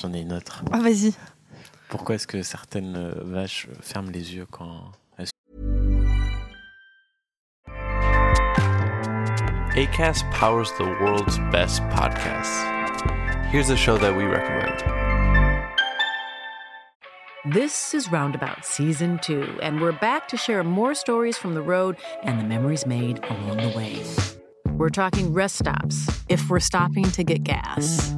J'en ai une autre. Ah, vas-y. Pourquoi est-ce que certaines euh, vaches ferment les yeux quand elles ACAST powers the world's best podcasts. Here's a show that we recommend. This is Roundabout Season 2, and we're back to share more stories from the road and the memories made along the way. We're talking rest stops, if we're stopping to get gas.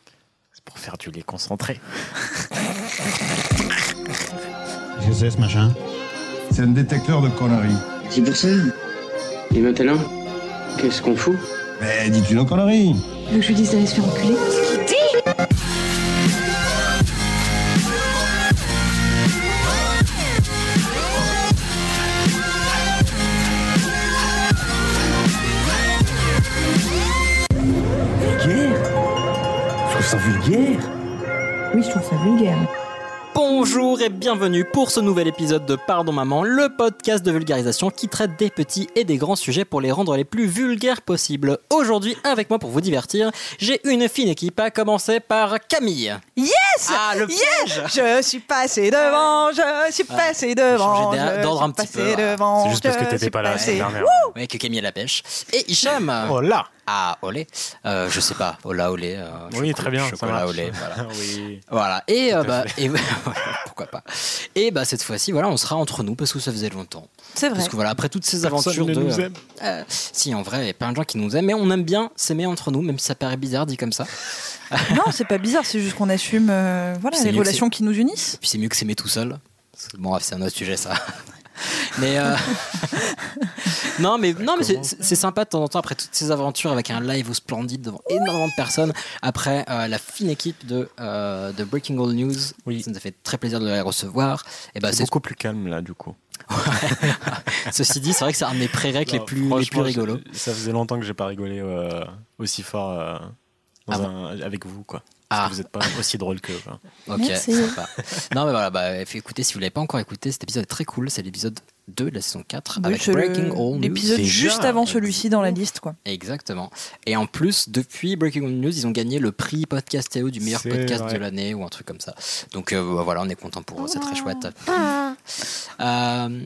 C'est pour faire du lait concentré. Qu'est-ce que c'est ce machin? C'est un détecteur de conneries. C'est pour ça. Et maintenant, qu'est-ce qu'on fout? Mais dis-tu nos conneries? Tu veux que je lui dise d'aller se faire enculer ça vulgaire. Oui, je trouve ça vulgaire. Bonjour et bienvenue pour ce nouvel épisode de Pardon Maman, le podcast de vulgarisation qui traite des petits et des grands sujets pour les rendre les plus vulgaires possibles. Aujourd'hui, avec moi pour vous divertir, j'ai une fine équipe, à commencer par Camille. Yes Ah, le Yes piège Je suis passé devant, je suis passé devant. je d'ordre un suis petit peu. devant, C'est juste parce que t'étais pas là la dernière. Ouais, que Camille à la pêche. Et Hicham. Oh là Ah, olé. Euh, je sais pas, ola, olé. euh, Oui, très bien. Chocolat, olé, voilà. oui. Voilà. Et, euh, bah, et pourquoi pas. Et bah cette fois-ci, voilà, on sera entre nous parce que ça faisait longtemps. C'est vrai. Parce que voilà, après toutes ces Personne aventures ne de, nous aime. Euh, si en vrai, il y a plein de gens qui nous aiment, mais on aime bien s'aimer entre nous, même si ça paraît bizarre dit comme ça. Non, c'est pas bizarre, c'est juste qu'on assume euh, voilà, les relations qui nous unissent. Puis c'est mieux que s'aimer tout seul. Bon, bref, c'est un autre sujet ça. Mais euh, non, mais non, mais c'est- sympa de temps en temps après toutes ces aventures avec un live au splendide devant énormément de personnes. Après euh, la fine équipe de, euh, de Breaking All News, Oui. ça nous a fait très plaisir de les recevoir. Et bah C'est beaucoup plus calme là du coup. ceci dit, c'est vrai que c'est un de mes prérecs les plus les plus rigolos. Ça faisait longtemps que j'ai pas rigolé aussi fort dans Ah un- avec vous quoi. Parce Ah. que vous êtes pas aussi drôle que. Ok, Merci. sympa. Non, mais voilà, bah, écoutez, si vous l'avez pas encore écouté, cet épisode est très cool. C'est l'épisode 2 de la saison 4 Oui, avec c'est le- Breaking All News. L'épisode juste avant celui-ci dans la liste, quoi. Exactement. Et en plus, depuis Breaking All News, ils ont gagné le prix Podcastéo du meilleur podcast vrai. de l'année ou un truc comme ça. Donc euh, bah, voilà, on est content pour eux, c'est très chouette. Euh,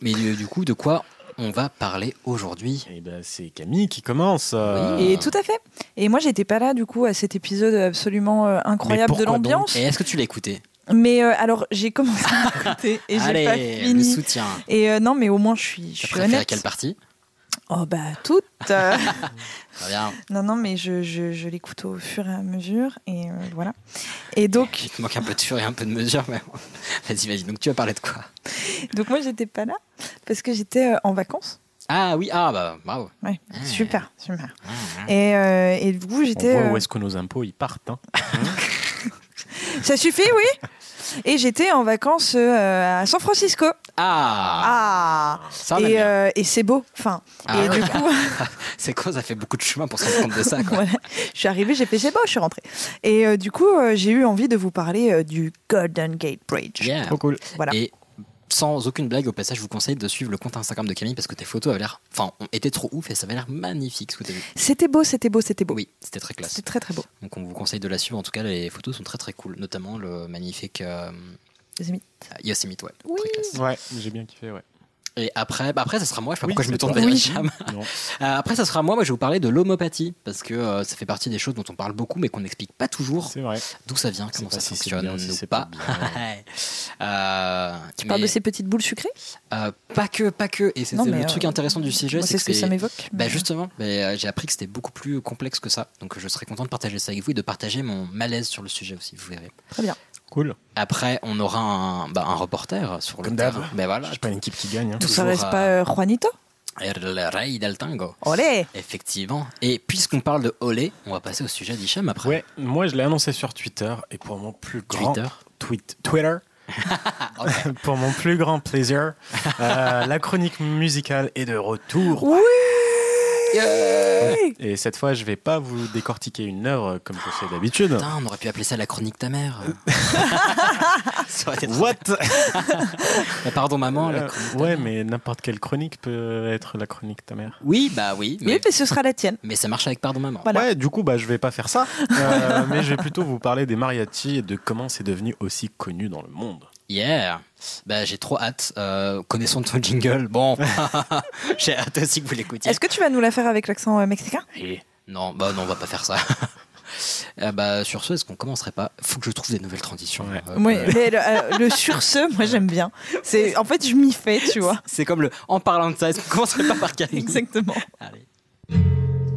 mais du, du coup, de quoi on va parler aujourd'hui Et ben c'est Camille qui commence. euh, Et tout à fait. Et moi, j'étais pas là, du coup, à cet épisode absolument euh, incroyable de l'ambiance. Et est-ce que tu l'as écécouté Mais euh, alors, j'ai commencé à écouter et j'ai pas le fini. soutien. Et euh, non, mais au moins, je suis, je Tu suis honnête. quelle partie? Oh, bah, toutes. Très bien. non, non, mais je, je, je l'écoute au fur et à mesure. Et euh, voilà. Et donc, Il te manque un peu de furie et un peu de mesure, mais vas-y, vas-y. Donc tu vas parler de quoi? Donc moi, j'étais pas là parce que j'étais euh, en vacances. Ah oui, ah bah bravo. Ouais, super, super. Ah, Et, euh, et du coup, On j'étais. voit où est-ce que nos impôts ils partent. hein? Ça suffit, oui? Et j'étais en vacances euh, à San Francisco. Ah, Ah, Ça, Et, euh, et c'est beau. Enfin, Ah et ouais. du coup, C'est quoi Ça fait beaucoup de chemin pour se rendre de ça. Quoi. voilà, je suis arrivée, j'ai fait c'est beau, je suis rentrée. Et euh, du coup, euh, j'ai eu envie de vous parler euh, du Golden Gate Bridge. Yeah. Trop cool. Voilà. Et sans aucune blague, au passage, je vous conseille de suivre le compte Instagram de Camille parce que tes photos avaient l'air, enfin, ont été trop ouf et ça avait l'air magnifique ce que tu as vu. C'était beau, c'était beau, c'était beau. Oui, c'était très classe. C'était très très beau. Donc on vous conseille de la suivre. En tout cas, les photos sont très très cool, notamment le magnifique euh, Yosemite. Yosemite, ouais. Oui. Très classe. Ouais, j'ai bien kiffé, ouais. Et après, bah après, ça sera moi. Je sais pas Oui, pourquoi je me c'est tourne vers Oui. Hicham. Non. Euh, après, ça sera moi. Moi, je vais vous parler de l'homopathie parce que euh, ça fait partie des choses dont on parle beaucoup, mais qu'on n'explique pas toujours. C'est vrai. D'où ça vient, comment ça si c'est fonctionne bien, si ou c'est pas. Euh, Tu parles de ces petites boules sucrées? Euh, pas que, pas que. Et Non, le truc intéressant du sujet. c'est ce que ça m'évoque. Bah justement, j'ai appris que c'était beaucoup plus complexe que ça. Donc je serais content de partager ça avec vous et de partager mon malaise sur le sujet aussi, vous verrez. Très bien. Cool. Après, on aura un, bah, un reporter sur le Comme terrain. Ben voilà. J'ai pas une équipe qui gagne. hein. Ça Toujours, reste euh, pas euh, Juanito El Rey del Tango. Olé Effectivement. Et puisqu'on parle de Olé, on va passer au sujet d'Hicham après. Ouais, moi je l'ai annoncé sur Twitter et pour mon plus grand Twitter. tweet Twitter. pour mon plus grand plaisir, euh, la chronique musicale est de retour. Oui Et cette fois, je vais pas vous décortiquer une œuvre comme je fais d'habitude. Putain, on aurait pu appeler ça la chronique ta mère. Trop What Mais pardon maman. la Euh, chronique ta Ouais, mère. mais n'importe quelle chronique peut être la chronique de ta mère. Oui, bah oui. Oui, Mais, mais ce sera la tienne. mais ça marche avec pardon maman. Voilà. Ouais, du coup, bah, je vais pas faire ça. Euh, mais je vais plutôt vous parler des mariachis et de comment c'est devenu aussi connu dans le monde. Yeah. Bah j'ai trop hâte. Euh, connaissons ton jingle. Bon, j'ai hâte aussi que vous l'écoutiez. Est-ce que tu vas nous la faire avec l'accent euh, mexicain? Non, bah non, on va pas faire ça. Euh, bah sur ce, est-ce qu'on commencerait pas? Faut que je trouve des nouvelles transitions. Euh, Oui, euh, mais le, euh, le sur ce, moi j'aime bien. C'est en fait je m'y fais, tu vois. C'est comme le en parlant de ça, est-ce qu'on commencerait pas par Camille Exactement. Allez.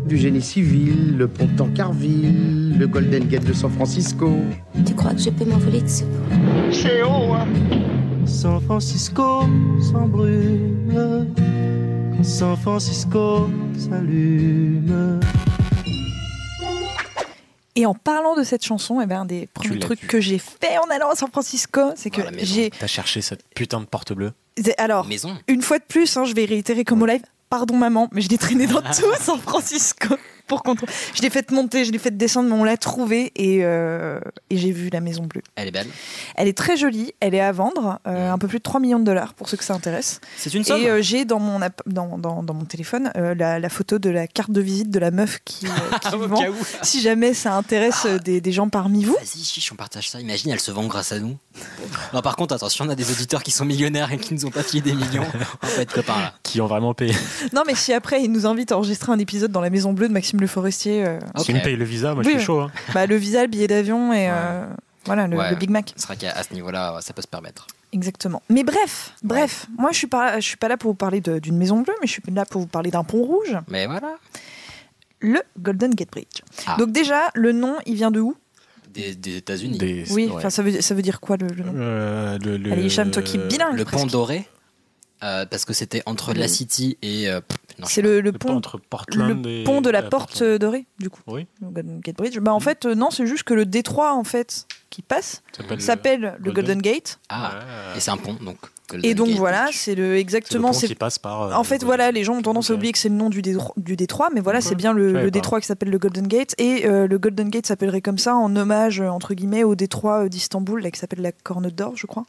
Du génie civil, le pont de Tancarville, le Golden Gate de San Francisco. Tu crois que je peux m'envoler de ce pont C'est haut, hein San Francisco s'embrûle, quand San Francisco s'allume. Et en parlant de cette chanson, eh ben, un des premiers trucs vu. que j'ai fait en allant à San Francisco, c'est que Voilà, maison. j'ai. T'as cherché cette putain de porte bleue Alors, Maison. une fois de plus, hein, je vais réitérer comme au live. Pardon maman, mais je l'ai traîné dans tout San Francisco pour qu'on trouve. Je l'ai fait monter, je l'ai fait descendre, mais on l'a trouvée et, euh, et j'ai vu la maison bleue. Elle est belle. Elle est très jolie, elle est à vendre, euh, un peu plus de 3 millions de dollars pour ceux que ça intéresse. C'est une somme. Et euh, j'ai dans mon, app- dans, dans, dans mon téléphone euh, la, la photo de la carte de visite de la meuf qui, euh, qui Au vend. Si jamais ça intéresse euh, des, des gens parmi vous. Vas-y, chiche, on partage ça. Imagine, elle se vend grâce à nous. Non, par contre, attention, on a des auditeurs qui sont millionnaires et qui nous ont pas filé des millions. On peut être copains là. qui ont vraiment payé. Non, mais si après ils nous invitent à enregistrer un épisode dans la Maison Bleue de Maxime Le Forestier, euh, Ok. Si me paye le visa, moi Oui, je suis chaud. hein. bah, le visa, le billet d'avion et euh, voilà le, Ouais. le Big Mac. C'est vrai qu'à ce niveau-là, ça peut se permettre. Exactement. Mais bref, bref, moi je suis pas, je suis pas là pour vous parler d'une Maison Bleue, mais je suis là pour vous parler d'un pont rouge, Mais voilà. le Golden Gate Bridge. Ah. Donc déjà, le nom, il vient de où? Des, des États-Unis. Des- Oui, ouais. ça veut, ça veut dire quoi le, le nom? Euh, le, le- Allez, Hicham, toi qui es bilingue. Le pont presque. doré. euh, parce que c'était entre la City et. euh, C'est le, pont, pont entre Portland le et pont de la porte Portland. dorée, du coup. Oui, Le Golden Gate Bridge. Bah en fait, euh, non, c'est juste que le détroit en fait qui passe s'appelle s'appelle le Golden- Golden Gate. Ah, Ah. et c'est un pont donc. Golden Et donc Gate voilà, Bridge. c'est le C'est le exactement. pont c'est qui passe par. euh, En fait, voilà, les gens ont tendance à oublier que c'est le nom du, détro- du détroit, mais voilà, c'est bien le, le détroit qui s'appelle le Golden Gate. Et euh, le Golden Gate s'appellerait comme ça en hommage, entre guillemets, au détroit d'Istanbul, là, qui s'appelle la Corne d'Or, je crois.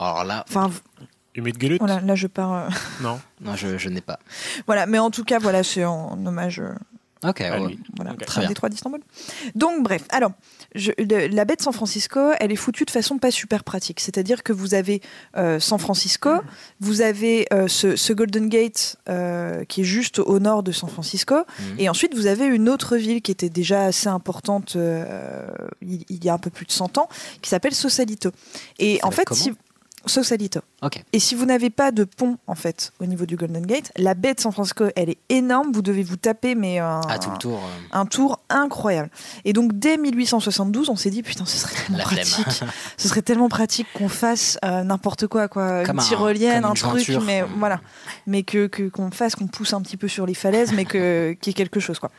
Alors là, Enfin, Umidgelut voilà, là, je pars. euh, Non. non, je, je n'ai pas. voilà, mais en tout cas, voilà, c'est en hommage. euh, Ok, ouais. lui. Voilà. Très bien. détroit d'Istanbul. Donc, bref, alors, je- le- la baie de San Francisco, elle est foutue de façon pas super pratique. C'est-à-dire que vous avez euh, San Francisco, vous avez euh, ce, ce Golden Gate euh, qui est juste au nord de San Francisco, Mhm. et ensuite vous avez une autre ville qui était déjà assez importante euh, il, il y a un peu plus de 100 ans, qui s'appelle Sausalito. Et Ça en fait, si. Sausalito. Ok. Et si vous n'avez pas de pont en fait au niveau du Golden Gate, la baie de San Francisco elle est énorme. Vous devez vous taper mais un, À tout le tour. euh, un tour incroyable. Et donc dès 1872, on s'est dit putain, ce serait tellement La flemme. pratique. ce serait tellement pratique qu'on fasse euh, n'importe quoi, quoi, Comme une un- tyrolienne, comme un une truc, jointure. mais Mm. voilà, mais que que- qu'on fasse, qu'on pousse un petit peu sur les falaises, mais que qu'il y ait quelque chose quoi.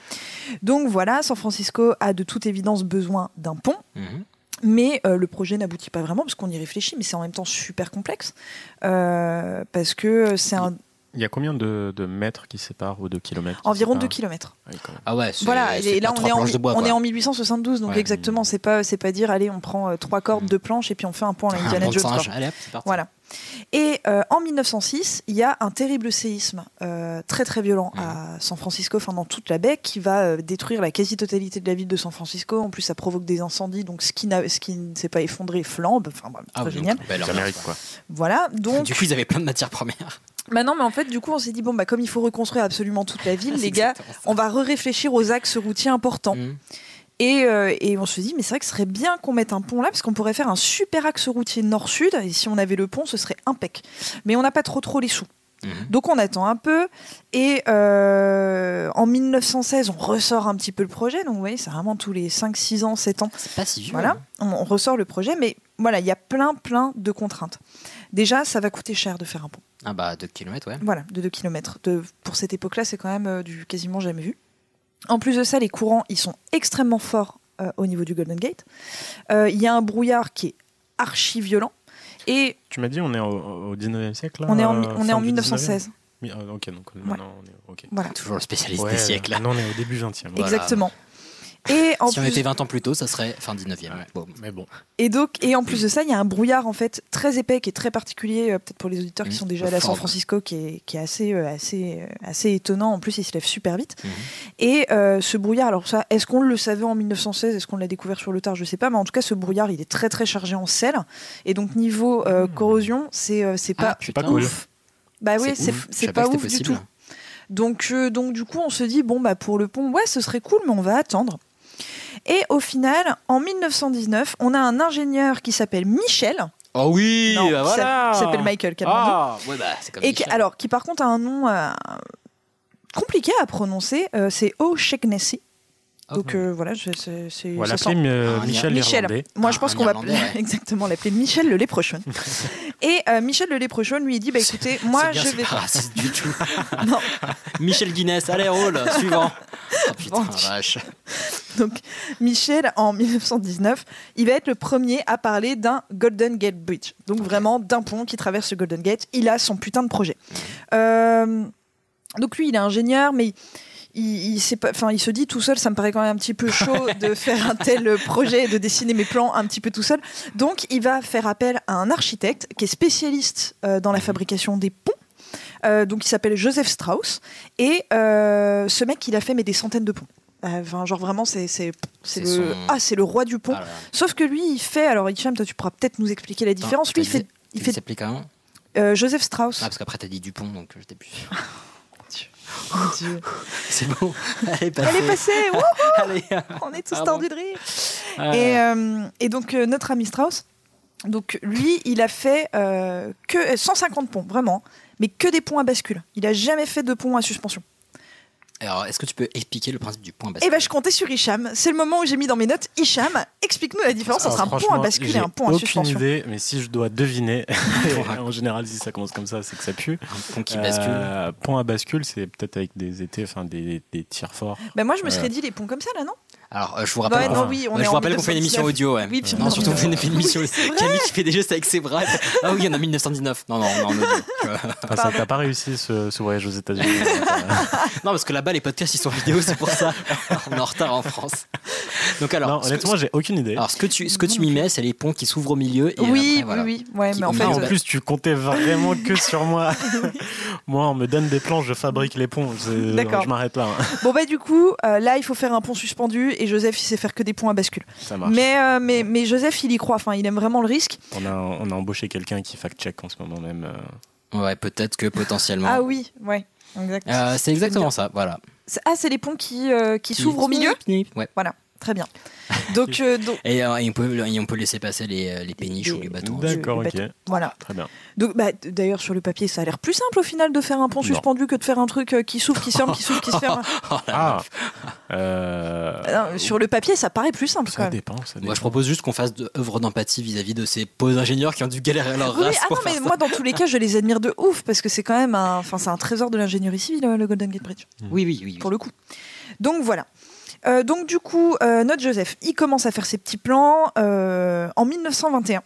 Donc voilà, San Francisco a de toute évidence besoin d'un pont. mhm. Mais euh, le projet n'aboutit pas vraiment parce qu'on y réfléchit, mais c'est en même temps super complexe euh, parce que c'est un, Il y a combien de, de mètres qui séparent ou de kilomètres environ séparent 2 km. Ah oui. Ah ouais, c'est- Voilà, et là on est, en, planches de bois, on est en 1872, donc Ouais. exactement, c'est pas c'est pas dire allez on prend euh, trois cordes, deux planches et puis on fait un pont à la Un Indiana pont de Jones. Allez hop, c'est parti. Voilà. Et euh, en 1906, il y a un terrible séisme euh, très très violent à San Francisco, enfin dans toute la baie, qui va euh, détruire la quasi-totalité de la ville de San Francisco. En plus, ça provoque des incendies, donc ce qui, n'a- ce qui ne s'est pas effondré flambe. Enfin, bref, Ah, très génial. mérite quoi. Voilà, donc. Du coup, ils avaient plein de matières premières. Bah non, mais en fait, du coup, on s'est dit bon, bah comme il faut reconstruire absolument toute la ville, C'est les gars, on va réfléchir aux axes routiers importants. Mhm. Et, euh, et on se dit, mais c'est vrai que ce serait bien qu'on mette un pont là, parce qu'on pourrait faire un super axe routier nord-sud, et si on avait le pont, ce serait impec. Mais on n'a pas trop trop les sous. Donc on attend un peu et euh, en 1916 on ressort un petit peu le projet donc vous voyez c'est vraiment tous les 5, 6 ans, 7 ans. C'est pas si vieux. Voilà, on, on ressort le projet mais voilà il y a plein plein de contraintes. Déjà ça va coûter cher de faire un pont. Ah bah 2 km, ouais. Voilà, de 2 km. De, pour cette époque-là, c'est quand même euh, du quasiment jamais vu. En plus de ça, les courants, ils sont extrêmement forts euh, au niveau du Golden Gate. Euh, Il y a un brouillard qui est archi violent. Et Tu m'as dit, on est au, au 19e siècle là On est en- euh, on est en du 1916. 19e? Oui, ah, ok, donc maintenant on est. ok. Voilà. Toujours le spécialiste Ouais, des siècles. Maintenant on est au début 20e. Voilà. exactement. Et en, Si on plus, était 20 ans plus tôt, ça serait fin 19e. Bon. Mais bon. et donc, et en plus de ça, il y a un brouillard en fait très épais qui est très particulier, euh, peut-être pour les auditeurs qui Mhm. sont déjà allés à San. Francisco, qui est, qui est assez, euh, assez, euh, assez étonnant. En plus, il se lève super vite. Mhm. Et euh, ce brouillard, alors ça, est-ce qu'on le savait en 1916 Est-ce qu'on l'a découvert sur le tard? Je sais pas, mais en tout cas, ce brouillard, il est très très chargé en sel. Et donc niveau euh, corrosion, c'est euh, c'est pas, Ah. Pas cool. ouf. Bah oui, C'est pas ouf du tout. Donc, euh, donc du coup, on se dit bon bah pour le pont, ouais, ce serait cool, mais on va attendre. Et au final, en 1919, on a un ingénieur qui s'appelle Michel. Oh oui, Non, bah voilà. qui s'appelle Michael Calvando. Ah, ouais, bah c'est comme et qui, alors qui par contre a un nom euh, compliqué à prononcer, euh, c'est O'Shaughnessy. Donc euh, voilà, c'est ça sent- euh, Un Michel Michel. Moi, je pense qu'on va exactement l'appeler Michel le léprochaune. Et euh, Michel le léprochaune lui il dit bah écoutez, moi bien, je vais pas raciste du tout. Non. Michel Guinness, allez, roule, suivant. Oh putain, Bon, vache. Donc, Michel, en 1919, il va être le premier à parler d'un Golden Gate Bridge. Donc, vraiment d'un pont qui traverse le Golden Gate. Il a son putain de projet. Euh, donc, lui, il est ingénieur, mais il, il, pas, se dit tout seul, ça me paraît quand même un petit peu chaud de faire un tel projet, de dessiner mes plans un petit peu tout seul. Donc, il va faire appel à un architecte qui est spécialiste euh, dans la fabrication des ponts. Euh, donc, il s'appelle Joseph Strauss. Et euh, ce mec, il a fait mais des centaines de ponts. Enfin, genre vraiment, c'est le son- ah, c'est le roi du pont. Ah là là. Sauf que lui, il fait. Alors, Hicham, toi, tu pourras peut-être nous expliquer la différence. Lui, il fait. Il fait s'appelait comment euh, Joseph Strauss. Ah, parce qu'après t'as dit Dupont, donc j'étais plus sûr. Mon Dieu. C'est bon. Elle est passée. Elle est passée. Allez. On est tous Pardon. tordus de rire. Ah. Et, euh, et donc, euh, notre ami Strauss, donc lui, il a fait euh, que 150 ponts, vraiment, mais que des ponts à bascule. Il a jamais fait de ponts à suspension. Alors, est-ce que tu peux expliquer le principe du point Et bascule ben, je comptais sur Hicham. C'est le moment où j'ai mis dans mes notes Hicham, explique-nous la différence entre Alors, un pont à bascule et un pont à aucune suspension. idée, mais si je dois deviner, en général, si ça commence comme ça, c'est que ça pue. Un pont qui bascule. Euh, pont à bascule, c'est peut-être avec des étés, enfin des, des tirs forts. Ben moi, je me Euh, serais dit les ponts comme ça, là, non? Alors, euh, je vous rappelle, Ouais, non, oui, on est je vous rappelle qu'on fait une émission 1919. audio. Ouais. Oui, puis non, on- surtout, on fait une émission. Camille qui fait des gestes avec ses bras. Ah oui, il y en a 1919. Non, non, on est en audio. tu vois. Ah, ça, t'as pas réussi ce, ce voyage aux États-Unis. euh, Non, parce que là-bas, les podcasts, ils sont vidéo, c'est pour ça. on est en retard en France. Donc, alors, non, honnêtement, j'ai aucune idée. alors, ce que tu, ce que tu m'y mets, c'est les ponts qui s'ouvrent au milieu. Et Oui, après, voilà. oui, oui. Ouais, mais en fait, en euh, plus, tu comptais vraiment que sur moi. moi, on me donne des plans, je fabrique les ponts. D'accord. je m'arrête là. hein. bon bah du coup, là, il faut faire un pont suspendu et Joseph, il sait faire que des ponts à bascule. Ça marche. Mais, euh, mais, mais Joseph, il y croit. Enfin, il aime vraiment le risque. On, a, on a embauché quelqu'un qui fact-check en ce moment même. euh. Ouais, peut-être que potentiellement. Ah oui, ouais, exact. Euh, c'est exactement ça, voilà. Ah, c'est les ponts qui, euh, qui s'ouvrent au milieu Ouais. Voilà, très bien. Donc, euh, donc Et, euh, et on, peut, et on peut laisser passer les, euh, les péniches ou les bateaux. D'accord, les ok. bateaux. voilà. Très bien. Donc, bah, d'ailleurs, sur le papier, ça a l'air plus simple au final de faire un pont Non. suspendu que de faire un truc euh, qui s'ouvre, qui se ferme, qui s'ouvre, qui se ferme. Ah, euh, Ah non, sur le papier, ça paraît plus simple. quand ça même. dépend. Ça Moi, dépend. je propose juste qu'on fasse de œuvre d'empathie vis-à-vis de ces pauvres ingénieurs qui ont dû galérer leur Oui, race ah non, mais ça. moi, dans tous les cas, je les admire de ouf parce que c'est quand même un, c'est un trésor de l'ingénierie civile, le Golden Gate Bridge. Oui, oui, oui. pour le coup. Donc voilà. Euh, donc du coup, euh, notre Joseph, il commence à faire ses petits plans euh, en 1921.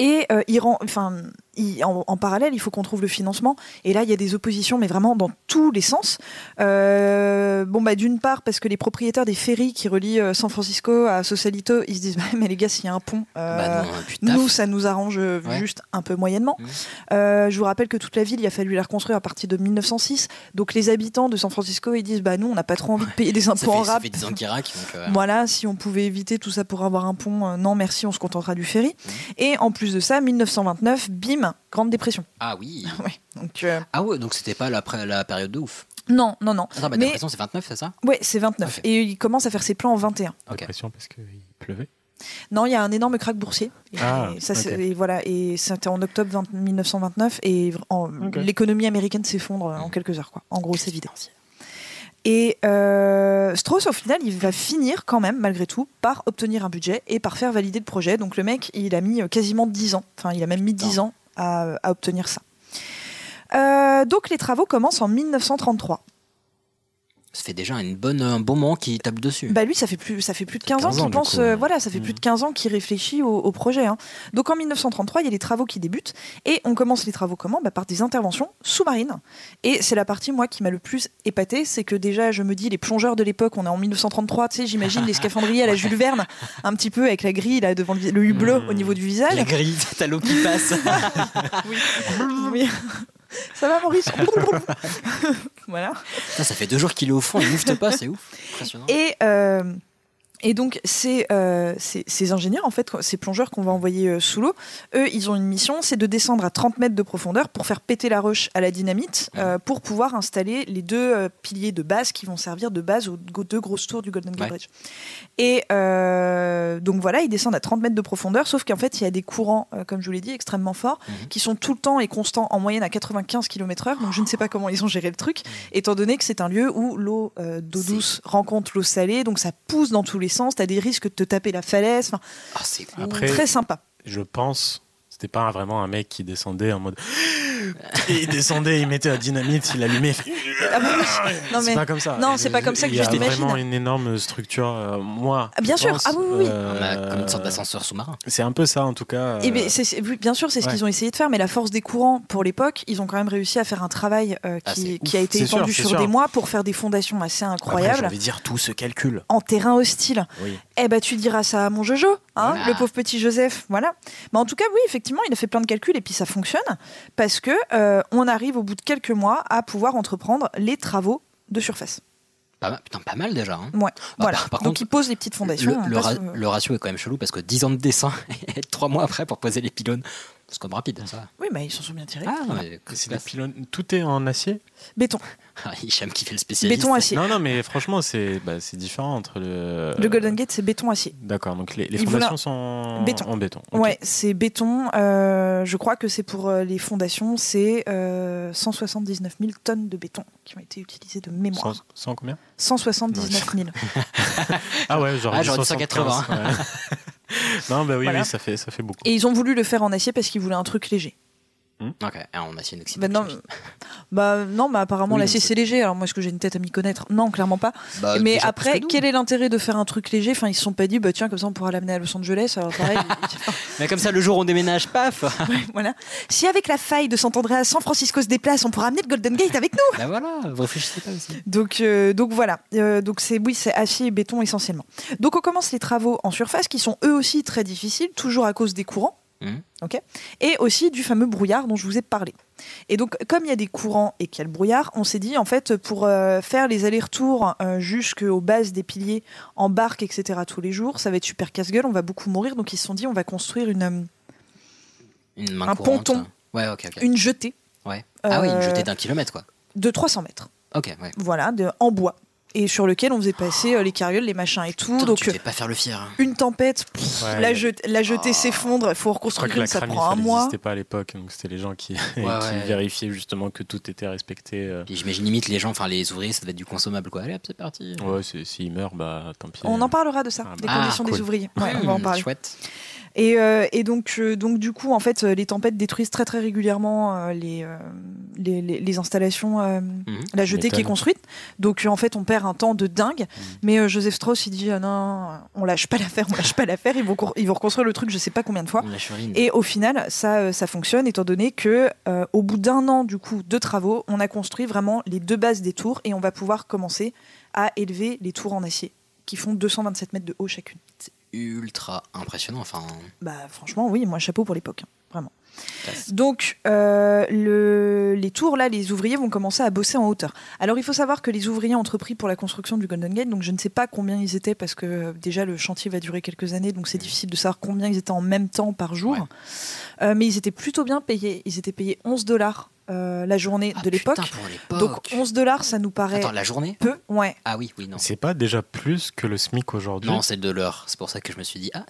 Et il rend, enfin, il- en, en parallèle, il faut qu'on trouve le financement. Et là, il y a des oppositions, mais vraiment dans tous les sens. Euh, bon, bah, d'une part, parce que les propriétaires des ferries qui relient euh, San Francisco à Sausalito, ils se disent, bah, mais les gars, s'il y a un pont, euh, Bah non, putain. nous, ça nous arrange Ouais. juste un peu moyennement. Euh, je vous rappelle que toute la ville, il a fallu la reconstruire à partir de 1906. Donc les habitants de San Francisco, ils disent, bah nous, on n'a pas trop envie de payer des Ça impôts fait, en ça rap. fait 10 ans Voilà, si on pouvait éviter tout ça pour avoir un pont, non merci, on se contentera du ferry. Mhm. Et en plus de ça, 1929, bim, Grande Dépression. Ah oui. Ouais, donc, euh, Ah ouais, donc c'était pas la, la période de ouf. Non, non, non. Attends, bah, Mais l'impression que c'est 29, c'est ça? Ouais, c'est 29. Et il commence à faire ses plans en 21. Ok. L'impression parce qu'il pleuvait? Non, il y a un énorme crack boursier. Et, Ah, et ça, et voilà, et c'était en octobre 20 1929 et l'économie américaine s'effondre en quelques heures. Quoi. En gros, c'est vidé. Et euh, Strauss, au final, il va finir quand même, malgré tout, par obtenir un budget et par faire valider le projet. Donc le mec, il a mis euh, quasiment 10 ans, enfin, il a même mis 10 ans à, à obtenir ça. Euh, donc les travaux commencent en 1933. Ça fait déjà une bonne, un bon moment qui tape dessus. Bah lui, ça fait plus, ça fait plus de 15, 15 ans qu'il pense, coup, euh, ouais. voilà, ça fait plus de 15 ans qu'il réfléchit au, au projet. hein. Donc en 1933, il y a les travaux qui débutent et on commence les travaux comment? Bah, Par des interventions sous-marines. Et c'est la partie, moi, qui m'a le plus épaté, c'est que déjà, je me dis, les plongeurs de l'époque, on est en 1933, tu sais, j'imagine les scaphandriers à la Jules Verne, un petit peu avec la grille là, devant le, le hublot au niveau du visage. La grille, t'as l'eau qui passe. Oui. Ça va, Maurice Voilà. Putain, ça fait deux jours qu'il est au fond, il moufte pas, c'est ouf. Impressionnant. Et, euh, et donc, ces, euh, ces, ces ingénieurs, en fait, ces plongeurs qu'on va envoyer euh, sous l'eau, eux, ils ont une mission, c'est de descendre à 30 mètres de profondeur pour faire péter la roche à la dynamite, euh, pour pouvoir installer les deux piliers de base qui vont servir de base aux deux grosses tours du Golden Gate Ouais. Bridge. Et donc voilà, ils descendent à 30 mètres de profondeur, sauf qu'en fait, il y a des courants, comme je vous l'ai dit, extrêmement forts, qui sont tout le temps et constants, en moyenne à 95 km/h. Donc je ne sais pas comment ils ont géré le truc, étant donné que c'est un lieu où l'eau d'eau douce rencontre l'eau salée, donc ça pousse dans tous les sens, tu as des risques de te taper la falaise. Enfin, Ah, c'est Après, très sympa. Je pense, c'était pas vraiment un mec qui descendait en mode. Et il descendait, il mettait la dynamite, il allumait. Ah bah oui. Non, c'est mais- pas comme ça. non, c'est pas comme ça que Il y je a vraiment une énorme structure. euh, moi. Ah, bien je sûr. pense, Ah oui, oui, oui. euh, On a comme une sorte d'ascenseur sous-marin. C'est un peu ça en tout cas. Et euh, bien, c'est- c'est- oui, bien sûr, c'est ce ouais. qu'ils ont essayé de faire, mais la force des courants pour l'époque, ils ont quand même réussi à faire un travail euh, Ah, qui, c'est qui a été C'est sûr, étendu c'est sur sûr. des mois pour faire des fondations assez Après, incroyables j'ai envie de dire tout se calcule. en terrain hostile. Oui. Eh ben, tu diras ça à mon Jojo, hein, Voilà. le pauvre petit Joseph. Voilà. Mais en tout cas, oui, effectivement, il a fait plein de calculs et puis ça fonctionne parce que euh, on arrive au bout de quelques mois à pouvoir entreprendre les travaux de surface. Pas mal, putain, pas mal déjà. hein. Ouais. voilà. par- par Donc contre, il pose les petites fondations. Le, on le ra- ratio est quand même chelou parce que 10 ans de dessin et 3 mois après pour poser les pylônes, c'est comme rapide ça. Oui, mais ils s'en sont bien tirés. Ah, mais C'est des pylônes. Tout est en acier? Béton. Ah, Hicham qui fait le spécialiste. Béton acier. Non, non, mais franchement, c'est bah, c'est différent entre le. Le Golden Gate, c'est béton acier. D'accord, donc les, fondations voulait- sont en Béton. en béton. ok. Ouais, c'est béton. euh, je crois que c'est pour euh, les fondations, c'est euh, 179 000 tonnes de béton qui ont été utilisées de mémoire. 100, 100 combien? 179 000. Ah ouais, j'aurais Ah, 75, 180. ouais. non, bah oui, Voilà. oui, ça fait, ça fait beaucoup. Et ils ont voulu le faire en acier parce qu'ils voulaient un truc léger. Ok, ah, on acier inoxydable. Bah non, bah non, mais apparemment Oui, l'acier c'est- léger. Alors moi, est-ce que j'ai une tête à m'y connaître? Non, clairement pas. Bah, mais après, que quel est l'intérêt de faire un truc léger? Enfin, ils se sont pas dit, bah tiens, comme ça on pourra l'amener à Los Angeles. Alors pareil, Mais comme ça, le jour où on déménage, paf voilà. Si avec la faille de s'entendre à San Francisco se déplace, on pourra amener le Golden Gate avec nous. Bah voilà, vous réfléchissez pas aussi. Donc, euh, donc voilà. Euh, donc c'est oui, c'est acier et béton essentiellement. Donc on commence les travaux en surface qui sont eux aussi très difficiles, toujours à cause des courants. Ok et aussi du fameux brouillard dont je vous ai parlé. Et donc, comme il y a des courants et qu'il y a le brouillard, on s'est dit, en fait, pour euh, faire les allers-retours euh, jusqu'aux bases des piliers en barque, etc., tous les jours, ça va être super casse-gueule, on va beaucoup mourir. Donc, ils se sont dit, on va construire une, euh, Une main un courante. ponton, Ouais, ok, ok. une jetée Ouais. Ah oui, une Euh, jetée d'un kilomètre, quoi. de 300 mètres. Ok, ouais. Voilà, de, en bois. Et sur lequel on faisait passer euh, les carrioles, les machins et tout. Putain, donc, tu fais pas faire le fier. hein. une tempête, pff, Ouais, la, la jetée s'effondre, il faut Je crois reconstruire que la une, ça prend un mois. n'existait pas à l'époque, donc c'était les gens qui, qui ouais. vérifiaient justement que tout était respecté. euh. J'imagine limite les gens, enfin les ouvriers, ça doit être du consommable, quoi. Allez hop, c'est parti. Ouais, s'ils meurent, bah tant pis. On en parlera de ça, Ah, des bah. conditions Ah, des ouvriers. Ouais, on va en parler. Chouette. Et, euh, et donc, euh, donc du coup, en fait, euh, les tempêtes détruisent très très régulièrement euh, les, les, les- les installations, euh, la jetée qui est construite. Donc en fait, on perd un temps de dingue. Mais euh, Joseph Strauss, il dit ah non, on lâche pas l'affaire, on lâche pas l'affaire. Ils vont cor- ils vont reconstruire le truc, je sais pas combien de fois. Et au final, ça, ça fonctionne, étant donné que au bout d'un an du coup de travaux, on a construit vraiment les deux bases des tours et on va pouvoir commencer à élever les tours en acier qui font 227 mètres de haut chacune. Ultra impressionnant, enfin. Bah franchement, oui, moi chapeau pour l'époque, hein, vraiment. classe. Donc euh, le- les tours là, les ouvriers vont commencer à bosser en hauteur. Alors il faut savoir que les ouvriers entrepris pour la construction du Golden Gate, donc je ne sais pas combien ils étaient parce que euh, déjà le chantier va durer quelques années, donc c'est difficile de savoir combien ils étaient en même temps par jour. Euh, mais ils étaient plutôt bien payés. Ils étaient payés 11 dollars euh, la journée de l'époque. Ah, pour l'époque. Donc 11 dollars, ça nous paraît Attends, la journée peu. Ouais. Ah oui, oui, non. C'est pas déjà plus que le SMIC aujourd'hui? Non, c'est de l'heure. C'est pour ça que je me suis dit, ah,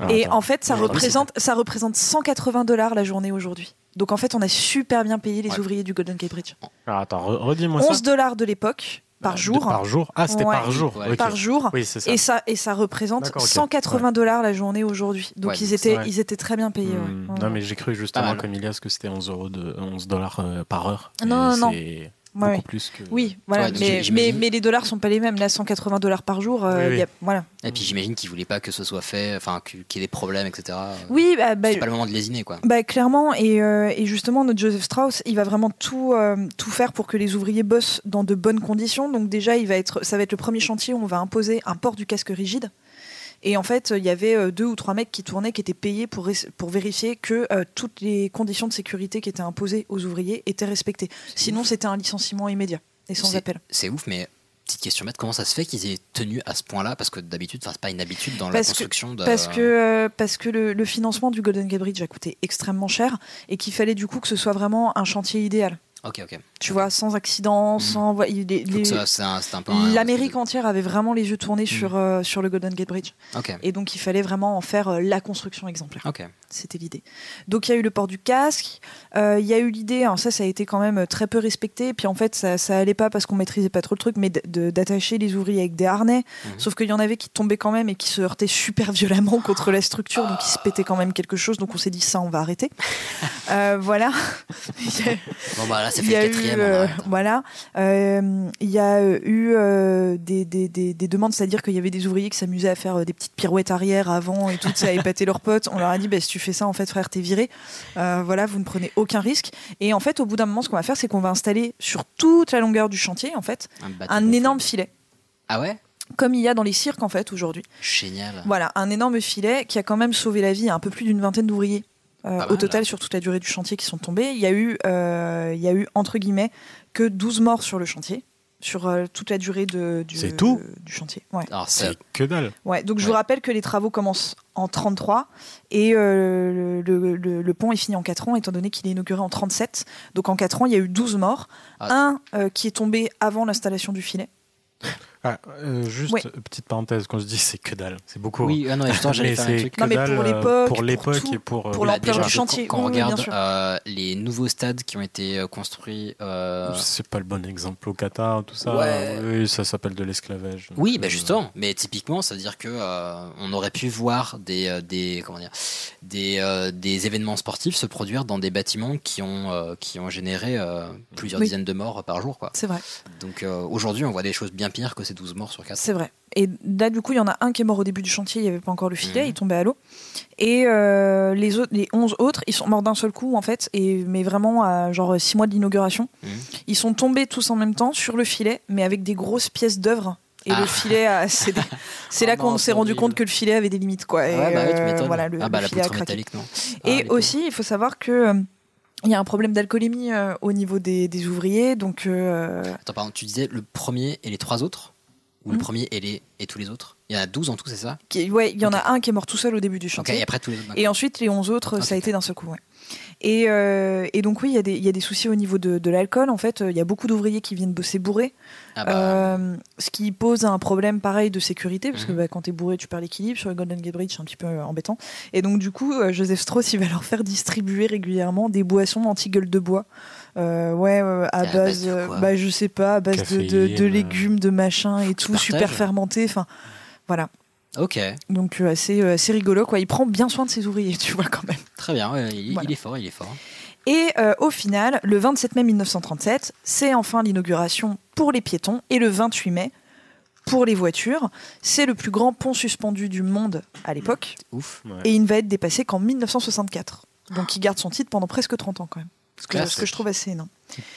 Ah, Et attends. en fait, ça représente, ça représente 180 dollars la journée aujourd'hui. Donc en fait, on a super bien payé les Ouais. ouvriers du Golden Gate Bridge. Alors, attends, re- redis-moi ça. 11 dollars de l'époque par De- jour. Par jour Ah, c'était Ouais. par jour. Ouais. Par jour. Oui, c'est ça. Et ça, et ça représente D'accord, ok. 180 dollars la journée aujourd'hui. Donc Ouais, ils, étaient, ils étaient très bien payés. Hmm, Ouais. Non, mais j'ai cru justement, comme Ilias, que c'était 11, euros de, 11 dollars euh, par heure. Non, Et non, non. C'est Ouais, beaucoup ouais. plus que. Oui, voilà. Ouais, donc mais, j'imagine- mais, mais les dollars sont pas les mêmes. Là, 180 dollars par jour. euh, Oui, oui. il y a- voilà. Et puis j'imagine qu'ils voulaient pas que ce soit fait, enfin qu'il y ait des problèmes, etc. Oui, bah, bah, C'est pas le moment de lésiner, quoi. Bah, clairement, et, euh, et justement, notre Joseph Strauss, il va vraiment tout, euh, tout faire pour que les ouvriers bossent dans de bonnes conditions. Donc déjà, il va être, ça va être le premier chantier où on va imposer un port du casque rigide. Et en fait, il y avait euh, deux ou trois mecs qui tournaient, qui étaient payés pour, pour vérifier que euh, toutes les conditions de sécurité qui étaient imposées aux ouvriers étaient respectées. Sinon, c'était un licenciement immédiat et sans appel. C'est ouf, mais petite question bête, comment ça se fait qu'ils aient tenu à ce point-là? Parce que d'habitude, enfin, c'est pas une habitude dans la que- construction de. Parce que, euh, parce que le, le financement du Golden Gate Bridge a coûté extrêmement cher et qu'il fallait du coup que ce soit vraiment un chantier idéal. Ok, ok. Tu vois, sans accident, sans. peu. un- L'Amérique entière avait vraiment les yeux tournés sur, euh, sur le Golden Gate Bridge. Ok. Et donc il fallait vraiment en faire euh, la construction exemplaire. Ok. C'était l'idée. Donc il y a eu le port du casque, euh, il y a eu l'idée, alors ça ça a été quand même très peu respecté, puis en fait ça, ça allait pas parce qu'on maîtrisait pas trop le truc, mais d'attacher les ouvriers avec des harnais, Mhm. sauf qu'il y en avait qui tombaient quand même et qui se heurtaient super violemment contre la structure, donc ils se pétaient quand même quelque chose, donc on s'est dit ça on va arrêter. Voilà. Bon, bah là, Il y a eu, voilà. Il y a eu des, des, des, des demandes, c'est-à-dire qu'il y avait des ouvriers qui s'amusaient à faire euh, des petites pirouettes arrière, avant et tout, ça a épaté leurs potes. On leur a dit, bah, si tu fais ça, en fait, frère, t'es viré. Euh, voilà, vous ne prenez aucun risque. Et en fait, au bout d'un moment, ce qu'on va faire, c'est qu'on va installer sur toute la longueur du chantier, en fait, Un un énorme filet. Ah ouais? Comme il y a dans les cirques, en fait, aujourd'hui. Génial. Voilà, un énorme filet qui a quand même sauvé la vie à un peu plus d'une vingtaine d'ouvriers. Euh, au total, sur toute la durée du chantier qui sont tombés, il y a eu, euh, il y a eu entre guillemets que 12 morts sur le chantier, sur euh, toute la durée de, du, C'est tout? du chantier. Ouais. Alors, c'est. C'est que dalle. Ouais, donc je Ouais. vous rappelle que les travaux commencent en 33 et euh, le, le- le- le pont est fini en 4 ans, étant donné qu'il est inauguré en 37. Donc en 4 ans, il y a eu 12 morts. Ah. Un euh, qui est tombé avant l'installation du filet. Ah, euh, juste, Ouais. euh, petite parenthèse, quand je dis c'est que dalle, c'est beaucoup. Oui, ah non, justement, j'allais faire un c'est truc. Non, mais dalle, pour euh, l'époque, pour l'époque tout, et pour, euh, pour l'ampleur du chantier. Quand, quand on oui, regarde euh, les nouveaux stades qui ont été euh, construits. euh, C'est pas le bon exemple au Qatar, tout ça. Ouais. Oui, ça s'appelle de l'esclavage. Oui, bah Euh, justement. Mais typiquement, ça veut dire que euh, on aurait pu voir des, euh, des comment dire, des, euh, des événements sportifs se produire dans des bâtiments qui ont euh, qui ont généré euh, plusieurs Oui. dizaines de morts par jour, quoi. C'est vrai. Donc euh, aujourd'hui, on voit des choses bien pires que ces 12 morts sur 4 C'est vrai. Et là, du coup, il y en a un qui est mort au début du chantier, il n'y avait pas encore le filet, Mhm. il tombait à l'eau. Et euh, les, autres, les 11 autres, ils sont morts d'un seul coup, en fait, et, mais vraiment à genre 6 mois de l'inauguration. Mhm. Ils sont tombés tous en même temps sur le filet, mais avec des grosses pièces d'œuvre. Et Ah. le filet a cédé. C'est là non, qu'on s'est rendu compte que le filet avait des limites, quoi. Et, bah oui, tu euh, voilà, le, ah bah le la filet a poutre craqué. métallique, non. Ah, Et aussi, il faut savoir que euh, il y a un problème d'alcoolémie euh, au niveau des, des ouvriers, donc euh, Attends, pardon, tu disais le premier et les trois autres? Ou le Mhm. premier et, les, et tous les autres Il y en a 12 en tout, c'est ça? Qui- ouais, il y en a un qui est mort tout seul au début du chantier. et après tous les autres. Et ensuite, les 11 autres, Ok, ça a été d'un seul coup. ouais. Et, euh, et donc, oui, il y, a des- il y a des soucis au niveau de, de l'alcool. En fait, euh, il y a beaucoup d'ouvriers qui viennent bosser bourrés. Ah bah, Euh, ce qui pose un problème pareil de sécurité, parce que Mhm. bah, quand t'es bourré, tu perds l'équilibre. Sur le Golden Gate Bridge, c'est un petit peu embêtant. Et donc, du coup, Joseph Strauss, il va leur faire distribuer régulièrement des boissons anti-gueule de bois. Euh, ouais, euh, à à base, base de euh, quoi bah, je sais pas, à base de, de- de Caféine, légumes, de machin et tout, super fermenté. Enfin, voilà. ok, Donc, euh, assez, euh, assez rigolo, quoi. Il prend bien soin de ses ouvriers, tu vois, quand même. très bien, ouais, il, Voilà. il est fort, il est fort. Et euh, au final, le 27 mai 1937, c'est enfin l'inauguration pour les piétons et le 28 mai pour les voitures. C'est le plus grand pont suspendu du monde à l'époque Ouf. Ouais. et il ne va être dépassé qu'en 1964. Donc il garde son titre pendant presque 30 ans quand même. Ce que, ce que je trouve assez énorme.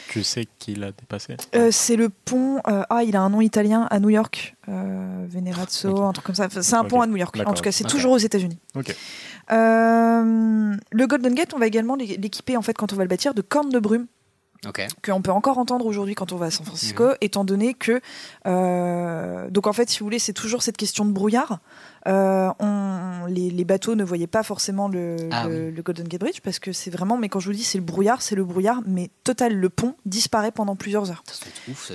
Tu sais qui l'a dépassé Euh, c'est le pont. euh, ah, il a un nom italien à New York. Euh, Venerazzo, un truc comme ça. Enfin, C'est un pont à New York. En tout cas, c'est toujours aux États-Unis. Euh, le Golden Gate, on va également l'é- l'équiper en fait quand on va le bâtir de cornes de brume Ok. qu'on peut encore entendre aujourd'hui quand on va à San Francisco, Mhm. étant donné que euh, donc en fait, si vous voulez, c'est toujours cette question de brouillard. Euh, on- les, les bateaux ne voyaient pas forcément le, Ah le- oui. le Golden Gate Bridge parce que c'est vraiment, mais quand je vous dis c'est le brouillard, c'est le brouillard, mais total, le pont disparaît pendant plusieurs heures.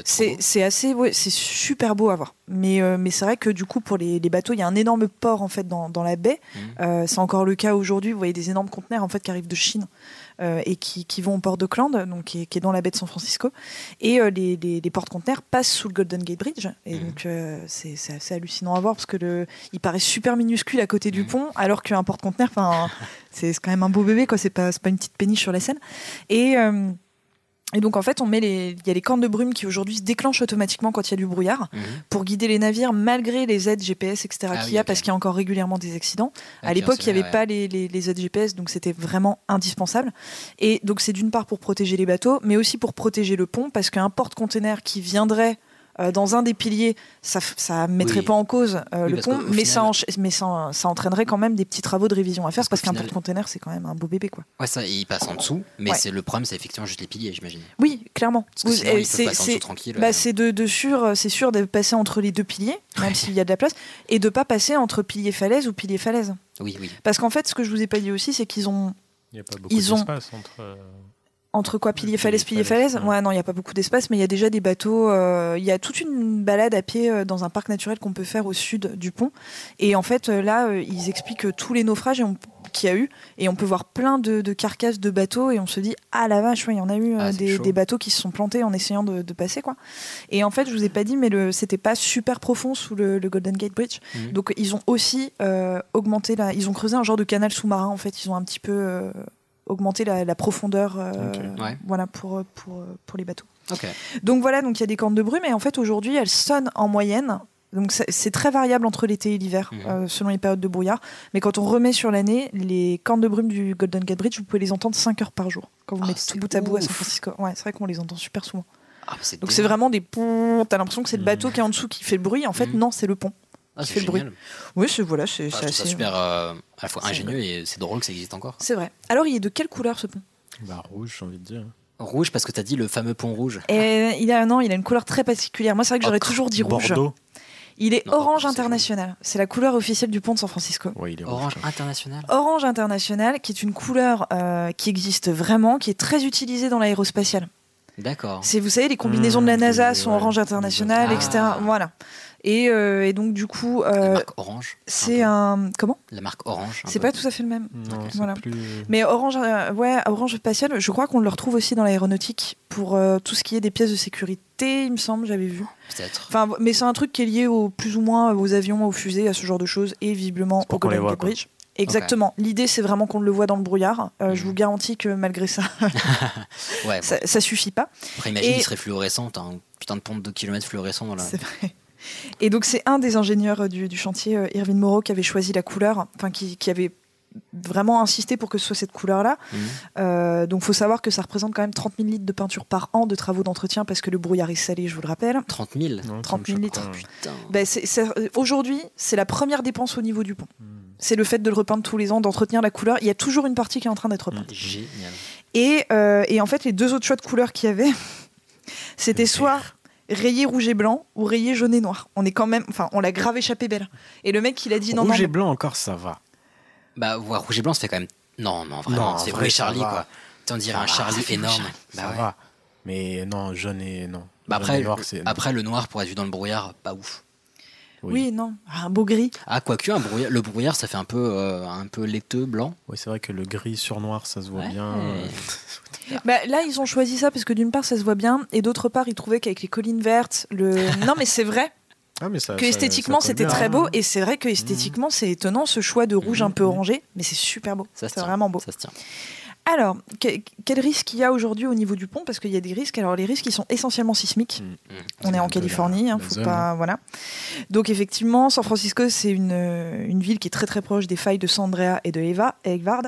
C'est assez, ouais, c'est super beau à voir. Mais, euh, mais c'est vrai que du coup, pour les, les bateaux, il y a un énorme port en fait dans, dans la baie. Mhm. C'est encore le cas aujourd'hui. Vous voyez des énormes conteneurs en fait qui arrivent de Chine et qui, qui vont au port d'Auckland, donc qui est, qui est dans la baie de San Francisco. Et euh, les, les, les porte-conteneurs passent sous le Golden Gate Bridge. Et donc euh, c'est c'est assez hallucinant à voir parce que le, il paraît super minuscule à côté du pont, alors qu'un porte-conteneur, enfin, c'est c'est quand même un beau bébé, quoi. C'est pas, c'est pas une petite péniche sur la Seine. Et euh, et donc en fait, on met les, il y a les cornes de brume qui aujourd'hui se déclenchent automatiquement quand il y a du brouillard Mhm. pour guider les navires malgré les aides GPS, etc. Ah qu'il oui, y a parce qu'il y a encore régulièrement des accidents. Ok, à l'époque, il n'y avait pas les, les- les aides GPS, donc c'était vraiment indispensable. Et donc c'est d'une part pour protéger les bateaux, mais aussi pour protéger le pont parce qu'un porte-container qui viendrait euh, dans un des piliers, ça, ça mettrait Oui. pas en cause euh, Oui, le pont, mais, final- ça, mais ça, ça entraînerait quand même des petits travaux de révision à faire parce, qu'un final- porte-container c'est quand même un beau bébé quoi. Ouais, ça, il passe en dessous, mais Ouais. c'est le problème, c'est effectivement juste les piliers, j'imagine. Oui, clairement. Euh, bah, euh. c'est de, de sûr, c'est sûr de passer entre les deux piliers, même s'il y a de la place, et de pas passer entre pilier falaise ou pilier falaise. Oui, oui. Parce qu'en fait, ce que je vous ai pas dit aussi, c'est qu'ils ont Il n'y a pas beaucoup Ils ont- d'espace entre. Entre quoi pilier falaise, pilier falaise. Ouais, non, il y a pas beaucoup d'espace, mais il y a déjà des bateaux. euh, Il y a toute une balade à pied euh, dans un parc naturel qu'on peut faire au sud du pont. Et en fait, euh, là, ils expliquent tous les naufrages qu'il y a eu, et on peut voir plein de, de carcasses de bateaux, et on se dit ah la vache, ouais, il y en a eu Ah, des, bateaux qui se sont plantés en essayant de, de passer quoi. Et en fait, je vous ai pas dit, mais le c'était pas super profond sous le, le Golden Gate Bridge. Mhm. Donc ils ont aussi euh, augmenté la, ils ont creusé un genre de canal sous-marin en fait. Ils ont un petit peu euh, augmenté la, la profondeur, euh. Ouais. voilà pour euh, pour euh, pour les bateaux. Donc voilà, donc il y a des cornes de brume et en fait aujourd'hui elles sonnent en moyenne. Donc c'est- très variable entre l'été et l'hiver Mhm. euh, selon les périodes de brouillard. Mais quand on remet sur l'année, les cornes de brume du Golden Gate Bridge, vous pouvez les entendre 5 heures par jour quand vous Ah, mettez tout bout à bout à San. Francisco. Ouais, c'est vrai qu'on les entend super souvent. Ah, bah, Donc c'est vraiment des poum. T'as l'impression que c'est le bateau qui est en dessous qui fait le bruit. En fait, non, c'est le pont. Ah, c'est le bruit. Oui, c'est voilà, c'est assez- super euh, à la fois ingénieux et c'est drôle que ça existe encore. C'est vrai. Alors, il est de quelle couleur ce pont? Bah, rouge, j'ai envie de dire. Rouge parce que t'as dit le fameux pont rouge. Et il a non, il a une couleur très particulière. Moi, c'est vrai que j'aurais Oh, toujours dit rouge. Bordeaux. Il est Non, orange international. C'est la couleur officielle du pont de San Francisco. Ouais, il est Orange international. Orange international, qui est une couleur euh, qui existe vraiment, qui est très utilisée dans l'aérospatiale. D'accord. C'est, vous savez, les combinaisons de la Mmh, NASA sont ouais. orange international, Ah. etc. Voilà. Et, euh, et donc, du coup, La euh, marque orange. c'est un. Comment? La marque orange. C'est pas tout à fait le même. Non, c'est Voilà. plus. Mais Orange, euh, ouais, Orange spatial, je crois qu'on le retrouve aussi dans l'aéronautique pour euh, tout ce qui est des pièces de sécurité, il me semble, j'avais vu. Peut-être. Enfin, mais c'est un truc qui est lié au plus ou moins aux avions, aux fusées, à ce genre de choses, et visiblement au Golden Gate quoi. Bridge. Exactement. L'idée, c'est vraiment qu'on le voit dans le brouillard. Euh, Je vous garantis que malgré ça, Ouais, bon. ça, ça suffit pas. Après, imagine, Et- il serait fluorescent. T'as un putain de pont de 2 km fluorescent dans la. C'est vrai. Et donc, c'est un des ingénieurs euh, du, du chantier, euh, Irvine Moreau, qui avait choisi la couleur, enfin, qui, qui avait vraiment insisté pour que ce soit cette couleur-là. Mhm. Euh, donc, faut savoir que ça représente quand même 30 000 litres de peinture par an de travaux d'entretien parce que le brouillard est salé, je vous le rappelle. 30 000 Non, 30 000 ça me litres. Ben, euh, Aujourd'hui, c'est la première dépense au niveau du pont. Hmm. C'est le fait de le repeindre tous les ans, d'entretenir la couleur. Il y a toujours une partie qui est en train d'être repeinte. Génial. Et, euh, et en fait, les deux autres choix de couleurs qu'il y avait, c'était soit rayé rouge et blanc ou rayé jaune et noir. On est quand même, enfin, on l'a grave échappé belle. Et le mec, il a dit non, Rouge et blanc encore, ça va. Bah, voir rouge et blanc, ça fait quand même. Non, non, vraiment. En vrai Charlie, quoi. T'en dirais Ça un va, Charlie fait énorme. Charlie, Bah ça ouais. va. Mais non, jaune et non. Bah après, et noir, c'est. après, le noir pour être vu dans le brouillard, pas ouf. Oui, non. Un beau gris. Ah, quoique, un brouillard, le brouillard, ça fait un peu, euh, un peu laiteux, blanc. Oui, c'est vrai que le gris sur noir, ça se voit Ouais. bien. Bah, là, ils ont choisi ça parce que d'une part, ça se voit bien, et d'autre part, ils trouvaient qu'avec les collines vertes, le. non, mais c'est vrai. Ah, mais ça, que ça- esthétiquement c'était très hein. beau et c'est vrai que esthétiquement c'est étonnant ce choix de rouge un peu orangé mais c'est super beau Ça se c'est tient. vraiment beau Ça se tient. Alors que- quel risque il y a aujourd'hui au niveau du pont? Parce qu'il y a des risques alors les risques ils sont essentiellement sismiques Mm. on est en Californie hein, faut zone. pas voilà donc effectivement San Francisco c'est une, une ville qui est très très proche des failles de San Andrea et de Eva Egvard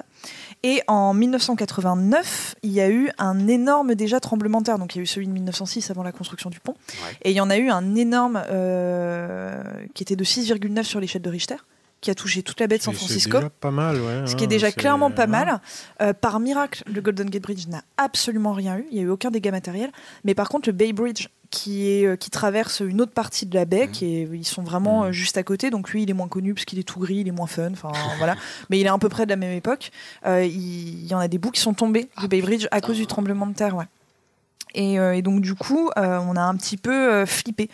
et en 1989 il y a eu un énorme déjà tremblement de terre donc il y a eu celui de 1906 avant la construction du pont Ouais. et il y en a eu un énorme euh, qui était de 6,9 sur l'échelle de Richter. Qui a touché toute la baie de San Francisco. déjà pas mal, ouais. Ce qui est hein, déjà clairement pas ouais. mal. Euh, par miracle, le Golden Gate Bridge n'a absolument rien eu. Il n'y a eu aucun dégât matériel. Mais par contre, le Bay Bridge, qui, est, euh, qui traverse une autre partie de la baie, qui est, ils sont vraiment euh, juste à côté. Donc lui, il est moins connu parce qu'il est tout gris, il est moins fun. Enfin voilà. Mais il est à peu près de la même époque. Euh, il, il y en a des bouts qui sont tombés du Bay Bridge à cause du tremblement de terre. Ouais. Et, euh, et donc du coup, euh, on a un petit peu euh, flippé.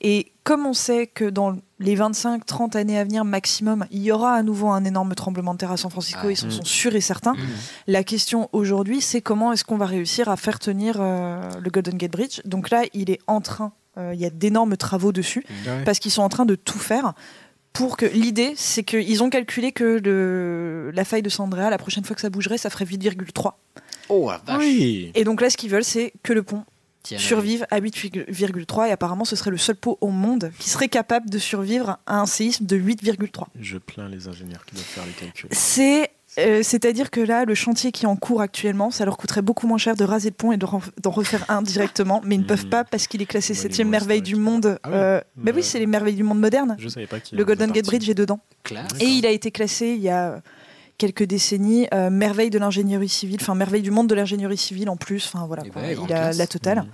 Et comme on sait que dans les 25-30 années à venir maximum, il y aura à nouveau un énorme tremblement de terre à San Francisco, Ah. ils en Mm. sont sûrs et certains. La question aujourd'hui, c'est comment est-ce qu'on va réussir à faire tenir euh, le Golden Gate Bridge? Donc là, il est en train, euh, il y a d'énormes travaux dessus, Ouais. parce qu'ils sont en train de tout faire. Pour que l'idée, c'est qu'ils ont calculé que le, la faille de San la prochaine fois que ça bougerait, ça ferait 8,3. Oh la vache. Oui. Et donc là, ce qu'ils veulent, c'est que le pont Tiens, survive à 8,3 et apparemment ce serait le seul pont au monde qui serait capable de survivre à un séisme de 8,3. Je plains les ingénieurs qui doivent faire les calculs. C'est euh, c'est-à-dire que là, le chantier qui est en cours actuellement, ça leur coûterait beaucoup moins cher de raser le pont et de d'en refaire un directement, mais ils ne peuvent pas parce qu'il est classé Ouais, septième merveille du monde. Ah oui. euh, mais Bah, oui, c'est les merveilles du monde moderne. Je savais pas qu'il Le Golden Gate. Bridge est dedans. Classe. Et il a été classé il y a quelques décennies, euh, merveille de l'ingénierie civile, enfin merveille du monde de l'ingénierie civile en plus, enfin voilà, Eh quoi. il a la totale.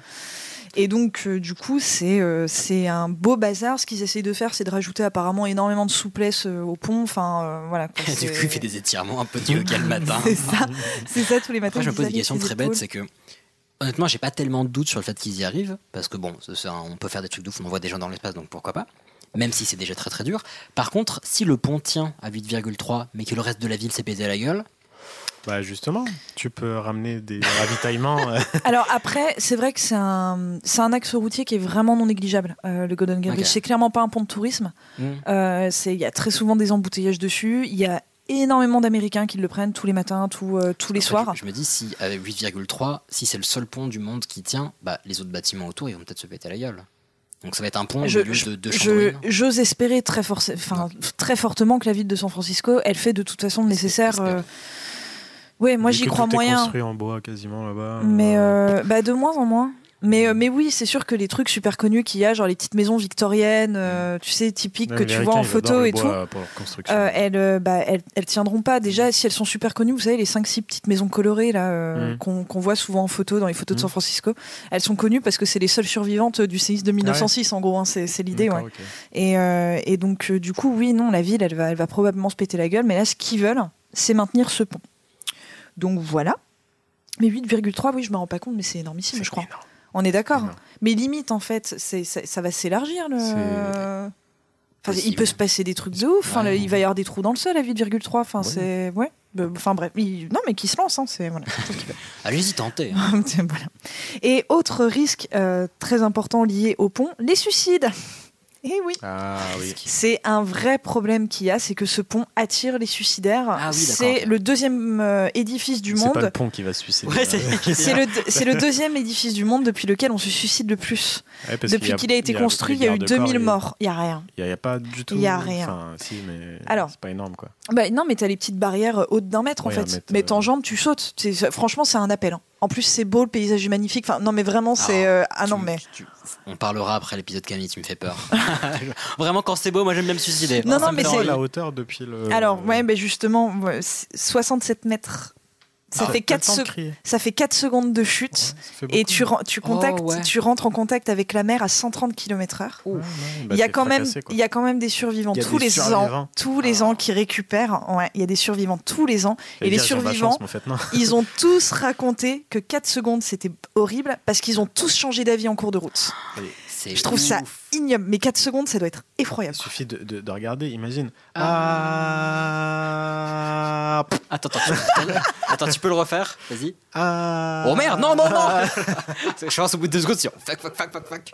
Et donc, euh, du coup, c'est euh, c'est un beau bazar. Ce qu'ils essayent de faire, c'est de rajouter apparemment énormément de souplesse euh, au pont. Enfin, voilà. quoi. du coup, il fait des étirements un peu de yoga le matin. C'est ça, c'est ça tous les matins. Après, je me pose questions ses très bêtes, épaules. c'est que honnêtement, j'ai pas tellement de doutes sur le fait qu'ils y arrivent, parce que bon, on peut faire des trucs de fou, on envoie des gens dans l'espace, donc pourquoi pas. Même si c'est déjà très très dur. Par contre, si le pont tient à 8,3, mais que le reste de la ville s'est pété la gueule, Bah justement, tu peux ramener des ravitaillements. euh, Alors après, c'est vrai que c'est un, c'est un axe routier qui est vraiment non négligeable. euh, le Golden Gate c'est clairement pas un pont de tourisme. Mm. Euh, c'est- Il y a très souvent des embouteillages dessus. Il y a énormément d'Américains qui le prennent tous les matins, tous, euh, tous les soirs. Je, je me dis, si avec 8,3, si c'est le seul pont du monde qui tient, bah, les autres bâtiments autour, ils vont peut-être se péter la gueule. Donc ça va être un pont au Je- milieu je- de chambres. J'ose espérer très, forc- enfin, très fortement que la ville de San Francisco, elle fait de toute façon le nécessaire. euh, Ouais, moi j'y crois moyen. construit en bois quasiment là-bas. Mais euh, bah, de moins en moins. Mais, euh, mais oui, c'est sûr que les trucs super connus qu'il y a, genre les petites maisons victoriennes, euh, tu sais, typiques que tu vois en photo et tout, euh, elles, bah, elles, elles tiendront pas. Déjà, si elles sont super connues, vous savez, les 5-6 petites maisons colorées là euh, Mm. qu'on voit souvent en photo, dans les photos de Mm. San Francisco, elles sont connues parce que c'est les seules survivantes du séisme de 1906, en gros, hein, c'est l'idée. Ouais. Et, et donc, du coup, oui, non, la ville, elle va, elle va probablement se péter la gueule, mais là, ce qu'ils veulent, c'est maintenir ce pont. Donc voilà. Mais 8,3, oui, je me rends pas compte, mais c'est énormissime, je crois. On est d'accord. Mais limite, en fait, c'est, ça, ça va s'élargir. Le... Enfin, il peut se passer des trucs de ouf. Enfin, Ouais. le- il va y avoir des trous dans le sol à 8,3. Enfin, c'est. Ouais. Enfin, bref. Il- Non, mais qui se lance. Hein, c'est... Voilà. Allez-y. Voilà. Et autre risque euh, très important lié au pont, les suicides. Eh oui. Ah oui. C'est un vrai problème qu'il y a, c'est que ce pont attire les suicidaires. Ah oui, c'est le deuxième euh, édifice du C'est monde. pas le pont qui va se suicider. Ouais, c'est- C'est le, c'est le deuxième édifice du monde depuis lequel on se suicide le plus. Ouais, Depuis qu'il a été y construit, il y a eu des garde-corps, 2000 il y a- morts. Il n'y a rien. Il n'y a, pas du tout. Il y a rien. Enfin, si, mais Alors. c'est pas énorme quoi. Bah, non, mais t'as les petites barrières euh, hautes d'un mètre en Ouais, fait. mètre, mais euh, t'enjambes, tu sautes. C'est- franchement, c'est un appel. hein. En plus, c'est beau, le paysage est magnifique. Enfin, non, mais vraiment, c'est. euh, ah non, Tu- mais. tu- on parlera après l'épisode Camille, tu me fais peur. Vraiment, quand c'est beau, moi j'aime bien me suicider. Non, non, me mais c'est- la hauteur depuis le. Alors, ouais, bah, justement, ouais, c'est 67 mètres. Ça, Ah, fait t'as 4 le temps de crier. ça fait 4 secondes de chute. Ça fait Et tu, ren- tu, contactes, Oh, ouais. tu rentres en contact avec la mer à 130 km/h. Ouais, Il bah, y a quand même, fracassé, il y a quand même des survivants tous des les survivants. ans, tous les ans qui récupèrent. Ouais, il y a des survivants tous les ans. Et les survivants, chance, en fait, ils ont tous raconté que 4 secondes c'était horrible parce qu'ils ont tous changé d'avis en cours de route. Je trouve ça ignoble. Mais 4 secondes, ça doit être effroyable. Il suffit de, de- de regarder, imagine. Ah. Ah. Attends, attends, tu- attends, tu peux le refaire? Vas-y. Ah. Oh merde, non, non, non Je pense au bout de deux secondes, c'est fuck, fuck, fuck, fuck, fuck.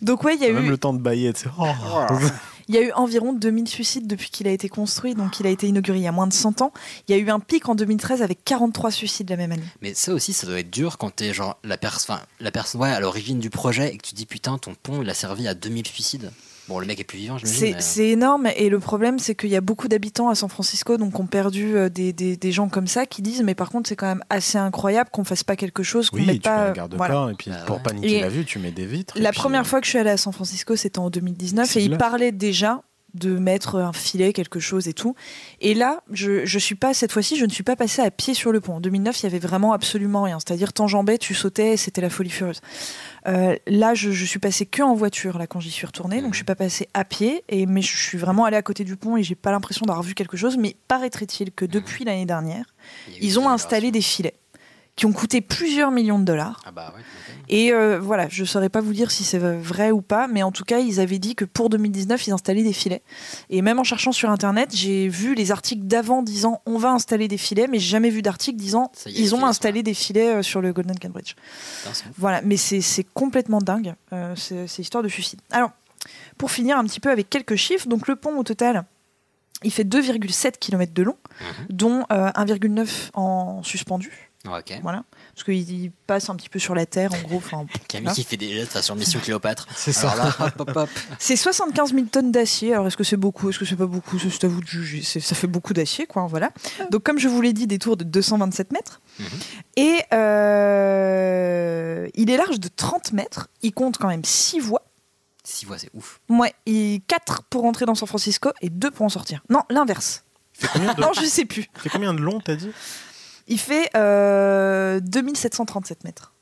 Donc ouais, il y a T'as même eu, le temps de bailler. tu sais. Oh. il y a eu environ 2000 suicides depuis qu'il a été construit. Donc il a été inauguré il y a moins de 100 ans. Il y a eu un pic en 2013 avec 43 suicides la même année. Mais ça aussi, ça doit être dur quand t'es genre la personne, la personne, ouais, à l'origine du projet et que tu dis putain, ton pont, il a servi à 2000 suicides. Bon, le mec est plus vivant, C'est j'imagine. mais- c'est énorme et le problème c'est qu'il y a beaucoup d'habitants à San Francisco donc ont perdu euh, des, des- des gens comme ça qui disent mais par contre c'est quand même assez incroyable qu'on fasse pas quelque chose qu'on Oui, mette tu pas mets un euh, garde-corps voilà. et puis Bah pour ouais. paniquer Et la vue, tu mets des vitres. La puis, première euh, fois que je suis allée à San Francisco c'était en 2019 C'est et ils parlaient déjà de mettre un filet, quelque chose et tout. Et là, je, je suis pas, cette fois-ci, je ne suis pas passée à pied sur le pont. En 2009, il y avait vraiment absolument rien. C'est-à-dire, t'enjambais, tu sautais, et c'était la folie furieuse. Euh, là, je, je suis passée que en voiture là quand j'y suis retournée, donc je suis pas passée à pied, et mais je suis vraiment allée à côté du pont et j'ai pas l'impression d'avoir vu quelque chose. Mais paraîtrait-il que depuis l'année dernière, ils ont installé des filets qui ont coûté plusieurs millions de dollars. Ah bah ouais. Et euh, voilà, je saurais pas vous dire si c'est vrai ou pas, mais en tout cas, ils avaient dit que pour 2019, ils installaient des filets. Et même en cherchant sur Internet, j'ai vu les articles d'avant disant on va installer des filets, mais j'ai jamais vu d'article disant est, ils ont installé des filets euh, sur le Golden Gate Bridge. Voilà, mais c'est complètement dingue. Euh, c'est histoire de suicide. Alors, pour finir un petit peu avec quelques chiffres, donc le pont au total, il fait 2,7 km de long, dont euh, 1,9 en suspendu. Ok. Voilà, parce qu'il il passe un petit peu sur la terre, en gros. enfin, Camille qui fait des gestes sur Mission Cléopâtre. C'est ça. Là, hop, hop, hop. C'est 75 000 tonnes d'acier. Alors, est-ce que c'est beaucoup? Est-ce que c'est pas beaucoup? C'est à vous de juger. C'est- Ça fait beaucoup d'acier, quoi. Voilà. Donc, comme je vous l'ai dit, des tours de 227 mètres. Et euh, il est large de 30 mètres. Il compte quand même 6 voies. Six voix, c'est ouf. Ouais, et 4 pour entrer dans San Francisco et 2 pour en sortir. Non, l'inverse. combien de- non, je sais plus. Fait combien de long, t'as dit? Il fait euh, 2737 mètres,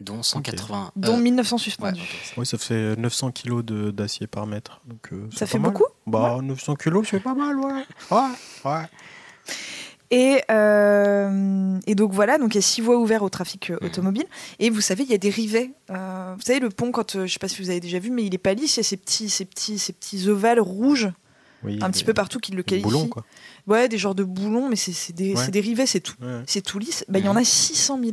Dont 180. dont euh, 1900 suspendus. Oui, ça fait 900 kilos de- d'acier par mètre. Donc, euh, Ça fait mal. beaucoup Bah, 900 kilos, c'est pas mal, ouais. Ouais, ouais. Et, euh, et donc voilà, donc il y a six voies ouvertes au trafic euh, automobile. Et vous savez, il y a des rivets. Euh, vous savez, le pont, quand euh, je sais pas si vous avez déjà vu, mais il est pas lisse. Il y a ces petits, ces petits, ces petits ovales rouges, Oui, un petit peu partout qui le des qualifient. boulons, quoi. Ouais, des genres de boulons, mais c'est c'est des, Ouais. c'est c'est tout. Ouais. C'est tout lisse. Bah, il y en a 600 000.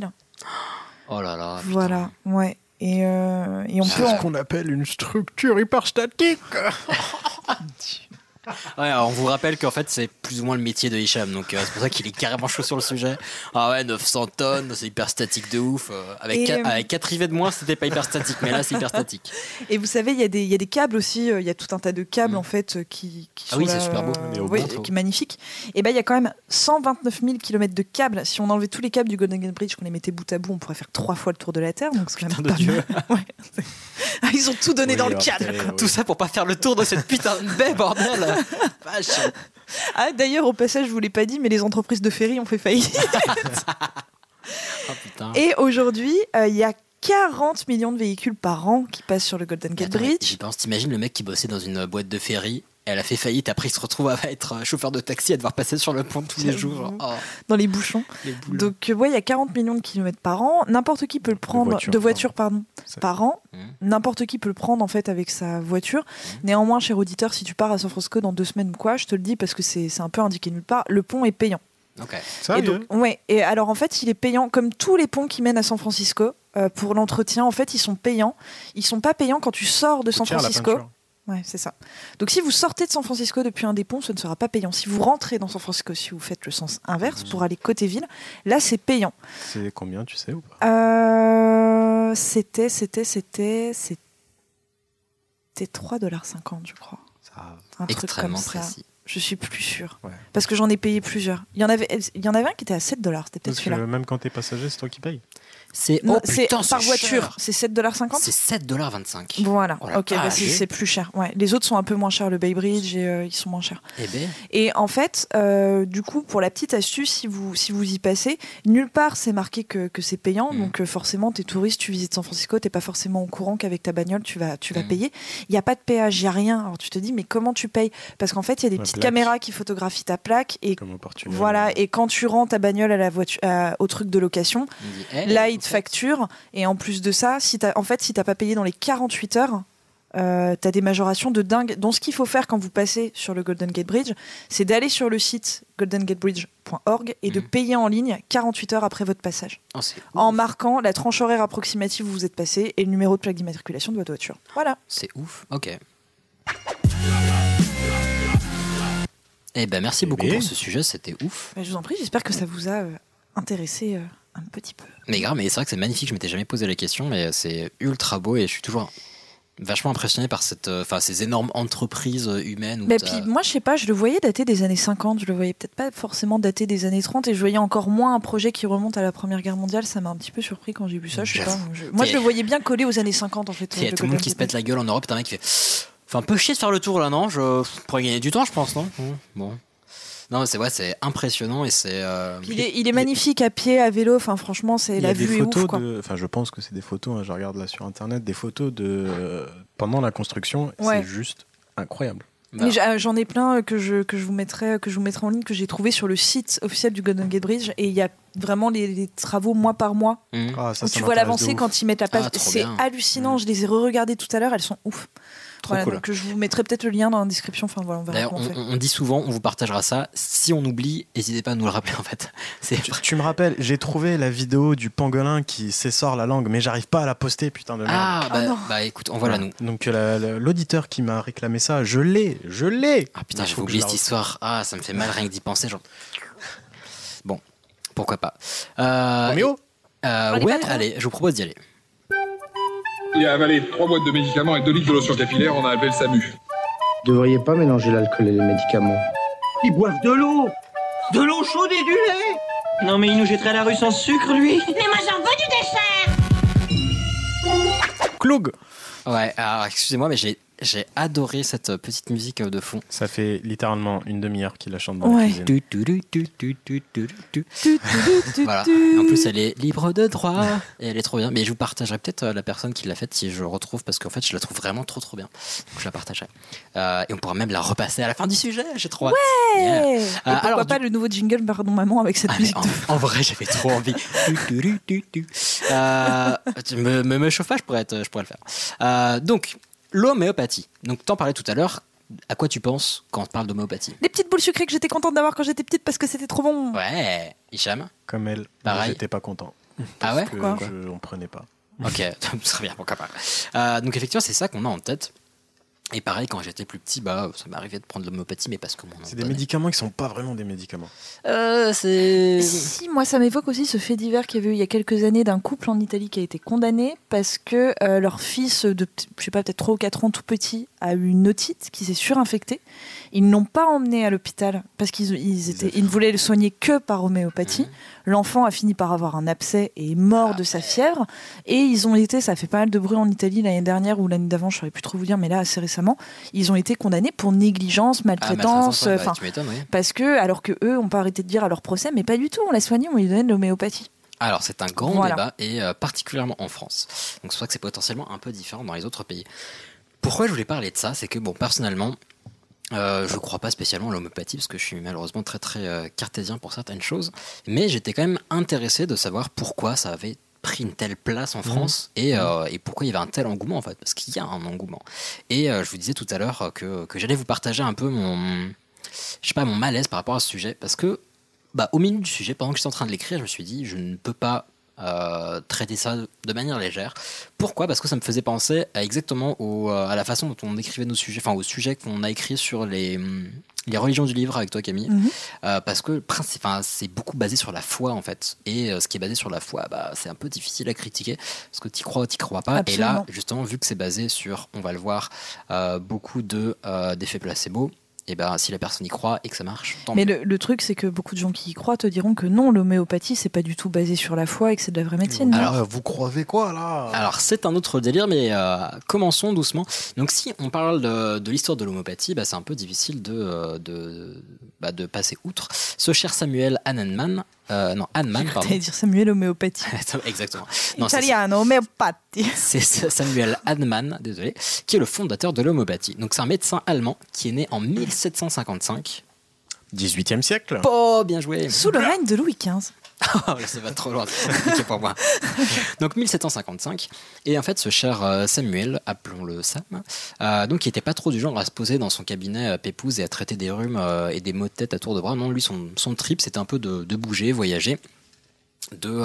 Oh là là. Voilà, ouais. Et, euh, et on C'est peut. en- ce qu'on appelle une structure hyperstatique. Ouais, on vous rappelle qu'en fait c'est plus ou moins le métier de Hicham, donc euh, c'est pour ça qu'il est carrément chaud sur le sujet. Ah ouais, 900 tonnes, c'est hyper statique de ouf. euh, avec, euh, avec quatre rivets de moins, c'était pas hyper statique, mais là c'est hyper statique. Et vous savez, il y, a des- il y a des câbles aussi, euh, il y a tout un tas de câbles en fait euh, qui, qui Ah sont oui, là, c'est super beau. euh, qui est magnifique. Et ben il y a quand même 129 000 km de câbles. Si on enlevait tous les câbles du Golden Gate Bridge, qu'on les mettait bout à bout, on pourrait faire trois fois le tour de la Terre. Donc c'est quand même de pas Dieu. mal. Ouais. Ils ont tout donné Oui, dans le câble. Tout ça pour pas faire le tour de cette putain de baie, bordel. Ah, D'ailleurs, au passage, je vous l'ai pas dit, mais les entreprises de ferry ont fait faillite. Oh. Et aujourd'hui, euh, il y a 40 millions de véhicules par an qui passent sur le Golden Gate Bridge. J'y pense, t'imagines le mec qui bossait dans une boîte de ferry, elle a fait faillite, après il se retrouve à être euh, chauffeur de taxi, à devoir passer sur le pont tous les jours. oh, dans les bouchons. les. Donc euh, ouais, il y a 40 millions de kilomètres par an. N'importe qui peut le prendre de voitures, voitures, pardon, par an. Mmh. N'importe qui peut le prendre en fait avec sa voiture. Néanmoins, cher auditeur, si tu pars à San Francisco dans deux semaines ou quoi, je te le dis parce que c'est c'est un peu indiqué nulle part. Le pont est payant. Ok. Et donc, ouais. Et alors en fait, il est payant comme tous les ponts qui mènent à San Francisco. euh, pour l'entretien, en fait, ils sont payants. Ils sont pas payants quand tu sors de San Francisco. Ouais, c'est ça. Donc si vous sortez de San Francisco depuis un des ponts, ce ne sera pas payant. Si vous rentrez dans San Francisco, si vous faites le sens inverse pour aller côté ville, là c'est payant. C'est combien, tu sais ou pas? Euh, c'était, c'était, c'était, c'était 3,50$, je crois. Un truc comme ça. précis. Je suis plus sûre. Parce que j'en ai payé plusieurs. Il y en avait, il y en avait un qui était à 7$, c'était peut-être Parce que celui-là. même quand t'es passager, c'est toi qui payes. C'est oh, par c'est voiture, c'est 7,50$. C'est 7,25$. Voilà, Oh ok, bah, c'est plus cher. Ouais. Les autres sont un peu moins chers, le Bay Bridge, et euh, ils sont moins chers. Eh ben. Et en fait, euh, du coup, pour la petite astuce, si vous, si vous y passez, nulle part c'est marqué que, que c'est payant. Donc euh, forcément, tu es touriste, tu visites San Francisco, tu pas forcément au courant qu'avec ta bagnole, tu vas, tu vas payer. Il n'y a pas de péage, il n'y a rien. Alors tu te dis, mais comment tu payes? Parce qu'en fait, il y a des La petites plaque. caméras qui photographient ta plaque. Et Comme voilà, et quand tu rends ta bagnole à la voiture, à- au truc de location, Il dit, là, ils te facturent. Et en plus de ça, si t'as- en fait, si t'as pas payé dans les 48 heures, euh, t'as des majorations de dingue. Donc, ce qu'il faut faire quand vous passez sur le Golden Gate Bridge, c'est d'aller sur le site goldengatebridge.org et de payer en ligne 48 heures après votre passage. Oh, c'est En marquant la tranche horaire approximative où vous êtes passé et le numéro de plaque d'immatriculation de votre voiture. Voilà. C'est ouf. Ok. Eh ben merci beaucoup bien. pour ce sujet, c'était ouf. Bah, je vous en prie, j'espère que ça vous a euh, intéressé euh, un petit peu. Mais grave, mais c'est vrai que c'est magnifique, je m'étais jamais posé la question, mais c'est ultra beau et je suis toujours vachement impressionné par cette, euh, enfin, ces énormes entreprises humaines. où t'as- puis moi, je sais pas, je le voyais dater des années 50, je le voyais peut-être pas forcément dater des années 30, et je voyais encore moins un projet qui remonte à la Première Guerre mondiale. Ça m'a un petit peu surpris quand j'ai vu ça. Je sais pas. Je- Moi, je le voyais bien collé aux années 50 en fait. Il y a tout le monde qui se pète la gueule en Europe, t'as un mec qui fait Fait un peu chier de faire le tour là, non? Je pourrais gagner du temps, je pense, non? Bon. Non, c'est ouais, c'est impressionnant et c'est. euh, Il est, il est magnifique à pied, à vélo. Enfin, franchement, c'est la des vue est ouf. Quoi. de. Enfin, je pense que c'est des photos. hein, je regarde là sur internet des photos de euh, pendant la construction. Ouais. C'est juste incroyable. Mais j'a- j'en ai plein que je, que je vous mettrai que je vous mettrai en ligne que j'ai trouvé sur le site officiel du Golden Gate Bridge et il y a vraiment les, les travaux mois par mois Mhm. Ah, ça, où ça tu vois l'avancée quand ils mettent la page. Ah, trop c'est hallucinant. Je les ai re-regardées tout à l'heure. Elles sont ouf. Trop Voilà, cool. donc je vous mettrai peut-être le lien dans la description. Enfin voilà, on verra on, on fait. on dit souvent, on vous partagera ça. Si on oublie, n'hésitez pas à nous le rappeler en fait. C'est Tu, tu me rappelles, j'ai trouvé la vidéo du pangolin qui s'essore la langue, mais j'arrive pas à la poster, putain de merde. Ah, bah, bah, écoute, envoie-la nous. Donc la- l'auditeur qui m'a réclamé ça, je l'ai, je l'ai. Ah putain, j'ai oublié cette histoire. Ah, ça me fait mal rien que d'y penser. Genre... Bon, pourquoi pas. Euh, Roméo euh, Ouais, allez, je vous propose d'y aller. Il a avalé trois boîtes de médicaments et deux litres de lotion capillaire, on a appelé le SAMU. Vous devriez pas mélanger l'alcool et les médicaments. Ils boivent de l'eau. De l'eau chaude et du lait. Non mais il nous jetterait à la rue sans sucre, lui. Mais moi j'en veux du dessert. Cloug. Ouais, alors excusez-moi, mais j'ai j'ai adoré cette petite musique euh, de fond. Ça fait littéralement une demi-heure qu'il la chante dans Ouais. la cuisine. Voilà. en plus, elle est libre de droit et elle est trop bien. Mais je vous partagerai peut-être euh, la personne qui l'a faite si je retrouve parce qu'en fait, je la trouve vraiment trop trop bien. Donc je la partagerai. Euh, et on pourra même la repasser à la fin du sujet. J'ai trop hâte. Yeah. Euh, pourquoi alors, pas le nouveau jingle Pardon Maman avec cette Ah, musique en, de en vrai, j'avais trop envie. Euh, me, me, me chauffe pas, je pourrais, être- je pourrais le faire. Euh, donc, l'homéopathie. Donc, t'en parlais tout à l'heure. À quoi tu penses quand on te parle d'homéopathie? Les petites boules sucrées que j'étais contente d'avoir quand j'étais petite parce que c'était trop bon. Ouais, Hicham? Comme elle, Pareil. j'étais pas content. Ah ouais? Que Pourquoi? je, on prenait pas. Ok, très bien, pourquoi pas. Euh, donc effectivement, c'est ça qu'on a en tête. Et pareil, quand j'étais plus petit, bah, ça m'arrivait de prendre l'homéopathie, mais parce que mon C'est des médicaments qui sont pas vraiment des médicaments. Euh, c'est. Si, moi, ça m'évoque aussi ce fait divers qu'il y avait eu il y a quelques années d'un couple en Italie qui a été condamné parce que euh, leur fils de, je sais pas, peut-être 3 ou 4 ans tout petit a eu une otite qui s'est surinfectée. Ils ne l'ont pas emmené à l'hôpital parce qu'ils ils étaient, ils ne voulaient le soigner que par homéopathie. L'enfant a fini par avoir un abcès et est mort de sa fièvre. Et ils ont été, ça a fait pas mal de bruit en Italie l'année dernière ou l'année d'avant, je saurais plus trop vous dire, mais là assez récemment, ils ont été condamnés pour négligence, maltraitance, ouais, bah, enfin, oui. parce que alors que eux ont pas arrêté de dire à leur procès, mais pas du tout, on l'a soigné, on lui donnait de l'homéopathie. Alors, c'est un grand Voilà. débat, et euh, particulièrement en France. Donc, c'est vrai que c'est potentiellement un peu différent dans les autres pays. Pourquoi je voulais parler de ça C'est que, bon, personnellement, euh, je crois pas spécialement à l'homéopathie parce que je suis malheureusement très très euh, cartésien pour certaines choses, mais j'étais quand même intéressé de savoir pourquoi ça avait pris une telle place en France et, euh, et pourquoi il y avait un tel engouement en fait, parce qu'il y a un engouement. Et je vous disais tout à l'heure que, que j'allais vous partager un peu mon, je sais pas, mon malaise par rapport à ce sujet, parce que bah, au milieu du sujet, pendant que j'étais en train de l'écrire, je me suis dit, je ne peux pas euh, traiter ça de manière légère. Pourquoi? Parce que ça me faisait penser à exactement au, euh, à la façon dont on écrivait nos sujets, enfin au sujet qu'on a écrit sur les, hum, les religions du livre avec toi Camille. Mhm. Euh, parce que c'est beaucoup basé sur la foi en fait. Et euh, ce qui est basé sur la foi, bah, c'est un peu difficile à critiquer parce que tu crois ou tu crois pas. Et là, justement, vu que c'est basé sur, on va le voir, beaucoup de, d'effets placebo, et ben si la personne y croit et que ça marche, tant Mais mieux. le, le truc, c'est que beaucoup de gens qui y croient te diront que non, l'homéopathie, c'est pas du tout basé sur la foi et que c'est de la vraie médecine. Alors, Ah, vous croyez quoi là Alors c'est un autre délire, mais euh, commençons doucement. Donc si on parle de, de l'histoire de l'homéopathie, bah, c'est un peu difficile de, euh, de, bah, de passer outre. Ce cher Samuel Hahnemann, euh, non Hahnemann, pardon. T'allais dire Samuel homéopathie. Exactement. Non, c'est- Italiano, homéopathie. c'est Samuel Hahnemann, désolé, qui est le fondateur de l'homéopathie. Donc c'est un médecin allemand qui est né en 1755. 18e siècle Oh, bien joué. Sous le règne de Louis XV. Oh, ça va trop loin, c'est pour moi. Donc 1755, et en fait ce cher euh, Samuel, appelons-le Sam, euh, donc qui était pas trop du genre à se poser dans son cabinet euh, pépouze et à traiter des rhumes euh, et des maux de tête à tour de bras. Non, lui son, trip c'était un peu de, bouger, voyager. De,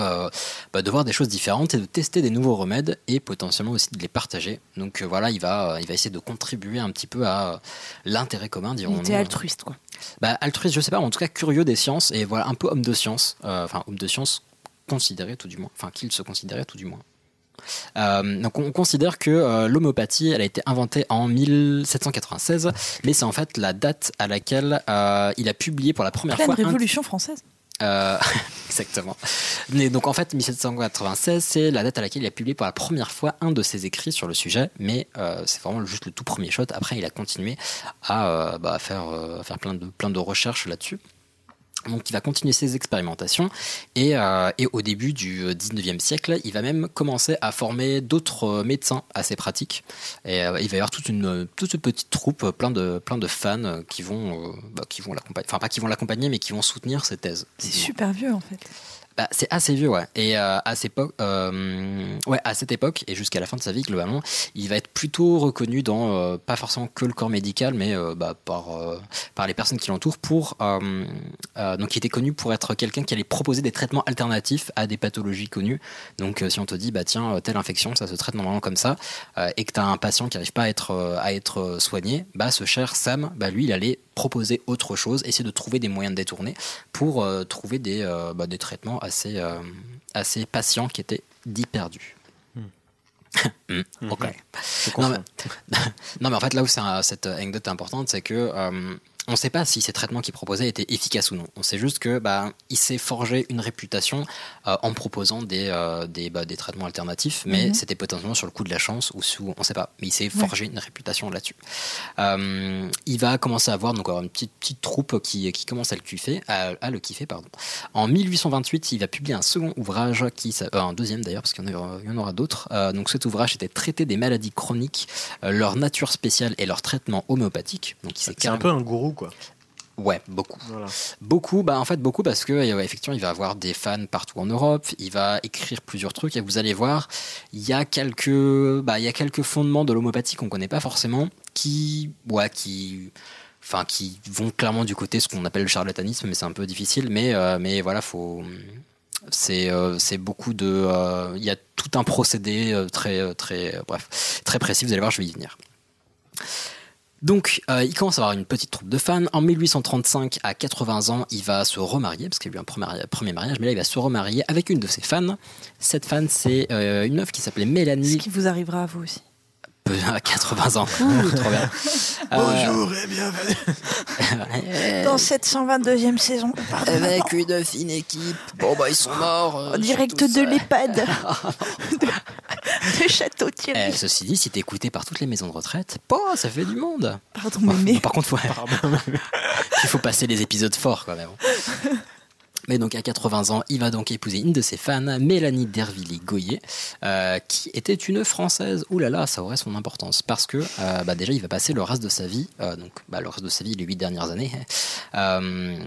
bah, de voir des choses différentes et de tester des nouveaux remèdes et potentiellement aussi de les partager. Donc voilà, il va, il va essayer de contribuer un petit peu à l'intérêt commun, Il dirons-nous. était altruiste, quoi. Bah, altruiste, je sais pas, mais en tout cas curieux des sciences et voilà un peu homme de science, euh, enfin homme de science considéré tout du moins, enfin qu'il se considérait tout du moins. Euh, donc on considère que euh, l'homéopathie, elle a été inventée en 1796, mais c'est en fait la date à laquelle euh, il a publié pour la première Pleine fois. un- révolution française. Euh, exactement. Donc en fait, 1796, c'est la date à laquelle il a publié pour la première fois un de ses écrits sur le sujet, mais euh, c'est vraiment juste le tout premier shot. Après, il a continué à, euh, bah, faire, euh, faire plein, de, plein de recherches là-dessus. Donc il va continuer ses expérimentations et, euh, et au début du euh, 19e siècle, il va même commencer à former d'autres euh, médecins assez pratiques. Et euh, il va y avoir toute une, toute petite troupe, euh, plein de, plein de fans euh, qui vont, euh, bah, qui vont l'accompagner, enfin pas qui vont l'accompagner, mais qui vont soutenir ses thèses. C'est super vieux en fait. Bah, c'est assez vieux, ouais. Et euh, à, cette époque, euh, à cette époque et jusqu'à la fin de sa vie, globalement, il va être plutôt reconnu dans euh, pas forcément que le corps médical, mais bah, par par les personnes qui l'entourent. Pour donc, il était connu pour être quelqu'un qui allait proposer des traitements alternatifs à des pathologies connues. Donc, si on te dit, bah tiens, telle infection, ça se traite normalement comme ça, et que tu as un patient qui n'arrive pas à être à être soigné, bah ce cher Sam, bah lui, il allait proposer autre chose, essayer de trouver des moyens de détourner pour trouver des, bah, des traitements assez, euh, assez patients qui étaient dits perdus. Hmm, ok. Non mais, non, mais en fait, là où c'est un- cette anecdote est importante, c'est que euh, on ne sait pas si ces traitements qu'il proposait étaient efficaces ou non. On sait juste que bah, il s'est forgé une réputation euh, en proposant des, euh, des, bah, des traitements alternatifs, mais Mhm. c'était potentiellement sur le coup de la chance ou sous, on ne sait pas. Mais il s'est forgé une réputation là-dessus. Euh, il va commencer à avoir donc une petite, petite troupe qui, qui commence à le kiffer, à, à le kiffer pardon. En 1828, il va publier un second ouvrage qui, euh, un deuxième d'ailleurs parce qu'il y en aura, il y en aura d'autres. Euh, donc cet ouvrage était traité des maladies chroniques, euh, leur nature spéciale et leur traitement homéopathique. Donc il s'est C'est un peu un gourou, quoi. Ouais, beaucoup. Voilà. Beaucoup, bah en fait beaucoup parce que effectivement il va avoir des fans partout en Europe, il va écrire plusieurs trucs et vous allez voir, il y a quelques, bah il y a quelques fondements de l'homéopathie qu'on connaît pas forcément, qui, ouais, qui, enfin qui vont clairement du côté ce qu'on appelle le charlatanisme, mais c'est un peu difficile, mais euh, mais voilà faut c'est euh, c'est beaucoup de euh, il y a tout un procédé euh, très très bref très précis vous allez voir je vais y venir donc, euh, il commence à avoir une petite troupe de fans. En 1835, à 80 ans, il va se remarier, parce qu'il y a eu un premier, mariage, mais là, il va se remarier avec une de ses fans. Cette fan, c'est euh, une meuf qui s'appelait Mélanie. Ce qui vous arrivera à vous aussi. À 80 ans. Trop bien. Bonjour et bienvenue. Euh, Dans cette 122e saison. avec une fine équipe. Bon, bah, ils sont morts. euh, En direct de l'EHPAD. de, de Château Thierry. Eh, ceci dit, si t'es écouté par toutes les maisons de retraite, oh, ça fait du monde. Pardon, mémé. Par contre, faut... il faut passer les épisodes forts quand même. Mais donc à 80 ans, il va donc épouser une de ses fans, Mélanie Dervilly-Goyer, euh, qui était une Française. Ouh là là, ça aurait son importance parce que euh, bah, déjà il va passer le reste de sa vie, euh, donc bah, le reste de sa vie, les huit dernières années, euh,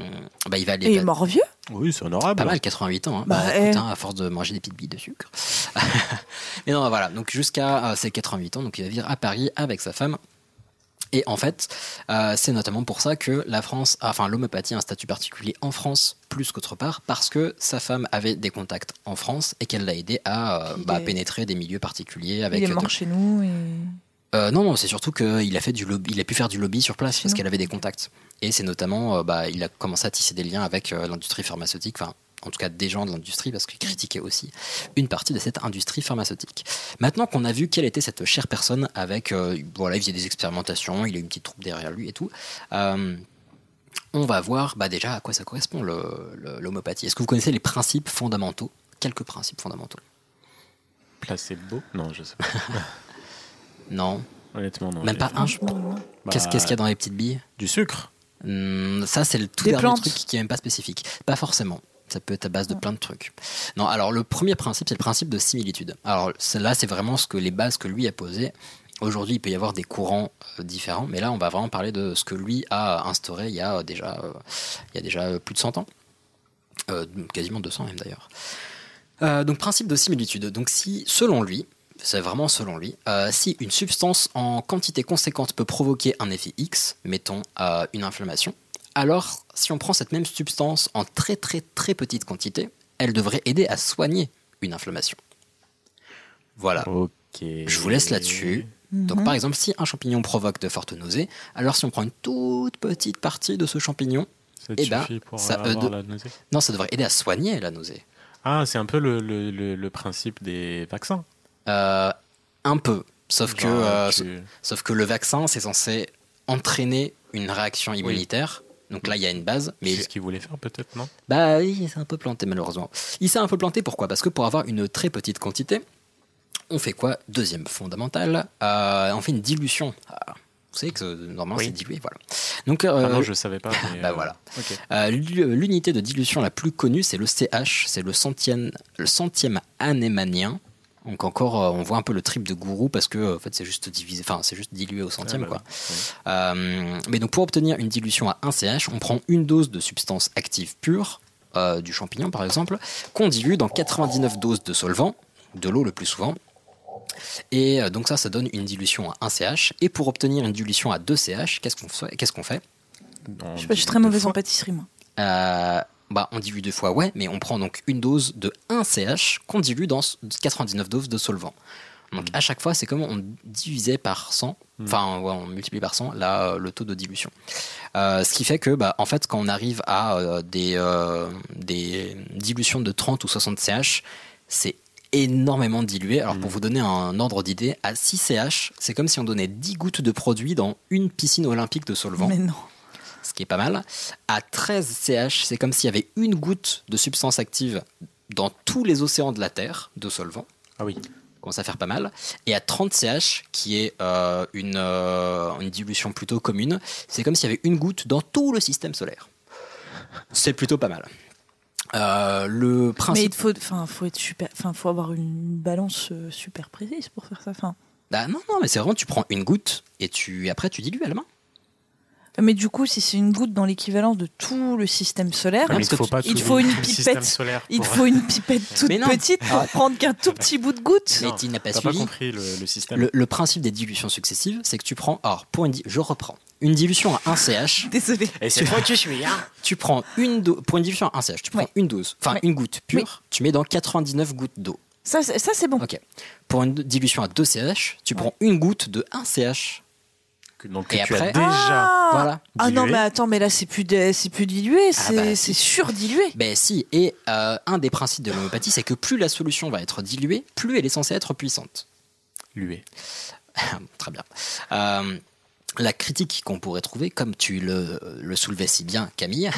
bah, il va aller Et il est mort vieux? Oui, c'est honorable. pas mal, 88 ans. hein. Bah, Bah, eh. écoute, hein, à force de manger des petites billes de sucre. Mais non, voilà. Donc jusqu'à euh, ses 88 ans, donc il va vivre à Paris avec sa femme. Et en fait, euh, c'est notamment pour ça que la France, a- enfin l'homéopathie a un statut particulier en France plus qu'autre part, parce que sa femme avait des contacts en France et qu'elle l'a aidé à euh, bah, est- pénétrer des milieux particuliers avec. Il est mort de- chez nous et. euh, non, non, c'est surtout qu'il a fait du lobby, il a pu faire du lobby sur place parce qu'elle avait des contacts. Et c'est notamment, euh, bah, il a commencé à tisser des liens avec euh, l'industrie pharmaceutique, enfin, en tout cas des gens de l'industrie, parce qu'il critiquait aussi une partie de cette industrie pharmaceutique. Maintenant qu'on a vu quelle était cette chère personne, avec, euh, voilà, il faisait des expérimentations, il a une petite troupe derrière lui et tout. euh, on va voir, bah, déjà à quoi ça correspond l'homéopathie. Est-ce que vous connaissez les principes fondamentaux Quelques principes fondamentaux? Placebo? Non, je sais pas. Non. Honnêtement, non. Même pas un. Bah, Qu'est-ce qu'il y a dans les petites billes? Du sucre? Hmm, ça, c'est le tout Des dernier plantes. truc qui est même pas spécifique. Pas forcément. Ça peut être à base de plein de trucs. Non, alors le premier principe, c'est le principe de similitude. Alors là, c'est vraiment ce que les bases que lui a posées. Aujourd'hui, il peut y avoir des courants euh, différents, mais là, on va vraiment parler de ce que lui a instauré il y a déjà, euh, il y a déjà euh, plus de 100 ans. Euh, quasiment 200 même d'ailleurs. Euh, donc principe de similitude. Donc si, selon lui, c'est vraiment selon lui, euh, si une substance en quantité conséquente peut provoquer un effet X, mettons euh, une inflammation, alors si on prend cette même substance en très très très petite quantité, elle devrait aider à soigner une inflammation. Voilà. Ok. Je vous laisse là-dessus. Donc Mhm. par exemple, si un champignon provoque de fortes nausées, alors si on prend une toute petite partie de ce champignon, Ça eh ben, suffit pour ça, avoir euh, de- la nausée? Non, ça devrait aider à soigner la nausée. Ah, c'est un peu le, le, le, le principe des vaccins. Euh, un peu. Sauf que, euh, tu- sauf que le vaccin, c'est censé entraîner une réaction immunitaire. Donc là, il y a une base. Mais C'est ce qu'il voulait faire peut-être, non? Bah, il s'est un peu planté malheureusement. Il s'est un peu planté pourquoi? Parce que pour avoir une très petite quantité, on fait quoi? Deuxième fondamental, euh, on fait une dilution. Ah, vous savez que euh, normalement Oui. c'est dilué, voilà. Donc, euh, Ah non, je savais pas. mais, bah euh, voilà. L'unité de dilution la plus connue, c'est le CH, c'est le centième, le centième anémanien. Donc encore, euh, on voit un peu le trip de gourou parce que euh, en fait c'est juste divisé, enfin c'est juste dilué au centième Ah bah quoi. Euh, mais donc pour obtenir une dilution à 1 CH, on prend une dose de substance active pure euh, du champignon par exemple, qu'on dilue dans 99 doses de solvant, de l'eau le plus souvent. Et euh, donc ça, ça donne une dilution à 1 CH. Et pour obtenir une dilution à 2 CH, qu'est-ce qu'on fait, qu'est-ce qu'on fait? Je sais pas, je suis très mauvaise en pâtisserie, moi. Euh, bah, on dilue deux fois, ouais, mais on prend donc une dose de 1 CH qu'on dilue dans 99 doses de solvant. Donc à chaque fois, c'est comme on divisait par 100, enfin ouais, on multiplie par 100 là, le taux de dilution. Euh, ce qui fait que, bah, en fait, quand on arrive à euh, des, euh, des dilutions de 30 ou 60 CH, c'est énormément dilué. Alors pour vous donner un ordre d'idée, à 6 CH, c'est comme si on donnait 10 gouttes de produit dans une piscine olympique de solvant Mais non. Qui est pas mal. À 13 CH, c'est comme s'il y avait une goutte de substance active dans tous les océans de la Terre de solvant. Ah oui. Commence à faire pas mal. Et à 30 CH, qui est euh, une, euh, une dilution plutôt commune, c'est comme s'il y avait une goutte dans tout le système solaire. C'est plutôt pas mal. Euh, le Mais principe. il faut, enfin, faut être super, enfin, faut avoir une balance super précise pour faire ça. Enfin, Ah, non, non, mais c'est vraiment, tu prends une goutte et tu, après tu dilues à la main. Mais du coup, si c'est une goutte dans l'équivalence de tout le système solaire, Mais il faut pas il tout faut une le système pipette, solaire il faut une pipette toute Mais non. petite pour Ah. prendre qu'un tout petit bout de goutte. Mais tu n'as pas t'as suivi. compris le, le système. Le, le principe des dilutions successives, c'est que tu prends. Alors, pour une. Je reprends. Une dilution à 1 CH. Désolé. Et c'est toi qui suis, hein Tu prends une dose. Pour une dilution à 1 CH, tu prends une dose. Enfin, une goutte pure. Tu mets dans 99 gouttes d'eau. Ça, c'est- ça c'est bon. Ok. Pour une dilution à 2 CH, tu prends une goutte de 1 CH. Que- Donc Et que tu après- as déjà. Ah, Voilà. Ah non, mais attends, mais là c'est plus, de- c'est plus dilué, c'est bah, c'est surdilué. Ben si. Et euh, un des principes de l'homéopathie, c'est que plus la solution va être diluée, plus elle est censée être puissante. Lué. Très bien. Euh, la critique qu'on pourrait trouver, comme tu le, le soulevais si bien, Camille,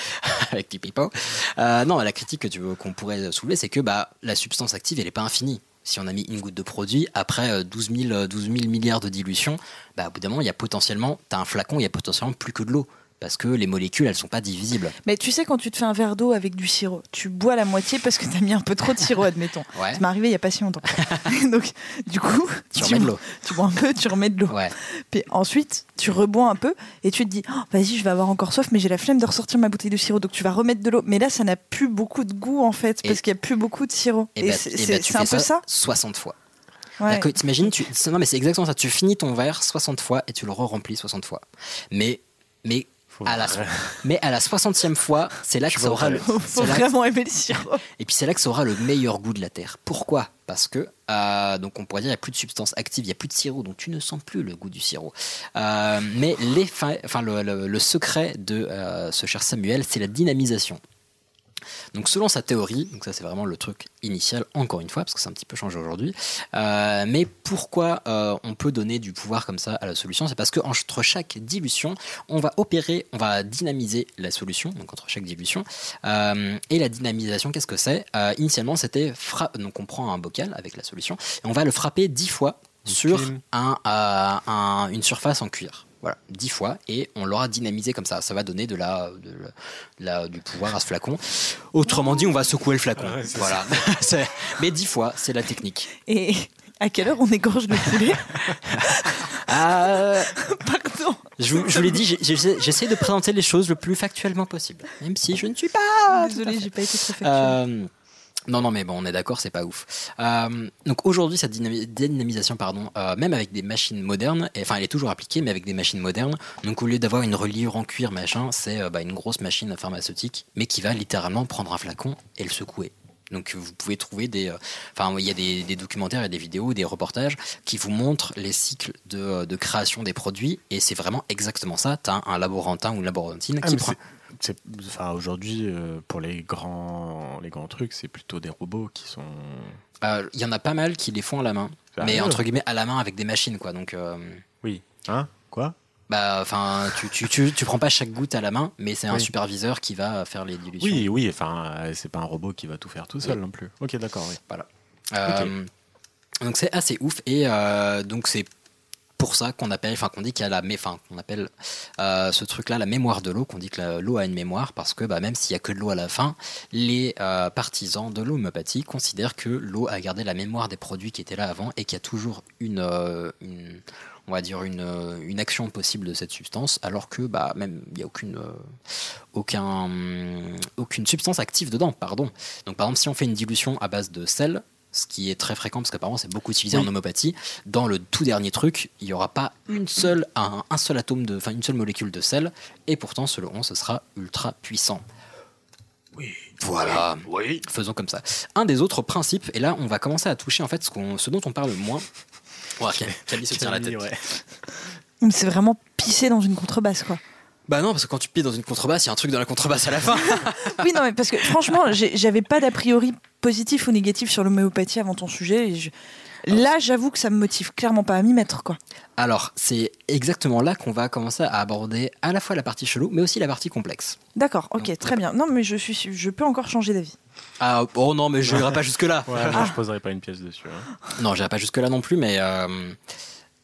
avec tes pipeaux, euh, non, la critique que tu qu'on pourrait soulever, c'est que bah, la substance active, elle n'est pas infinie. Si on a mis une goutte de produit, après euh, 12 000, euh, 12 000 milliards de dilution, bah, au bout d'un moment, il y a potentiellement, tu as un flacon, il y a potentiellement plus que de l'eau. Parce que les molécules, elles sont pas divisibles. Mais tu sais, quand tu te fais un verre d'eau avec du sirop, tu bois la moitié parce que t'as mis un peu trop de sirop, admettons. Ouais. Ça m'est arrivé il y a pas si longtemps. Donc, du coup, Tu remets de l'eau. Tu bois un peu, tu remets de l'eau. Ouais. Puis ensuite, tu rebois un peu et tu te dis, Oh, vas-y, je vais avoir encore soif, mais j'ai la flemme de ressortir ma bouteille de sirop. Donc tu vas remettre de l'eau. Mais là, ça n'a plus beaucoup de goût en fait, Et- parce qu'il y a plus beaucoup de sirop. Et, Et, bah, c'est et bah, c'est- tu c'est un peu ça. 60 fois. Ouais. T'imagines, tu, non mais c'est exactement ça. Tu finis ton verre 60 fois et tu le re-remplis 60 fois. Mais, mais à la, mais à la 60e fois, c'est là que ça aura le, Faut c'est là- vraiment aimer le sirop. et puis c'est là que ça aura le meilleur goût de la terre. Pourquoi? Parce que euh, donc on pourrait dire il n'y a plus de substance active, il n'y a plus de sirop, donc tu ne sens plus le goût du sirop. Euh, mais l'effet- enfin le, le- le secret de euh, ce cher Samuel, c'est la dynamisation. Donc selon sa théorie, donc ça c'est vraiment le truc initial, encore une fois, parce que c'est un petit peu changé aujourd'hui, euh, mais pourquoi euh, on peut donner du pouvoir comme ça à la solution? C'est parce qu'entre chaque dilution, on va opérer, on va dynamiser la solution, donc entre chaque dilution, euh, et la dynamisation, qu'est-ce que c'est? Initialement c'était, fra- donc on prend un bocal avec la solution, et on va le frapper 10 fois sur un, un- une surface en cuir. Voilà, 10 fois, et on l'aura dynamisé comme ça. Ça va donner de la, de la- la- du pouvoir à ce flacon. Autrement dit, on va secouer le flacon. voilà. C'est- Mais 10 fois, c'est la technique. Et à quelle heure on égorge le poulet Euh, Pardon. je vous, je l'ai dit, j'essaie de présenter les choses le plus factuellement possible. Même si je ne suis pas. Désolée, j'ai pas été très factuelle. Euh, non, non, mais bon, on est d'accord, c'est pas ouf. Euh, donc aujourd'hui, cette dynami- dynamisation, pardon, euh, même avec des machines modernes, enfin, elle est toujours appliquée, mais avec des machines modernes. Donc au lieu d'avoir une reliure en cuir, machin, c'est euh, bah, une grosse machine pharmaceutique, mais qui va littéralement prendre un flacon et le secouer. Donc vous pouvez trouver des, enfin il y a des, des documentaires et des vidéos, des reportages qui vous montrent les cycles de, de création des produits et c'est vraiment exactement ça. Tu as un laborantin ou une laborantine Ah, qui prend. Enfin, aujourd'hui, euh, pour les grands, les grands trucs, c'est plutôt des robots qui sont. Euh, Il y en a pas mal qui les font à la main, mais entre guillemets à la main avec des machines quoi. Donc euh, Oui. Hein? Quoi? Bah, enfin, tu, tu, tu, tu prends pas chaque goutte à la main, mais c'est un Oui. superviseur qui va faire les dilutions. Oui, oui, enfin, c'est pas un robot qui va tout faire tout seul Oui. non plus. Ok, d'accord, oui. Voilà. Donc c'est assez ouf et euh, donc c'est pour ça qu'on appelle, enfin qu'on dit qu'il y a la, enfin qu'on appelle euh, ce truc-là la mémoire de l'eau, qu'on dit que l'eau a une mémoire parce que bah, même s'il y a que de l'eau à la fin, les euh, partisans de l'homéopathie considèrent que l'eau a gardé la mémoire des produits qui étaient là avant et qu'il y a toujours une, euh, on va dire une, une action possible de cette substance, alors que bah même il n'y a aucune aucun, aucune substance active dedans, pardon. Donc par exemple si on fait une dilution à base de sel, ce qui est très fréquent parce qu'apparemment c'est beaucoup utilisé Oui. en homéopathie, dans le tout dernier truc, il n'y aura pas une seule, un, un seul atome de, enfin une seule molécule de sel, et pourtant selon ce sera ultra puissant. Oui. Voilà. Oui. Faisons comme ça. Un des autres principes, et là on va commencer à toucher en fait ce, qu'on- ce dont on parle moins. Ouais, Camille se tient la tête. C'est vraiment pisser dans une contrebasse, quoi. Bah non, parce que quand tu pieds dans une contrebasse, il y a un truc dans la contrebasse à la fin. Oui, non, mais parce que franchement, j'avais pas d'a priori positif ou négatif sur l'homéopathie avant ton sujet. et je- Là, j'avoue que ça me motive clairement pas à m'y mettre, quoi. Alors, c'est exactement là qu'on va commencer à aborder à la fois la partie chelou, mais aussi la partie complexe. D'accord, ok, très bien. Non, mais je suis, je peux encore changer d'avis. Ah, oh non, mais je n'irai pas jusque-là. Ouais, moi, je poserai pas une pièce dessus. hein. Non, j'irai pas jusque-là non plus, mais. euh,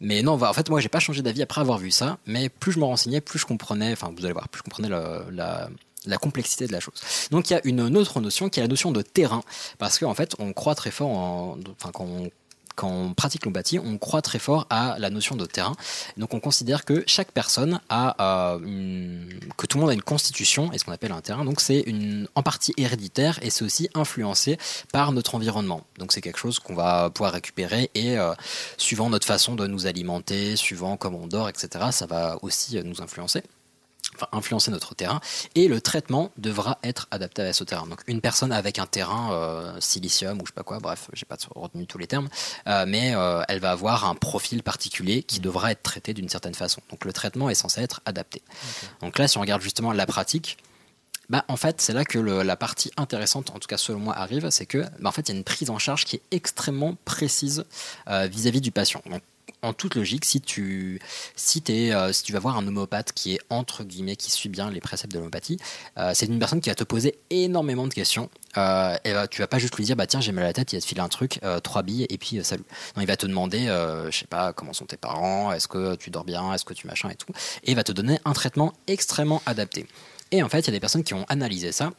Mais non, va- en fait, moi, j'ai pas changé d'avis après avoir vu ça, mais plus je me renseignais, plus je comprenais, enfin, vous allez voir, plus je comprenais la, la complexité de la chose. Donc, il y a une autre notion qui est la notion de terrain, parce qu'en fait, on croit très fort, en, enfin, quand on quand on pratique l'homéopathie, on croit très fort à la notion de terrain. Donc on considère que chaque personne a euh, une- que tout le monde a une constitution et ce qu'on appelle un terrain. Donc c'est une en partie héréditaire et c'est aussi influencé par notre environnement. Donc c'est quelque chose qu'on va pouvoir récupérer et euh, suivant notre façon de nous alimenter, suivant comment on dort, etc. Ça va aussi euh, nous influencer enfin, influencer notre terrain et le traitement devra être adapté à ce terrain. Donc une personne avec un terrain euh, silicium ou je sais pas quoi, bref, j'ai pas retenu tous les termes, euh, mais euh, elle va avoir un profil particulier qui devra être traité d'une certaine façon. Donc le traitement est censé être adapté. Donc là, si on regarde justement la pratique, bah, en fait, c'est là que le- la partie intéressante, en tout cas selon moi, arrive, c'est que bah, en fait, il y a une prise en charge qui est extrêmement précise euh, vis-à-vis du patient. Donc, en toute logique, si tu, si, euh, si tu vas voir un homméopathe qui est entre guillemets, qui suit bien les préceptes de l'homéopathie, euh, c'est une personne qui va te poser énormément de questions. Euh, et tu vas pas juste lui dire, bah tiens, j'ai mal à la tête, il va te filer un truc, euh, trois billes, et puis salut. Non, il va te demander, je sais pas, comment sont tes parents, est-ce que tu dors bien, est-ce que tu machin et tout, et il va te donner un traitement extrêmement adapté. Et en fait, il y a des personnes qui ont analysé ça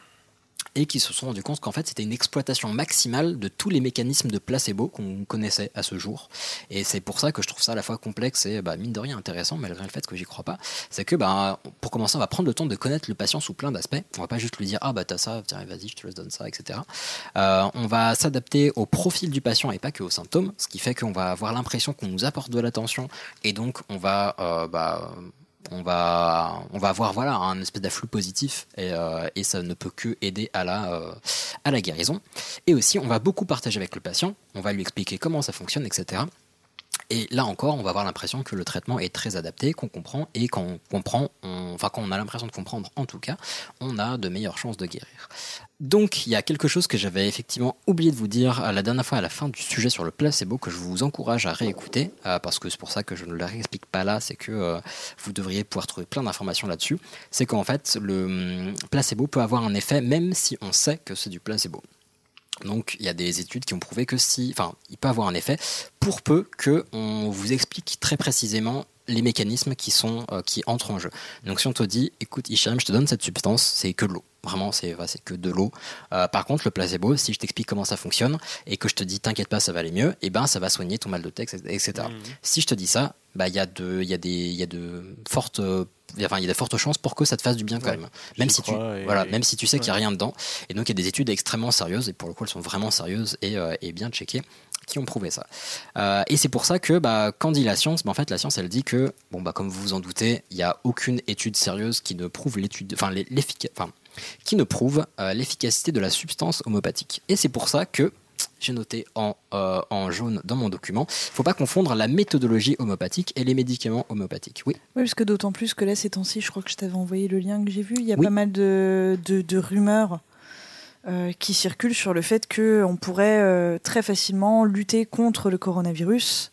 et qui se sont rendu compte qu'en fait c'était une exploitation maximale de tous les mécanismes de placebo qu'on connaissait à ce jour. Et c'est pour ça que je trouve ça à la fois complexe et bah, mine de rien intéressant, malgré le fait que j'y crois pas. C'est que bah, pour commencer, on va prendre le temps de connaître le patient sous plein d'aspects. On va pas juste lui dire ah bah t'as ça, tiens vas-y je te laisse donne ça, etc. Euh, on va s'adapter au profil du patient et pas que aux symptômes, ce qui fait qu'on va avoir l'impression qu'on nous apporte de l'attention et donc on va euh, bah, on va, on va avoir voilà, un espèce d'afflux positif et, euh, ça ne peut que aider à la, euh, à la guérison. Et aussi, on va beaucoup partager avec le patient, on va lui expliquer comment ça fonctionne, etc. Et là encore, on va avoir l'impression que le traitement est très adapté, qu'on comprend, et quand on comprend, a l'impression de comprendre en tout cas, on a de meilleures chances de guérir. Donc il y a quelque chose que j'avais effectivement oublié de vous dire la dernière fois à la fin du sujet sur le placebo que je vous encourage à réécouter, euh, parce que c'est pour ça que je ne le réexplique pas là, c'est que euh, vous devriez pouvoir trouver plein d'informations là-dessus. C'est qu'en fait, le hum, placebo peut avoir un effet même si on sait que c'est du placebo. Donc il y a des études qui ont prouvé que si, enfin, il peut avoir un effet pour peu que on vous explique très précisément les mécanismes qui sont euh, qui entrent en jeu. Donc si on te dit, écoute Hicham, je te donne cette substance, c'est que de l'eau. Vraiment, c'est c'est que de l'eau. Euh, par contre, le placebo, si je t'explique comment ça fonctionne et que je te dis, t'inquiète pas, ça va aller mieux, et ben ça va soigner ton mal de tête, etc. Si je te dis ça, bah il y a de, il y a des, il y a de fortes euh, Enfin, il y a de fortes chances pour que ça te fasse du bien quand Ouais, même. Même si, tu, et- voilà, même si tu sais qu'il n'y a rien dedans. Et donc, il y a des études extrêmement sérieuses, et pour le coup, elles sont vraiment sérieuses et, euh, et bien checkées, qui ont prouvé ça. Euh, et c'est pour ça que, bah, quand dit la science, bah, en fait, la science, elle dit que, bon, bah, comme vous vous en doutez, il n'y a aucune étude sérieuse qui ne prouve l'étude, enfin, l'e- l'effica- enfin, qui ne prouve euh, l'efficacité de la substance homopathique. Et c'est pour ça que j'ai noté en, euh, en jaune dans mon document, il ne faut pas confondre la méthodologie homopathique et les médicaments homopathiques. Oui. Oui, parce que d'autant plus que là, ces temps-ci, je crois que je t'avais envoyé le lien que j'ai vu. Il y a Oui. pas mal de, de, de rumeurs euh, qui circulent sur le fait qu'on pourrait euh, très facilement lutter contre le coronavirus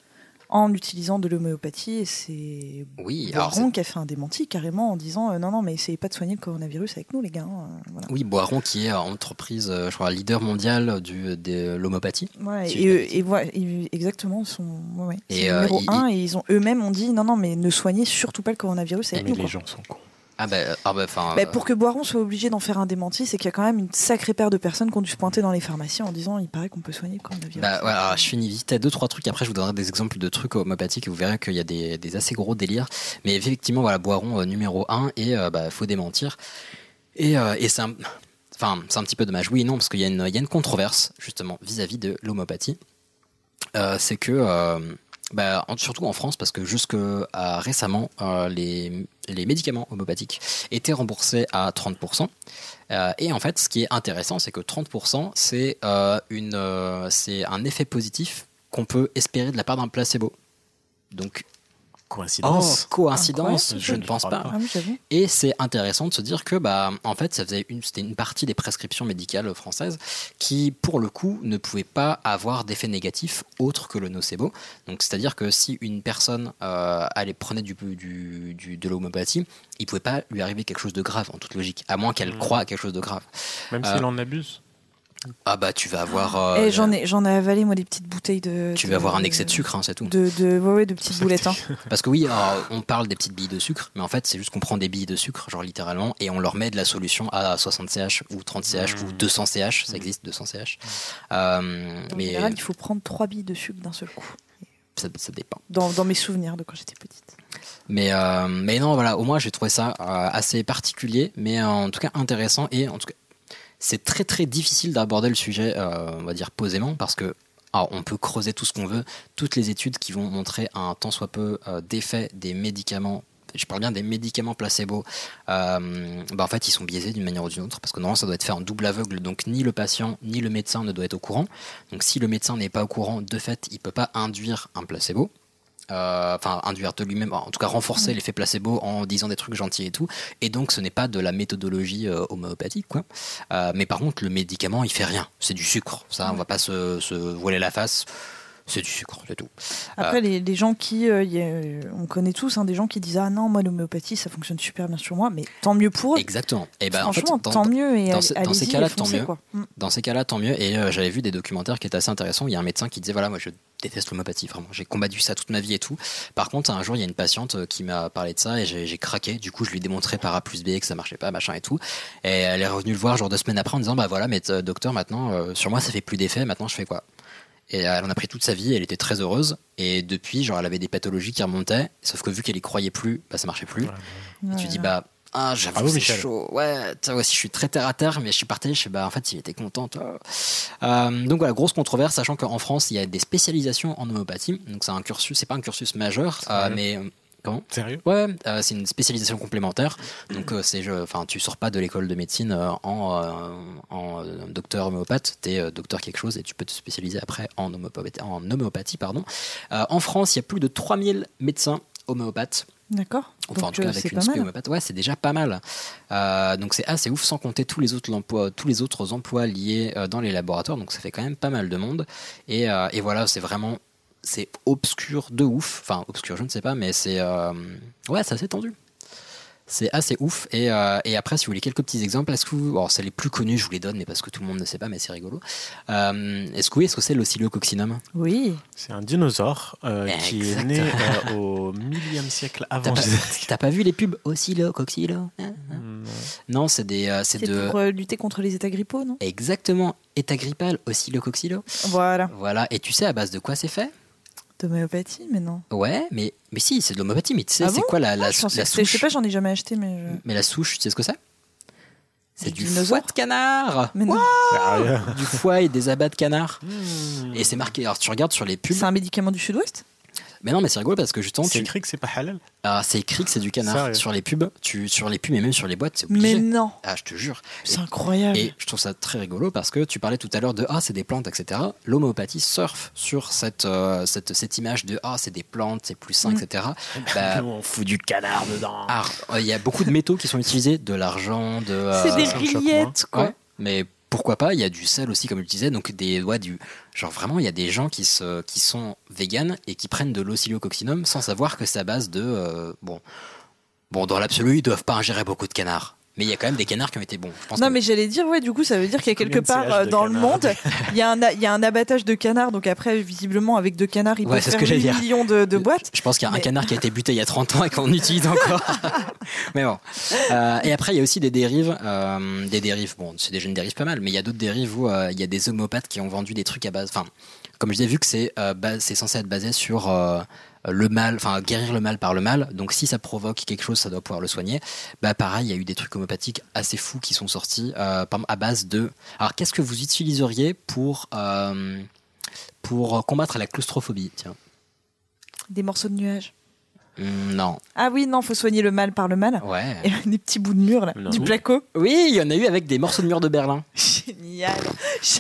en utilisant de l'homéopathie. Et c'est Oui, Boiron qui a fait un démenti carrément en disant euh, non, non, mais essayez pas de soigner le coronavirus avec nous, les gars. hein, voilà. Oui, Boiron qui est entreprise, euh, je crois, leader mondial du, de l'homopathie. Ouais, Si et, et voilà, et exactement, ils sont ouais, Et, euh, numéro il- un et ils ont eux-mêmes ont dit non, non, mais ne soignez surtout pas le coronavirus avec Mais nous. les quoi. gens sont cons. Ah bah, euh, ah enfin. Bah, euh, pour que Boiron soit obligé d'en faire un démenti, c'est qu'il y a quand même une sacrée paire de personnes qui ont dû se pointer dans les pharmacies en disant il paraît qu'on peut soigner le coronavirus. Bah, ouais, alors, je finis vite à deux trois trucs. Après, je vous donnerai des exemples de trucs homopathiques et vous verrez qu'il y a des, des assez gros délires. Mais effectivement, voilà, Boiron euh, numéro 1 et euh, bah, faut démentir. Et, euh, et c'est un, enfin, c'est un petit peu dommage. Oui et non, parce qu'il y, a une- il y a une controverse justement vis-à-vis de l'homopathie. Euh, c'est que, bah, surtout en France, parce que jusque à récemment, euh, les, médicaments homopathiques étaient remboursés à 30%. Euh, et en fait, ce qui est intéressant, c'est que 30%, c'est euh, une, euh, c'est un effet positif qu'on peut espérer de la part d'un placebo. Donc, Coïncidence. Oh, coïncidence, je ne pense pas. Ah. Et c'est intéressant de se dire que, bah, en fait, ça faisait une, c'était une partie des prescriptions médicales françaises qui, pour le coup, ne pouvaient pas avoir d'effet négatif autre que le nocebo. Donc, c'est-à-dire que si une personne euh, allait prenait du, du, du- de l'homéopathie, il pouvait pas lui arriver quelque chose de grave en toute logique, à moins qu'elle croie à quelque chose de grave. Même Euh, s'il en abuse. Ah bah, tu vas avoir. euh, Et j'en ai, j'en ai avalé moi des petites bouteilles de. tu de- vas avoir un excès de sucre, hein, c'est tout. De, de, ouais, ouais, de petites boulettes. hein. Parce que oui, alors, on parle des petites billes de sucre, mais en fait, c'est juste qu'on prend des billes de sucre, genre littéralement, et on leur met de la solution à 60 CH ou 30 CH ou 200 CH, ça existe 200 CH. Euh, En mais général, il faut prendre trois billes de sucre d'un seul coup. ça, ça dépend. Dans, dans mes souvenirs de quand j'étais petite. Mais, euh, mais non, voilà, au moins j'ai trouvé ça euh, assez particulier, mais euh, en tout cas intéressant et en tout cas c'est très très difficile d'aborder le sujet, euh, on va dire posément, parce que on peut creuser tout ce qu'on veut, toutes les études qui vont montrer un tant soit peu euh, d'effet des médicaments. Je parle bien des médicaments placebo. euh, bah en fait, ils sont biaisés d'une manière ou d'une autre parce que normalement, ça doit être fait en double aveugle. Donc, ni le patient ni le médecin ne doit être au courant. Donc, si le médecin n'est pas au courant, de fait, il peut pas induire un placebo euh, enfin induire de lui-même, en tout cas renforcer Mm. l'effet placebo en disant des trucs gentils et tout. Et donc ce n'est pas de la méthodologie euh, homéopathique, quoi. Euh, mais par contre, le médicament, il fait rien. C'est du sucre. Ça, on va pas se, se voiler la face. C'est du sucre, c'est tout. Après, Euh, les, les gens qui. euh, y a- euh, on connaît tous hein, des gens qui disent Ah non, moi, l'homéopathie, ça fonctionne super bien sur moi, mais tant mieux pour eux. Exactement. Et ben, en fait, Franchement, dans- tant mieux. Et dans, allez- ce- dans ces cas-là, tant mieux. quoi. Mm. Dans ces cas-là, tant mieux. Et euh, j'avais vu des documentaires qui étaient assez intéressants. Il y a un médecin qui disait voilà, moi je déteste l'homéopathie, vraiment. J'ai combattu ça toute ma vie et tout. Par contre, un jour, il y a une patiente qui m'a parlé de ça et j'ai craqué. Du coup, je lui ai démontré par A plus B que ça marchait pas, machin et tout. Et elle est revenue le voir genre deux semaines après en disant bah voilà, mais docteur, maintenant sur moi ça fait plus d'effet. Maintenant, je fais quoi? Et elle en a pris toute sa vie, elle était très heureuse. Et depuis, genre, elle avait des pathologies qui remontaient. Sauf que vu qu'elle y croyait plus, bah, ça marchait plus. Et tu dis, bah, ah, j'avoue, Bravo, c'est Michel. chaud. Ouais, tu vois, aussi, je suis très terre à terre, mais je suis partagé. Je sais, bah, en fait, il était content, toi. Euh, donc voilà, grosse controverse, sachant qu'en France, il y a des spécialisations en homéopathie. Donc c'est un cursus, c'est pas un cursus majeur, euh, mais. Comment Sérieux? Ouais, euh, c'est une spécialisation complémentaire. Donc, euh, c'est, je- enfin, tu sors pas de l'école de médecine euh, en, euh, en euh, docteur homéopathe, t'es euh, docteur quelque chose et tu peux te spécialiser après en homéopathie. En homéopathie pardon. Euh, en France, il y a plus de 3000 médecins homéopathes. D'accord. Enfin, en tout cas, avec c'est une spé homéopathe, ouais, c'est déjà pas mal. Euh, donc c'est assez ouf, sans compter tous les autres emplois, tous les autres emplois liés euh, dans les laboratoires. Donc ça fait quand même pas mal de monde. Et, euh, et voilà, c'est vraiment, c'est obscur de ouf. Enfin, obscur, je ne sais pas, mais c'est, euh, ouais, c'est assez tendu. C'est assez ouf. Et, euh, et après, si vous voulez quelques petits exemples, est-ce que vous, alors c'est les plus connus, je vous les donne, mais parce que tout le monde ne sait pas, mais c'est rigolo. Euh, est-ce que vous voyez ce que c'est l'oscillococcinum Oui. C'est un dinosaure euh, qui est né euh, au millième siècle avant t'as pas vu les pubs oscillo, coxillo Non, c'est des, euh, c'est de. pour euh, lutter contre les états grippaux, non? Exactement. État grippal, oscillo-coxillo. Voilà. Voilà. Et tu sais à base de quoi c'est fait? D'homéopathie, mais non. Ouais, mais, mais si, c'est de l'homéopathie. Mais tu sais, Ah c'est bon quoi la, la, Ah, je la c'était- Je sais souche pas, j'en ai jamais acheté, mais. je- Mais la souche, tu sais ce que c'est? C'est du, foie de canard Mais non. Sérieux Du foie et des abats de canard. Hmm. Et c'est marqué. Alors tu regardes sur les pubs. C'est un médicament du sud-ouest? Mais non, mais c'est rigolo parce que justement, C'est tu... écrit que c'est pas halal. Ah, c'est écrit que c'est du canard Sérieux sur les pubs. Tu, sur les pubs et même sur les boîtes, c'est obligé. Mais non. Ah, je te jure. C'est incroyable. Et je trouve ça très rigolo parce que tu parlais tout à l'heure de ah c'est des plantes etc. L'homéopathie surfe sur cette, euh, cette cette image de ah c'est des plantes c'est plus sain Mm. etc. Bah, Nous, on fout du canard dedans. ah, euh, il y a beaucoup de métaux qui sont utilisés, de l'argent, de. euh, C'est des rillettes, quoi. ouais, mais pourquoi pas Il y a du sel aussi, comme je disais, donc des ouais, du genre vraiment, il y a des gens qui se sont véganes et qui prennent de l'oscillococcinum sans savoir que c'est à base de euh, bon bon dans l'absolu ils doivent pas ingérer beaucoup de canards. Mais il y a quand même des canards qui ont été bons. Je pense Non, que- mais j'allais dire, ouais, du coup, ça veut dire qu'il y a quelque part euh, dans le canards monde, il y, a un, il y a un abattage de canards. Donc après, visiblement, avec deux canards, ils Ouais, ce faire que j'allais 8 dire. millions de, de boîtes. Je pense qu'il y a un canard qui a été buté il y a 30 ans et qu'on utilise encore. mais bon. Euh, et après, il y a aussi des dérives. euh, des dérives, bon, c'est déjà une dérive pas mal, mais il y a d'autres dérives où euh, il y a des homopathes qui ont vendu des trucs à base. Enfin, comme je disais, vu que c'est euh, censé être basé sur euh, le mal, enfin, guérir le mal par le mal. Donc, si ça provoque quelque chose, ça doit pouvoir le soigner. Bah, pareil, il y a eu des trucs homopathiques assez fous qui sont sortis euh, à base de. Alors, qu'est-ce que vous utiliseriez pour. euh, pour combattre la claustrophobie, tiens? Des morceaux de nuages. Hmm, Non. Ah oui, non, faut soigner le mal par le mal. Ouais. Et des petits bouts de mur, là. Du placo. Oui, il y en a eu avec des morceaux de mur de Berlin. Génial.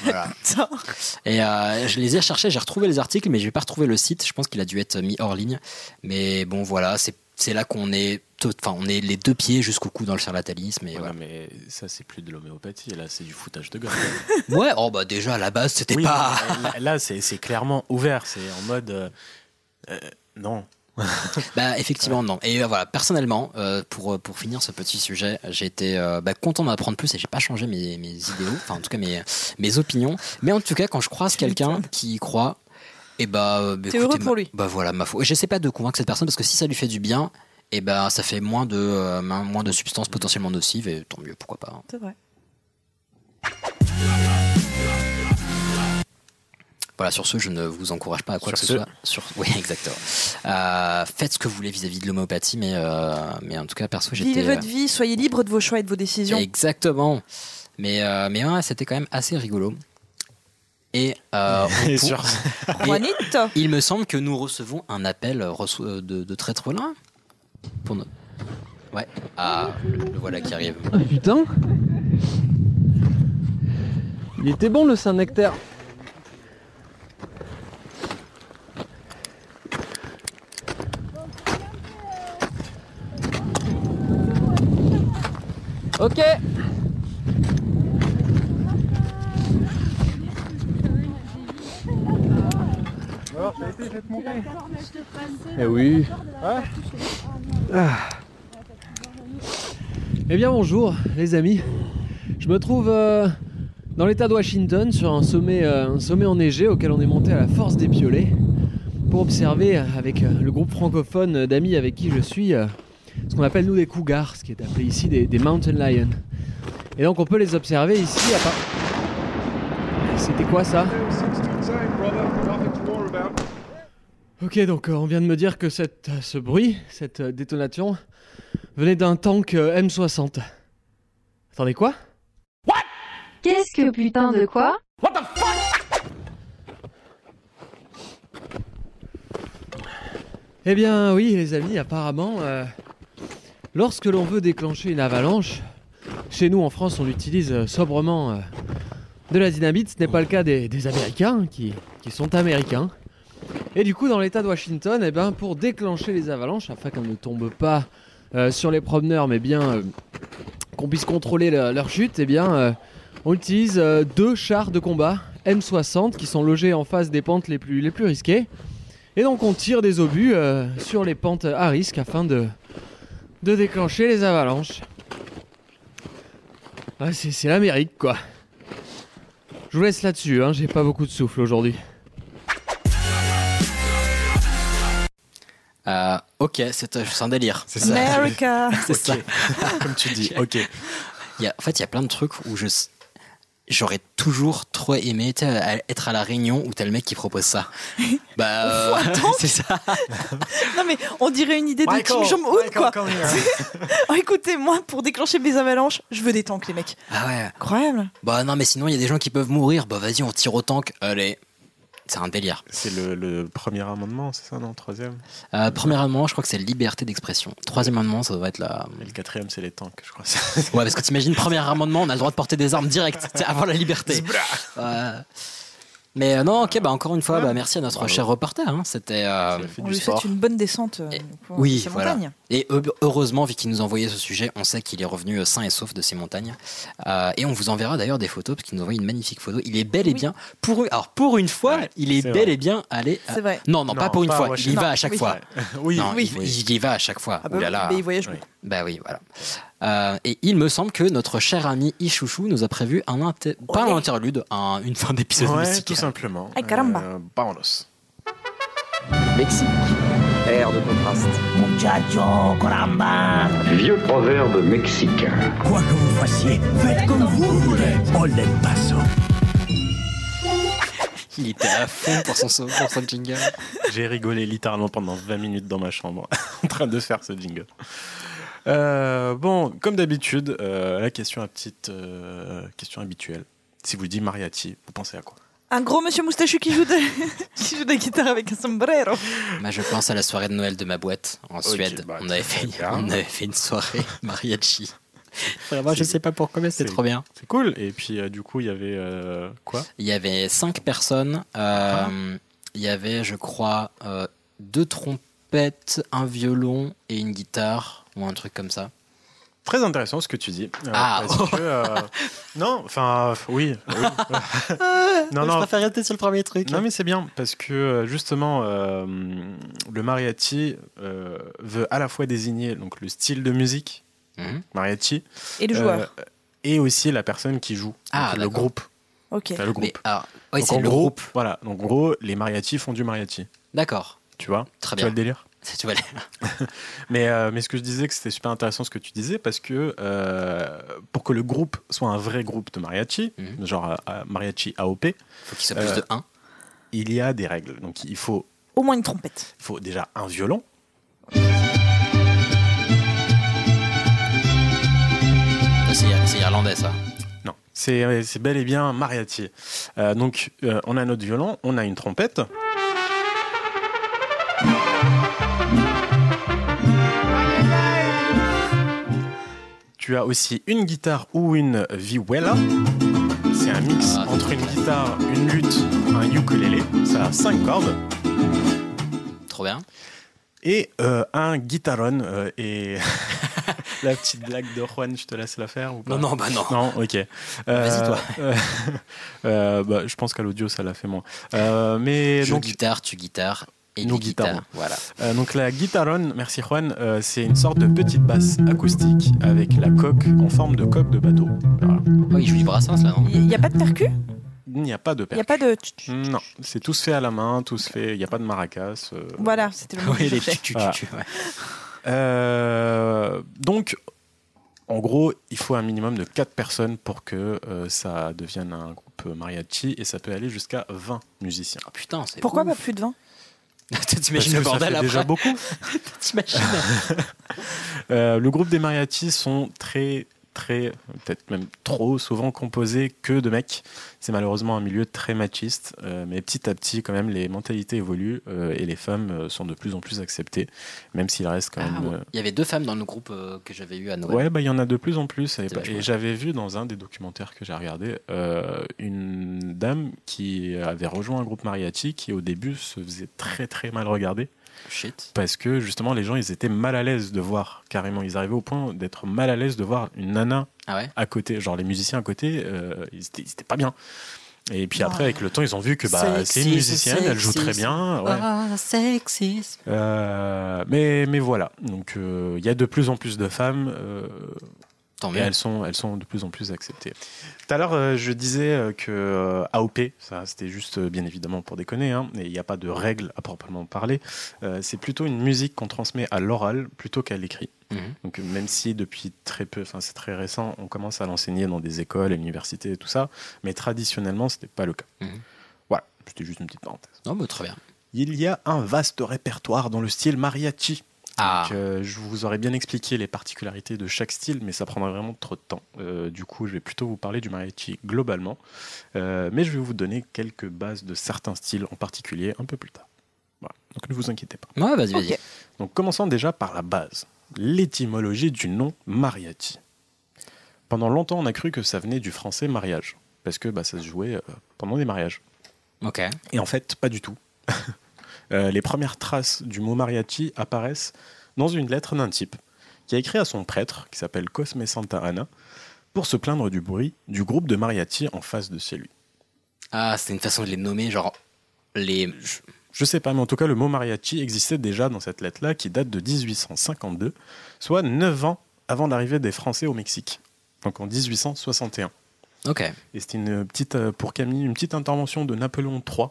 Voilà. J'adore. Et euh, je les ai recherchés, j'ai retrouvé les articles, mais je n'ai pas retrouvé le site. Je pense qu'il a dû être mis hors ligne. Mais bon, voilà, c'est c'est là qu'on est, enfin, on est les deux pieds jusqu'au cou dans le charlatanisme. Et voilà. mais ça, c'est plus de l'homéopathie, là, c'est du foutage de gueule. Ouais, oh bah déjà à la base, c'était Oui, pas. Là, là, c'est c'est clairement ouvert, c'est en mode. euh, euh, non. Bah effectivement non. Et euh, voilà, personnellement, euh, pour pour finir ce petit sujet, j'ai été euh, bah, content d'en apprendre plus et j'ai pas changé mes, mes idéaux, enfin en tout cas mes mes opinions. Mais en tout cas, quand je croise quelqu'un qui y croit, et bah, euh, bah, écoutez, heureux ma- pour lui. Bah voilà, ma. Et j'essaie pas de convaincre cette personne parce que si ça lui fait du bien, et ben ça fait moins de euh, moins de substances potentiellement nocives et tant mieux, pourquoi pas. hein. C'est vrai. Voilà, sur ce, je ne vous encourage pas à quoi Sur que ce ce. soit. Sur... Oui, exactement. Euh, faites ce que vous voulez vis-à-vis de l'homéopathie, mais, euh, mais en tout cas, perso, j'étais. Vivez votre vie, soyez libre de vos choix et de vos décisions. Exactement. Mais, euh, mais ouais, c'était quand même assez rigolo. Et, euh, Et pour- sur- Et Juanito. il me semble que nous recevons un appel de, de Traître Lin pour notre... Ouais. Ah, le, le voilà qui arrive. Ah putain Il était bon le Saint-Nectaire. Ok Alors, ça a été. Eh oui. Ah. Eh bien bonjour les amis. Je me trouve euh, dans l'état de Washington sur un sommet, euh, un sommet enneigé auquel on est monté à la force des piolets pour observer avec euh, le groupe francophone d'amis avec qui je suis euh, ce qu'on appelle nous des cougars, ce qui est appelé ici des, des mountain lions. Et donc on peut les observer ici à part... C'était quoi ça Ok, donc euh, on vient de me dire que cette, euh, ce bruit, cette euh, détonation, venait d'un tank euh, M60. Attendez, quoi? Qu'est-ce que putain de quoi? Eh bien oui, les amis, apparemment, euh, lorsque l'on veut déclencher une avalanche, chez nous en France, on utilise euh, sobrement euh, de la dynamite. Ce n'est pas le cas des, Américains, qui, sont américains. Et du coup, dans l'état de Washington, eh ben, pour déclencher les avalanches, afin qu'elles ne tombent pas euh, sur les promeneurs, mais bien qu'on puisse contrôler le- leur chute, eh bien, on utilise deux chars de combat M60 qui sont logés en face des pentes les plus, les plus risquées. Et donc on tire des obus sur les pentes à risque afin de, de déclencher les avalanches. Ouais, c'est c'est l'Amérique quoi. Je vous laisse là-dessus, hein, j'ai pas beaucoup de souffle aujourd'hui. Euh, ok, c'est euh, c'est un délire. C'est ça. America. C'est ça. Comme tu dis, ok. Il y a, en fait, il y a plein de trucs où je j'aurais toujours trop aimé être à la réunion où t'as le mec qui propose ça. bah, euh, attends. c'est ça. Non mais on dirait une idée de Michael, Kim Jong-un Michael, quoi. oh, écoutez, moi pour déclencher mes avalanches, je veux des tanks les mecs. Ah ouais. Incroyable. Bah non, mais sinon il y a des gens qui peuvent mourir. Bah vas-y, on tire au tank. Allez, c'est un délire. C'est le, le premier amendement, c'est ça, non Troisième Euh, premier amendement, je crois que c'est liberté d'expression. Troisième amendement, ça doit être la. Et le quatrième, c'est les tanks, je crois. Ouais, parce que t'imagines, premier amendement, on a le droit de porter des armes directes, avant la liberté. Ouais. Mais euh, non, ok, bah encore une fois, bah, merci à notre cher reporter. hein. C'était. euh, On lui souhaite une bonne descente euh, pour oui, ces voilà. montagnes. Et heu- heureusement, vu qu'il nous a envoyé ce sujet, on sait qu'il est revenu euh, sain et sauf de ces montagnes. Euh, et on vous enverra d'ailleurs des photos, parce qu'il nous a envoyé une magnifique photo. Il est bel et bien, pour, une- alors pour une fois, il est, c'est bel vrai. et bien allé. à- C'est vrai. Non, non, Non, pas pour une pas à fois. Il y Washington. va à chaque fois. Oui, Non, oui, il, y va à chaque fois. Ah bah Ouh là oui, là. mais il voyage beaucoup. Bah oui, voilà. Euh, et il me semble que notre cher ami Ichouchou nous a prévu un inter- pas un interlude, un- une fin d'épisode Ouais, musical. tout simplement. Ay, caramba. Euh, vámonos. Mexique, air de contraste. Muchacho, caramba. Vieux proverbe mexicain. Quoi que vous fassiez, faites comme vous voulez. Ole paso. Il était à fond pour son, son- pour son jingle. J'ai rigolé littéralement pendant 20 minutes dans ma chambre en train de faire ce jingle. Euh, bon, comme d'habitude, euh, la question, à petite, euh, question habituelle. Si vous dit mariachi, vous pensez à quoi? Un gros monsieur moustachu qui joue de, qui joue de la guitare avec un sombrero. Moi, je pense à la soirée de Noël de ma boîte en Suède. bah, on, avait fait, on avait fait une soirée mariachi. Vraiment, je sais pas pourquoi, mais c'était C'est- trop bien. C'est cool. Et puis, euh, du coup, il y avait euh, quoi? Il y avait cinq personnes. euh, Il y avait, je crois, euh, deux trompettes, un violon et une guitare, ou un truc comme ça. Très intéressant ce que tu dis. Euh, Ah. parce que, euh, non, enfin, oui. oui. non, je non. préfère rester sur le premier truc. Non, mais c'est bien parce que euh, justement, euh, le mariachi euh, veut à la fois désigner donc le style de musique, Mhm. mariachi, Et le joueur. euh, et aussi la personne qui joue, Ah, donc le d'accord. groupe. Ok. Enfin, le groupe. Mais, alors, oui, Donc, en le gros, groupe. Voilà. Donc en gros, les mariachis font du mariachi. D'accord. Tu vois? Très Tu vois le délire? Tu vas aller. mais, euh, mais ce que je disais, que c'était super intéressant ce que tu disais, parce que euh, pour que le groupe soit un vrai groupe de mariachi, genre euh, euh, mariachi AOP, Mhm. Faut qu'il soit plus de un. Il y a des règles. Donc il faut, Au moins une trompette. il faut déjà un violon. C'est c'est irlandais, ça. Non, c'est c'est bel et bien mariachi. Euh, donc euh, on a notre violon, on a une trompette. Tu as aussi une guitare ou une vihuela. C'est un mix Ah, entre une guitare, une lutte, un ukulélé. Ça a cinq cordes. Trop bien. Et euh, un guitaron. euh, et la petite blague de Juan, je te laisse la faire ou pas? Non, non, bah non. Non, ok. Vas-y, toi. euh, euh, bah, je pense qu'à l'audio, ça l'a fait moins. Euh, mais Je donc, guitare, tu guitare et des guitares. guitarons. Voilà. Euh, donc la guitaron, merci Juan, euh, c'est une sorte de petite basse acoustique avec la coque en forme de coque de bateau. Voilà. Oh, il joue du Brassens, là, non? Il n'y a pas de percu Il n'y a pas de Il n'y a pas de. Non, c'est tout se fait à la main, tout se fait. Il n'y a pas de maracas. euh, Voilà, c'était le mot Oui, les cherchais. tu, tu, Voilà. tu, ouais. Euh, donc, en gros, il faut un minimum de 4 personnes pour que euh, ça devienne un groupe mariachi et ça peut aller jusqu'à 20 musiciens. Oh, putain, c'est Pourquoi ouf. pas plus de 20 T'imagines le bordel après déjà beaucoup. T'imagines Euh, le groupe des mariachis sont très, très, peut-être même trop souvent composés que de mecs. C'est malheureusement un milieu très machiste, euh, mais petit à petit, quand même, les mentalités évoluent euh, et les femmes euh, sont de plus en plus acceptées, même s'il reste quand Ah, même. ouais. Il y avait deux femmes dans le groupe euh, que j'avais eu à Noël. Ouais, bah il y en a de plus en plus. Et, bah, et j'avais vu dans un des documentaires que j'ai regardé une dame qui avait rejoint un groupe mariachi qui au début se faisait très très mal regarder Shit. parce que justement les gens ils étaient mal à l'aise de voir carrément. Ils arrivaient au point d'être mal à l'aise de voir une nana Ah ouais à côté, genre les musiciens à côté, euh, ils, étaient, ils étaient pas bien. Et puis Oh. après, avec le temps, ils ont vu que bah, c'est une musicienne, elle joue très bien. ouais. Ah, sexisme. Euh, mais, mais voilà, donc euh, il y a de plus en plus de femmes Tant et mieux. elles sont, elles sont de plus en plus acceptées. Tout à l'heure, euh, je disais euh, que euh, AOP, ça c'était juste euh, bien évidemment pour déconner, hein, et il n'y a pas de règles à proprement parler. Euh, c'est plutôt une musique qu'on transmet à l'oral plutôt qu'à l'écrit. Mhm. Donc même si depuis très peu, enfin c'est très récent, on commence à l'enseigner dans des écoles, à l'université et tout ça, mais traditionnellement c'était pas le cas. Mhm. Voilà, c'était juste une petite parenthèse. Non, mais très bien. Il y a un vaste répertoire dans le style mariachi. Ah. Donc, euh, je vous aurais bien expliqué les particularités de chaque style, mais ça prendrait vraiment trop de temps. Euh, du coup, je vais plutôt vous parler du mariachi globalement, Euh, mais je vais vous donner quelques bases de certains styles en particulier un peu plus tard. Voilà. Donc ne vous inquiétez pas. Ouais, vas-y, vas-y. Donc commençons déjà par la base, l'étymologie du nom mariachi. Pendant longtemps, on a cru que ça venait du français mariage, parce que bah, ça se jouait euh, pendant des mariages. Ok. Et en fait, pas du tout. Euh, les premières traces du mot mariachi apparaissent dans une lettre d'un type qui a écrit à son prêtre, qui s'appelle Cosme Santa Ana, pour se plaindre du bruit du groupe de mariachi en face de chez lui. Ah, c'est une façon de les nommer, genre les. Je sais pas, mais en tout cas, le mot mariachi existait déjà dans cette lettre-là qui date de 1852, soit 9 ans avant l'arrivée des Français au Mexique, donc en 1861. Ok. Et c'était une petite, euh, pour Camille, une petite intervention de Napoléon III.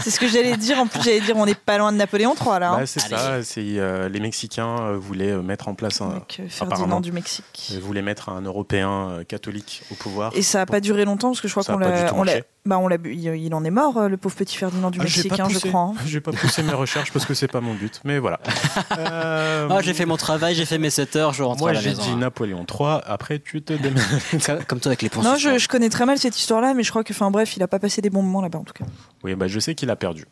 C'est ce que j'allais dire. En plus, j'allais dire, on n'est pas loin de Napoléon III là. hein. Bah, c'est ça, c'est, euh, les Mexicains euh, voulaient euh, mettre en place un. Euh, Ferdinand du Mexique. Ils voulaient mettre un Européen catholique au pouvoir. Et ça n'a pas duré longtemps parce que je crois qu'on l'a, bah on l'a, il, il en est mort, euh, le pauvre petit Ferdinand du Ah, Mexique, hein, je crois. hein. J'ai pas poussé mes recherches parce que c'est pas mon but, mais voilà. Euh, Ah, j'ai fait mon travail, j'ai fait mes 7 heures, je rentre Moi, à la j'ai maison. dit hein. Napoléon III. Après, tu te démènes. Comme- toi avec les points Non, je, je connais très mal cette histoire-là, mais je crois que, enfin bref, il a pas passé des bons moments là-bas en tout cas. Oui, bah, je sais qu'il a perdu.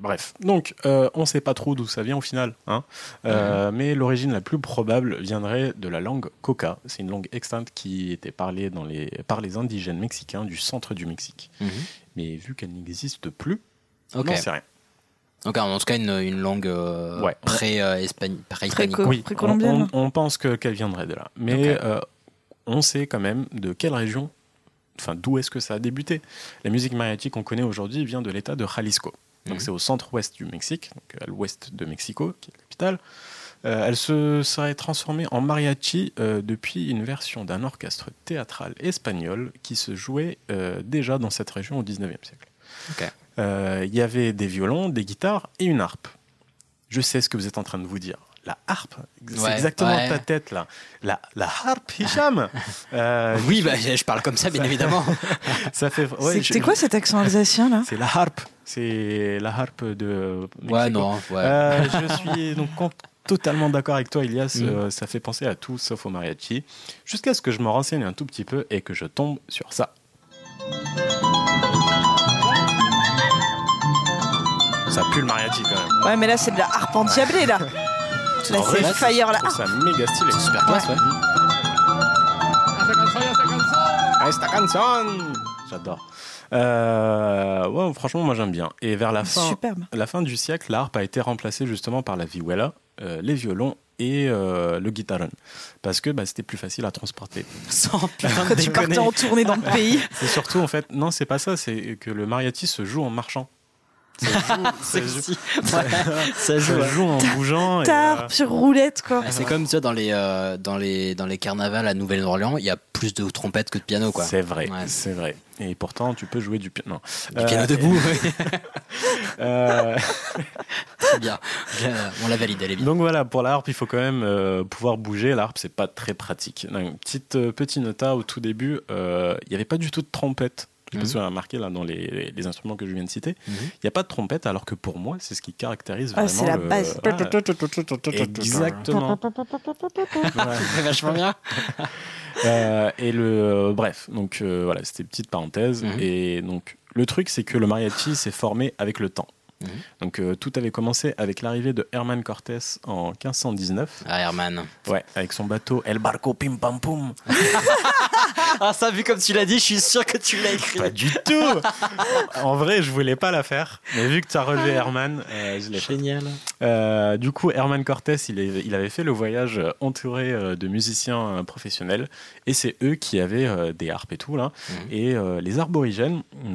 Bref, donc euh, on sait pas trop d'où ça vient au final, hein. Euh, mais l'origine la plus probable viendrait de la langue coca. C'est une langue extincte qui était parlée dans les... par les indigènes mexicains du centre du Mexique. Mhm. Mais vu qu'elle n'existe plus, Ok. on n'en sait rien. Donc, en tout cas, une, une langue euh, Ouais. pré-hispanique. Préco- Oui, on, précolombienne. on- on pense que, qu'elle viendrait de là. Mais euh, on sait quand même de quelle région, enfin d'où est-ce que ça a débuté? La musique mariachi qu'on connaît aujourd'hui vient de l'état de Jalisco. Donc Mhm. c'est au centre-ouest du Mexique, donc à l'ouest de Mexico, qui est la capitale. Euh, elle se serait transformée en mariachi euh, depuis une version d'un orchestre théâtral espagnol qui se jouait euh, déjà dans cette région au 19e siècle. Il y avait des violons, des guitares et une harpe. Je sais ce que vous êtes en train de vous dire. La harpe, c'est Ouais, exactement ouais. ta tête là. La, la harpe, Hicham Euh, Oui, bah, je parle comme ça, bien évidemment. Ça fait. ouais, C'est- je- C'était quoi cet accent alsacien là? C'est la harpe. C'est la harpe de. Ouais, non, ouais. Euh, je suis donc totalement d'accord avec toi, Elias. Mm. Euh, ça fait penser à tout sauf au mariachi. Jusqu'à ce que je me renseigne un tout petit peu et que je tombe sur ça. Ça pue le mariachi quand même. Ouais, mais là c'est de la harpe endiablée là. Là c'est Fire la je trouve harpe. ça méga stylé. Super classe, ouais. Ah, esta canción J'adore. Euh, ouais, franchement, moi j'aime bien. Et vers la fin, Superbe. la fin du siècle, la harpe a été remplacée justement par la vihuela, euh, les violons et euh, le guitaron. Parce que bah, c'était plus facile à transporter. Sans putain de en tournée dans le pays. C'est surtout en fait, non, c'est pas ça, c'est que le mariachi se joue en marchant. Ça joue, ça C'est joue- ça ça en bougeant. et, Tard euh, sur roulette quoi. Ah, C'est comme vois, dans les, euh, dans, les, dans les carnavals à Nouvelle-Orléans, il y a plus de trompettes que de piano. Quoi. C'est vrai, Ouais. c'est vrai. Et pourtant, tu peux jouer du piano. Du piano debout, euh, C'est bien. On la valide, elle est bien. Donc voilà, pour la harpe, il faut quand même euh, pouvoir bouger. La harpe, c'est pas très pratique. Donc, petite euh, petit nota au tout début, euh, il n'y avait pas du tout de trompette. Je sais pas Mhm. si vous avez remarqué là dans les, les instruments que je viens de citer, il Mhm. n'y a pas de trompette, alors que pour moi, c'est ce qui caractérise Ah, vraiment. c'est la le- base. Ouais. Exactement. Vachement bien. Euh, et le euh, bref, donc euh, voilà, c'était une petite parenthèse. Mhm. Et donc le truc, c'est que le mariachi s'est formé avec le temps. Mhm. Donc euh, tout avait commencé avec l'arrivée de Herman Cortés en 1519. Ah, Herman. Ouais, avec son bateau El Barco Pim Pam Pum. Ah, ça, vu comme tu l'as dit, je suis sûr que tu l'as écrit. Pas du tout. en vrai, je voulais pas la faire, mais vu que tu as relevé Herman, euh, je l'ai fait. Génial. Euh, du coup, Herman Cortés, il, est- il avait fait le voyage entouré euh, de musiciens euh, professionnels, et c'est eux qui avaient euh, des harpes et tout là. Mhm. Et euh, les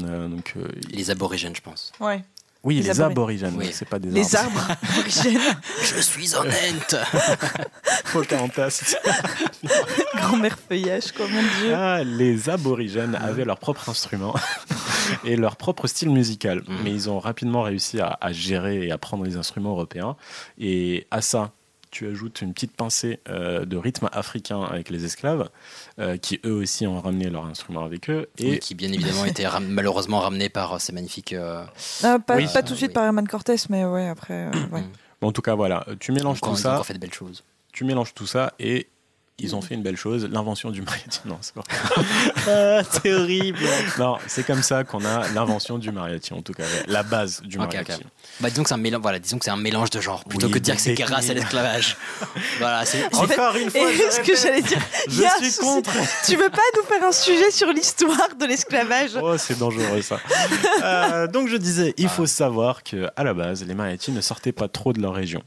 euh, donc euh, Les aborigènes, je pense. Ouais. Oui, les les, aborigènes. aborigènes, Oui. c'est pas des Les arbres. arbres aborigènes. Je suis honnête. Pocahontas. Grand-mère feuillage quoi, mon dieu. Ah, les aborigènes avaient leur propre instrument et leur propre style musical. Mhm. Mais ils ont rapidement réussi à, à gérer et à prendre les instruments européens. Et à ça, tu ajoutes une petite pincée euh, de rythme africain avec les esclaves, euh, qui eux aussi ont ramené leur instrument avec eux. Et qui, bien évidemment, était ram- malheureusement ramené par euh, ces magnifiques. euh, Ah, pas, Oui. pas tout de suite Oui. par Herman Cortés, mais ouais, après. euh, ouais. bon, en tout cas, voilà, tu mélanges encore, tout ça. encore fait de belles choses. tu mélanges tout ça et ils ont fait une belle chose, l'invention du mariachi. Non, c'est. Ah, horrible. non, c'est comme ça qu'on a l'invention du mariachi, en tout cas, la base du mariachi. Bah, disons que c'est un mélange. Voilà, disons que c'est un mélange de genres plutôt Oui, que de dire que c'est grâce à l'esclavage. voilà, c'est. En fait, Encore une fois, ce que j'allais dire, je suis contre. Tu veux pas nous faire un sujet sur l'histoire de l'esclavage? Oh, c'est dangereux ça. Euh, donc je disais, il faut savoir que à la base, les mariachis ne sortaient pas trop de leur région.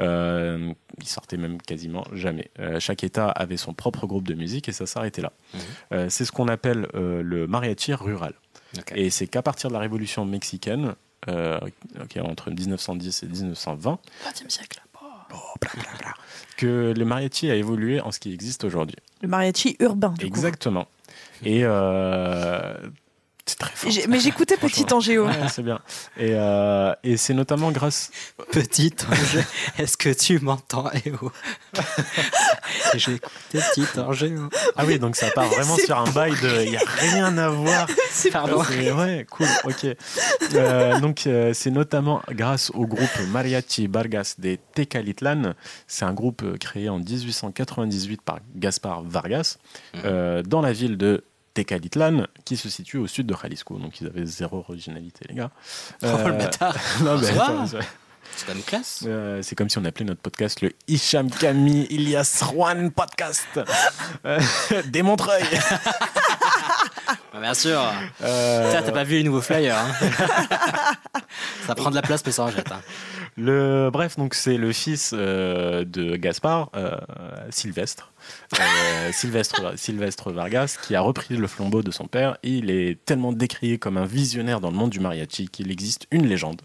Euh, ils sortaient même quasiment jamais. Euh, chaque État avait son propre groupe de musique et ça s'arrêtait là. Euh, c'est ce qu'on appelle euh, le mariachi rural. Et c'est qu'à partir de la révolution mexicaine, euh, ok, entre 1910 et 1920, 20e siècle. que le mariachi a évolué en ce qui existe aujourd'hui. Le mariachi urbain, du coup. Exactement. Et euh, c'est très fort. J'ai- Mais j'écoutais Petit Angéo. Ouais, c'est bien. Et, euh, et c'est notamment grâce. Petit ange, est-ce que tu m'entends Eh oh. J'ai écouté Petit ange. oh. Ah oui, donc ça part vraiment sur un bail de. Il n'y a rien à voir. C'est pardon. C'est- Ouais, cool, ok. Euh, donc euh, c'est notamment grâce au groupe Mariachi Vargas de Tecalitlan. C'est un groupe créé en 1898 par Gaspar Vargas euh, dans la ville de Tecalitlan, qui se situe au sud de Jalisco. Donc ils avaient zéro originalité, les gars. Oh, le bâtard. non, mais Ça va. attends, c'est- quand même classe. euh, c'est comme si on appelait notre podcast le Hicham Camille Ilias Juan Podcast. Euh, des Montreuil. Bah, bien sûr. Euh, t'as pas vu les nouveaux flyers. hein. ça prend de la place, mais ça en jette. hein. Le, bref, donc c'est le fils euh, de Gaspard, euh, Sylvestre, euh, Sylvestre, Sylvestre Vargas, qui a repris le flambeau de son père. Et il est tellement décrié comme un visionnaire dans le monde du mariachi qu'il existe une légende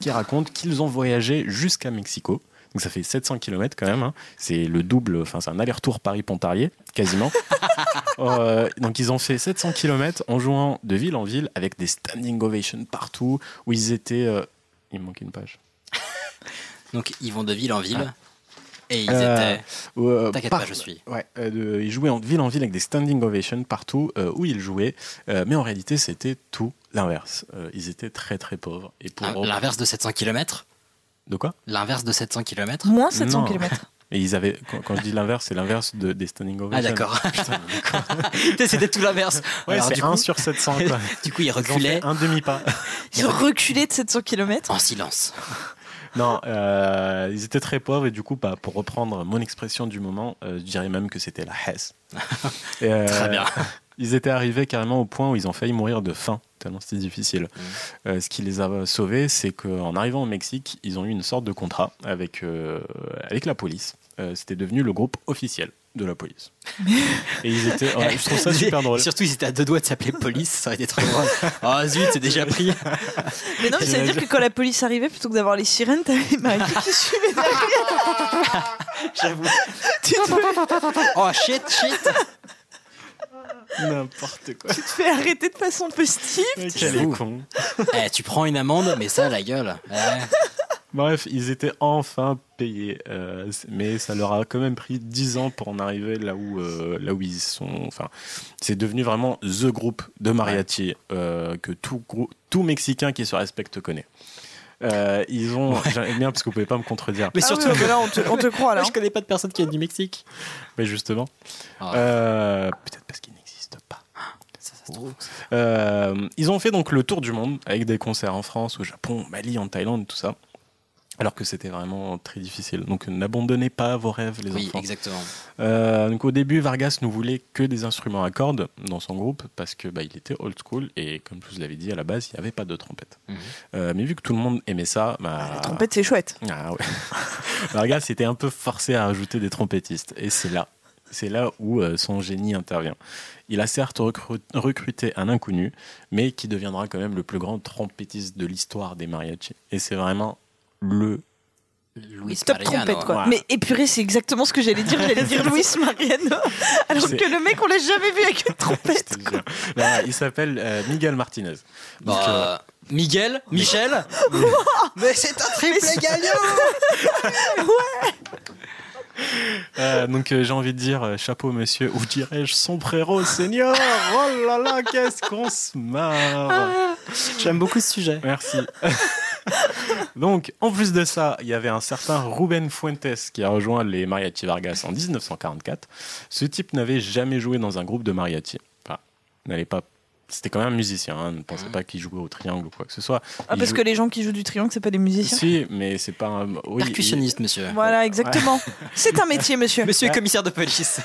qui raconte qu'ils ont voyagé jusqu'à Mexico. Donc ça fait 700 km quand même. hein. C'est le double, enfin c'est un aller-retour Paris-Pontarlier, quasiment. Euh, donc ils ont fait 700 km en jouant de ville en ville avec des standing ovations partout où ils étaient. euh, Il me manque une page. Donc, ils vont de ville en ville. Et ils étaient. euh, T'inquiète pas, je suis. Ouais, de- ils jouaient en ville en ville avec des standing ovations partout où ils jouaient, mais en réalité c'était tout l'inverse. Ils étaient très très pauvres. Et pour Ah, L'inverse de 700 km De quoi? L'inverse de 700 km Moins 700 Non. km. Et ils avaient, quand, quand je dis l'inverse, c'est l'inverse de, des standing ovations. Ah, d'accord. C'était tout l'inverse. Ouais, c'est du 1 coup- sur 700. Quoi. Du coup, ils Ils ont reculaient fait un demi-pas. Ils ont reculé de 700 km. en silence. Non, euh, ils étaient très pauvres et du coup, bah, pour reprendre mon expression du moment, euh, je dirais même que c'était la Hesse. Euh, Très bien. Ils étaient arrivés carrément au point où ils ont failli mourir de faim, tellement c'était difficile. Mmh. Euh, ce qui les a sauvés, c'est qu'en arrivant au Mexique, ils ont eu une sorte de contrat avec, euh, avec la police. Euh, c'était devenu le groupe officiel de la police. Et ils étaient. ouais, je trouve ça super drôle. Surtout, ils étaient à deux doigts de s'appeler police, ça aurait été trop drôle. Oh zut, c'est déjà pris. Mais non, mais ça veut dire que quand la police arrivait, plutôt que d'avoir les sirènes, t'avais Marie qui suivait derrière. J'avoue. Te, Oh shit, shit. N'importe quoi. tu te fais arrêter de façon festive. Quel est con. Eh, tu prends une amende, mais ça, la gueule. Ouais. Bref, ils étaient enfin payés, euh, mais ça leur a quand même pris 10 ans pour en arriver là où, euh, là où ils sont. Enfin, c'est devenu vraiment the groupe de mariachi euh, que tout, tout Mexicain qui se respecte connaît. Euh, ils ont, j'aime bien parce que vous pouvez pas me contredire. Mais Ah surtout, oui, mais là, on te, on te croit, là. Moi, je connais pas de personne qui est du Mexique. Mais justement, Ah. euh, peut-être parce qu'ils n'existent pas. Ça, ça se trouve. Euh, ils ont fait donc le tour du monde avec des concerts en France, au Japon, au Mali, en Thaïlande, tout ça. Alors que c'était vraiment très difficile. Donc n'abandonnez pas vos rêves, les Oui, enfants. exactement. Euh, donc au début, Vargas ne voulait que des instruments à cordes dans son groupe parce que bah, il était old school et comme je vous l'avais dit à la base, il n'y avait pas de trompette. Mhm. Euh, mais vu que tout le monde aimait ça, bah, La trompette, c'est chouette. ah ouais. Vargas était un peu forcé à rajouter des trompettistes et c'est là, c'est là où euh, son génie intervient. Il a certes recru- recruté un inconnu, mais qui deviendra quand même le plus grand trompettiste de l'histoire des mariachis. Et c'est vraiment le Louis Top Mariano. trompette, quoi. Ouais. Mais épuré, c'est exactement ce que j'allais dire. J'allais dire Luis Mariano. Alors que le mec, on l'a jamais vu avec une trompette. Là, il s'appelle euh, Miguel Martinez. Donc, Bah, euh, Miguel, Michel. mais c'est un triple gagnant. euh, donc euh, j'ai envie de dire euh, chapeau monsieur, ou dirais-je son frérot senior. Oh là là, qu'est-ce qu'on se marre. J'aime beaucoup ce sujet. Merci. Donc, en plus de ça, il y avait un certain Ruben Fuentes qui a rejoint les Mariachi Vargas en 1944. Ce type n'avait jamais joué dans un groupe de mariachi. Enfin, n'allait pas. C'était quand même un musicien. hein, Ne pensez pas qu'il jouait au triangle ou quoi que ce soit. Ah, parce que les gens qui jouent du triangle, c'est pas des musiciens Si, mais c'est pas un. oui, Percussionniste, monsieur. Voilà, exactement. C'est un métier, monsieur. Monsieur est commissaire de police.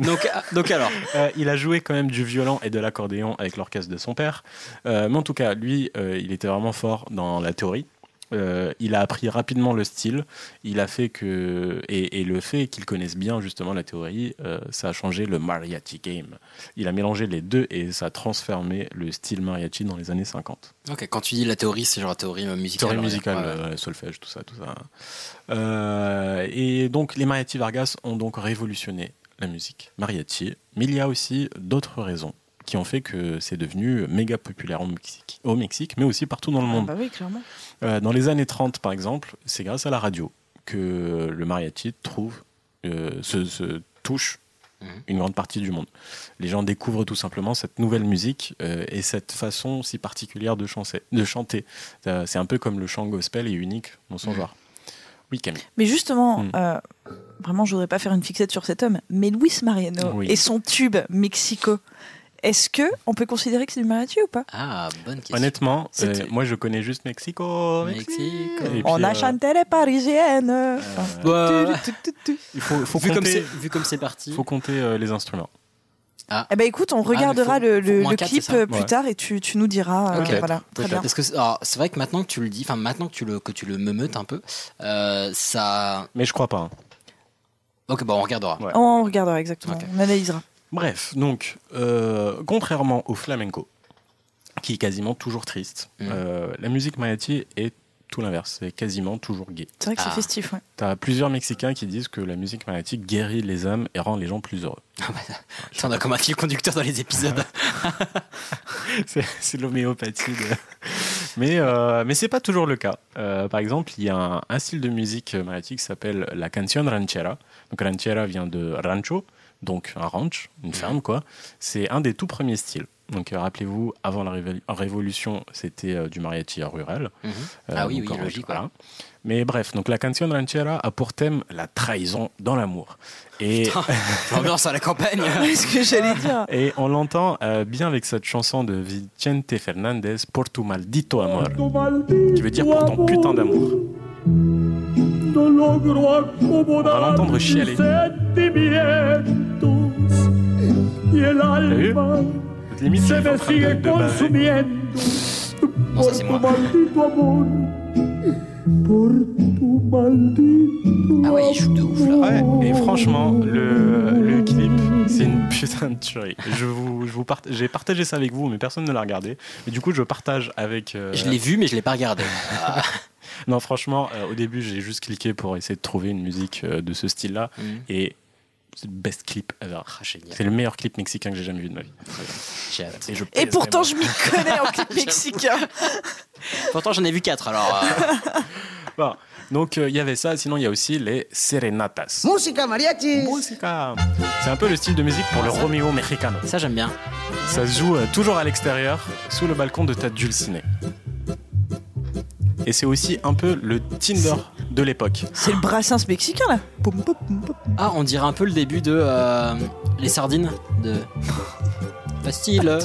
donc, ah, donc alors Euh, il a joué quand même du violon et de l'accordéon avec l'orchestre de son père. Euh, mais en tout cas, lui, euh, il était vraiment fort dans la théorie. Euh, il a appris rapidement le style. Il a fait que et, et le fait qu'il connaisse bien justement la théorie, euh, ça a changé le mariachi game. Il a mélangé les deux et ça a transformé le style mariachi dans les années 50. Ok, quand tu dis la théorie, c'est genre la théorie musicale. Théorie musicale, euh, solfège, tout ça, tout ça. Et donc les mariachi Vargas ont donc révolutionné la musique mariachi, mais il y a aussi d'autres raisons qui ont fait que c'est devenu méga populaire au Mexique, au Mexique, mais aussi partout dans le Ah monde. bah oui, clairement. Euh, dans les années 30, par exemple, c'est grâce à la radio que le mariachi trouve, euh, se, se touche une grande partie du monde. Les gens découvrent tout simplement cette nouvelle musique euh, et cette façon si particulière de, chancer, de chanter. Euh, c'est un peu comme le chant gospel est unique dans son Mhm. genre. Oui, Camille. Mais justement, euh, vraiment, je voudrais pas faire une fixette sur cet homme, mais Luis Mariano Oui. et son tube Mexico, est-ce que on peut considérer que c'est du mariachi ou pas? Ah, bonne question. Honnêtement, euh, moi je connais juste Mexico. Mexico. On a euh, chanté les parisiennes. Enfin, Ouais. tu- tu- tu- tu. Il faut, faut Vu comme compter, vu comme c'est parti. faut compter euh, les instruments. Eh ben écoute, on regardera Ah, faut- le, clip euh, plus Ouais. tard et tu, tu nous diras. euh, Ok. voilà, très bien. Parce que c'est- alors, c'est vrai que maintenant que tu le dis, enfin maintenant que tu le que tu le memeutes un peu, euh, ça. Mais je crois pas. hein. Ok, bon, on regardera. Ouais. On regardera exactement, on analysera. Bref, donc, euh, contrairement au flamenco, qui est quasiment toujours triste, Mm. euh, la musique mariachi est tout l'inverse, c'est quasiment toujours gay. C'est vrai que c'est Ah. festif, ouais. T'as plusieurs Mexicains qui disent que la musique mariachi guérit les âmes et rend les gens plus heureux. Ça, on a comme un fil conducteur dans les épisodes. c'est c'est l'homéopathie. de- Mais, euh, mais c'est pas toujours le cas. Euh, par exemple, il y a un, un style de musique mariachi qui s'appelle la canción ranchera. Donc ranchera vient de rancho, donc un ranch, une ferme quoi. C'est un des tout premiers styles. Donc euh, rappelez-vous, avant la révol- révolution, c'était euh, du mariachi rural. Mhm. Euh, Ah oui, oui, logique, voilà. Mais bref, donc la canción ranchera a pour thème la trahison dans l'amour. Et L'ambiance à la campagne. C'est ce que j'allais dire. et on l'entend euh, bien avec cette chanson de Vicente Fernandez, Por tu maldito amor, qui veut dire pour ton putain d'amour. On va l'entendre chialer. Limite, c'est en train de, de baver. Non, ça c'est moi. Ah ouais, il joue de ouf là. Ouais, et franchement, le, le clip, c'est une putain de tuerie. Je vous, je vous part- J'ai partagé ça avec vous, mais personne ne l'a regardé. Mais du coup, je partage avec. euh, Je l'ai vu, mais je l'ai pas regardé. Non, franchement, euh, au début, j'ai juste cliqué pour essayer de trouver une musique euh, de ce style-là. Mhm. Et c'est le best clip ever. Ah. C'est le meilleur clip mexicain que j'ai jamais vu de ma vie. Et, je Et pourtant, vraiment. je m'y connais en clip mexicain. Pourtant, j'en ai vu 4 alors. euh, Bon, donc euh, il y avait ça. Sinon, il y a aussi les serenatas. Música mariachi. Musica. C'est un peu le style de musique pour le Romeo mexicano. Ça, j'aime bien. Ça se joue euh, toujours à l'extérieur, sous le balcon de ta dulcinée. Et c'est aussi un peu le Tinder de l'époque. C'est le brassens mexicain là. Poum, poum, poum, poum. Ah, on dirait un peu le début de euh, Les Sardines de. Facile.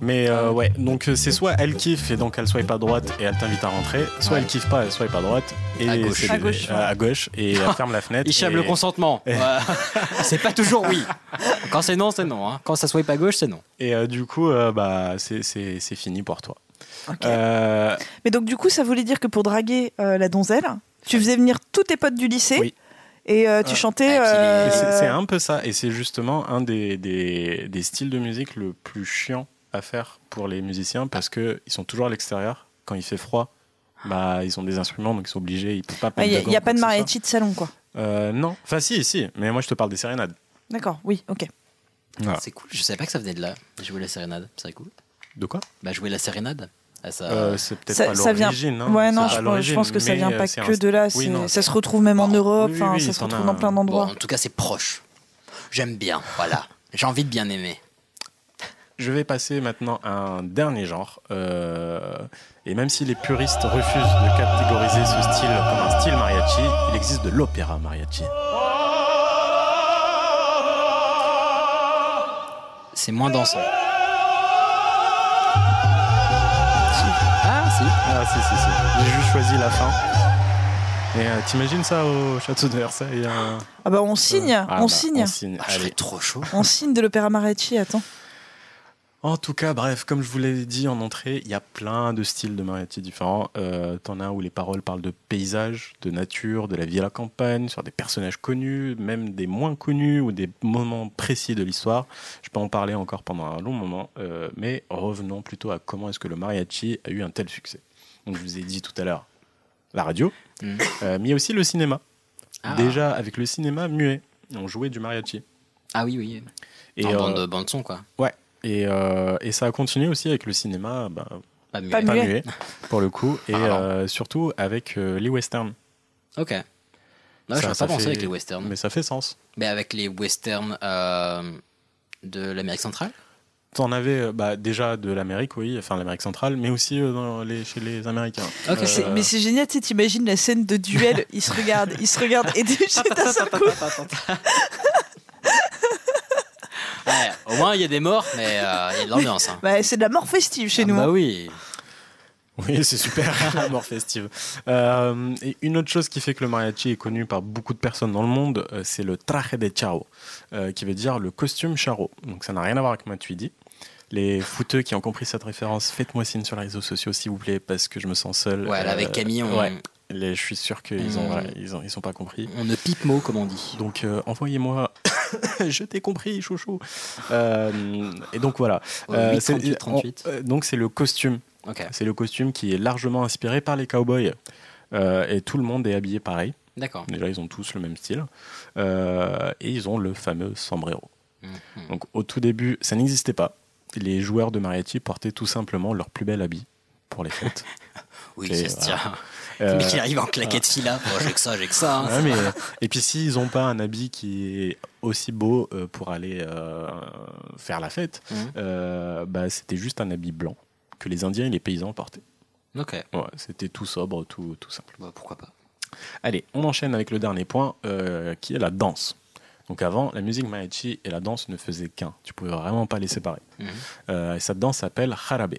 Mais euh, ouais, donc euh, c'est soit elle kiffe et donc elle swipe à droite et elle t'invite à rentrer, soit Ouais. elle kiffe pas, elle swipe à droite et À gauche. À gauche, à, à gauche et elle ferme la fenêtre. Il chape et- le consentement. et- c'est pas toujours oui. Quand c'est non, c'est non. hein. Quand ça swipe à gauche, c'est non. Et euh, du coup, euh, bah c'est- c'est c'est fini pour toi. Euh, Mais donc, du coup, ça voulait dire que pour draguer euh, la donzelle, tu faisais venir tous tes potes du lycée Oui. et euh, tu Euh, chantais. euh, c'est un peu ça, et c'est justement un des, des, des styles de musique le plus chiant à faire pour les musiciens parce que ils sont toujours à l'extérieur. Quand il fait froid, bah ils ont des instruments donc ils sont obligés, ils peuvent pas. Il n'y a, y a gants, pas de mariachi de salon, quoi. Euh, non, enfin si, si, mais moi je te parle des sérénades. D'accord, oui, ok. Voilà. C'est cool. Je savais pas que ça venait de là. Jouer la sérénade. C'est cool. De quoi? Bah, jouer la sérénade. Ah, ça... Euh, C'est peut-être Ça, pas ça vient. l'origine. hein. ouais, non, je, pense- je l'origine, pense que ça vient euh, pas que un- de là. Oui, c'est- non, ça se retrouve même en Europe. oui, enfin, oui, ça se retrouve dans plein Bon, d'endroits. en tout cas, c'est proche. J'aime bien. Voilà. J'ai envie de bien aimer. Je vais passer maintenant à un dernier genre. euh, et même si les puristes refusent de catégoriser ce style comme un style mariachi, il existe de l'opéra mariachi. C'est moins dansant. Si. Ah, si, si, si. J'ai juste choisi la fin. Et euh, t'imagines ça au château de Versailles euh, Ah bah on signe, ah on bah, signe. On signe. Allez. trop chaud. On signe de l'opéra mariachi, attends. En tout cas, bref, comme je vous l'ai dit en entrée, il y a plein de styles de mariachi différents. Euh, T'en as où les paroles parlent de paysages, de nature, de la vie à la campagne, sur des personnages connus, même des moins connus ou des moments précis de l'histoire. Je peux en parler encore pendant un long moment, euh, mais revenons plutôt à comment est-ce que le mariachi a eu un tel succès. Donc, je vous ai dit tout à l'heure la radio, Mhm. euh, mais aussi le cinéma. Ah. Déjà, avec le cinéma muet, on jouait du mariachi. Ah oui, oui. Et, en euh, bande, bande son, quoi. Ouais. Et, euh, et ça a continué aussi avec le cinéma, bah, Pas muet. Pas muet. pour le coup, et Ah, euh, surtout avec euh, les westerns. Ok. Non, je n'aurais pas pensé fait- avec les westerns. Mais ça fait sens. Mais avec les westerns euh, de l'Amérique centrale? T'en avais bah, déjà de l'Amérique, oui, enfin l'Amérique centrale, mais aussi euh, dans les, chez les Américains. Ok. Mais c'est- Mais c'est génial, tu sais, t'imagines la scène de duel, ils se regardent, ils se regardent, et déjà d'un seul coup, Ouais, au moins, il y a des morts, mais euh, il y a de l'ambiance. Hein. bah, c'est de la mort festive chez Ah nous. bah hein. oui. Oui, c'est super, la mort festive. Euh, et une autre chose qui fait que le mariachi est connu par beaucoup de personnes dans le monde, euh, c'est le traje de charo, euh, qui veut dire le costume charo. Donc ça n'a rien à voir avec Matuidi. Les footeux qui ont compris cette référence, faites-moi signe sur les réseaux sociaux, s'il vous plaît, parce que je me sens seul. Ouais, là, avec Camille, on- ouais, les- je suis sûr qu'ils ont, Mm. voilà, ils ont, ils sont pas compris. On ne pipe mot, comme on dit. Donc euh, envoyez-moi. je t'ai compris, chouchou. Euh, et donc voilà. Au 8, c'est- 38, 38. on- euh, donc c'est le costume. Ok. C'est le costume qui est largement inspiré par les cowboys. Euh, et tout le monde est habillé pareil. D'accord. Déjà, ils ont tous le même style. Euh, et ils ont le fameux sombrero. Mhm. Donc au tout début, ça n'existait pas. Les joueurs de mariachi portaient tout simplement leur plus bel habit pour les fêtes. Oui, se voilà. Euh, Mais qui arrive en claquette fila. Bon, j'ai que ça, j'ai que ça. hein. Ouais, mais, et puis s'ils n'ont pas un habit qui est aussi beau euh, pour aller euh, faire la fête, Mhm. euh, bah, c'était juste un habit blanc que les Indiens et les paysans portaient. Ok. Ouais, c'était tout sobre, tout, tout simple. Bah, pourquoi pas. Allez, on enchaîne avec le dernier point, euh, qui est la danse. Donc avant, la musique mariachi et la danse ne faisaient qu'un. Tu pouvais vraiment pas les séparer. Mhm. Euh, et cette danse s'appelle jarabe.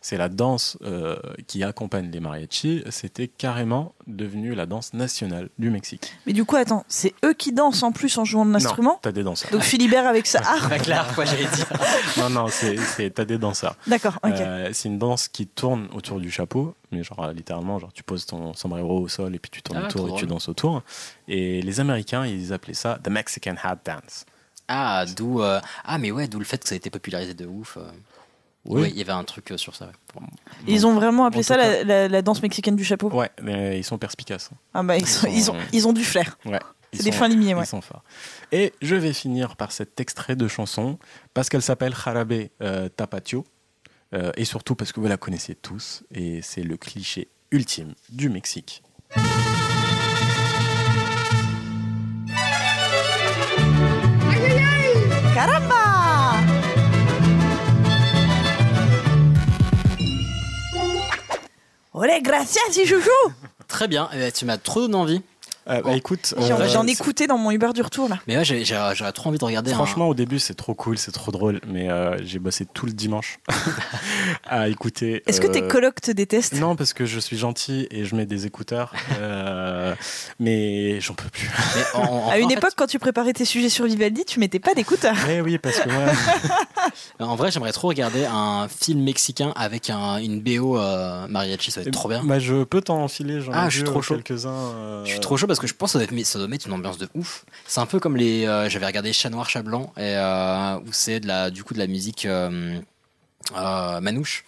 C'est la danse euh, qui accompagne les mariachis. C'était carrément devenu la danse nationale du Mexique. Mais du coup, attends, c'est eux qui dansent en plus en jouant de l'instrument t'as des danseurs. Donc Philibert avec sa harpe Avec la harpe, quoi, j'allais dire. non, non, c'est, t'as des danseurs. D'accord, ok. Euh, c'est une danse qui tourne autour du chapeau, mais genre euh, littéralement, genre tu poses ton sombrero au sol et puis tu tournes Ah, autour et tu danses autour. Et les Américains, ils appelaient ça the Mexican hat dance. Ah, d'où. euh, Ah, mais ouais, d'où le fait que ça a été popularisé de ouf. euh. Oui. Il y avait un truc euh, sur ça. ouais. Ils ont vraiment appelé En ça la, la- la danse mexicaine du chapeau? Ouais, mais ils sont perspicaces. Ah bah ils, sont- ils ont, ils ont du flair. Ouais. C'est des sont- fins limiers, ouais. Ils sont forts. Et je vais finir par cet extrait de chanson parce qu'elle s'appelle Jarabe euh, Tapatio euh, et surtout parce que vous la connaissez tous et c'est le cliché ultime du Mexique. Olé, gracias, chouchou Très bien, eh ben, tu m'as trop donné envie. Euh, bah, écoute, J'en euh, écoutais dans mon Uber du retour là. Mais ouais, j'ai- trop envie de regarder. un- Franchement, au début, c'est trop cool, c'est trop drôle, mais euh, j'ai bossé tout le dimanche à écouter. Est-ce que tes euh, colocs te détestent? Non, parce que je suis gentil et je mets des écouteurs, euh, mais j'en peux plus. Mais en- en- À une en fait- époque, quand tu préparais tes sujets sur Vivaldi, tu mettais pas d'écouteurs. Eh oui, parce que moi, En vrai, j'aimerais trop regarder un film mexicain avec un- une BO euh, mariachi, ça va être trop bien. bah, je peux t'en enfiler, j'en Ah, ai je suis trop chaud. quelques-uns. euh, Je suis trop chaud parce que je pense que ça doit, mettre- ça doit mettre une ambiance de ouf. C'est un peu comme les. euh, J'avais regardé Chat Noir, Chat Blanc, et, euh, où c'est du coup de la musique euh, manouche.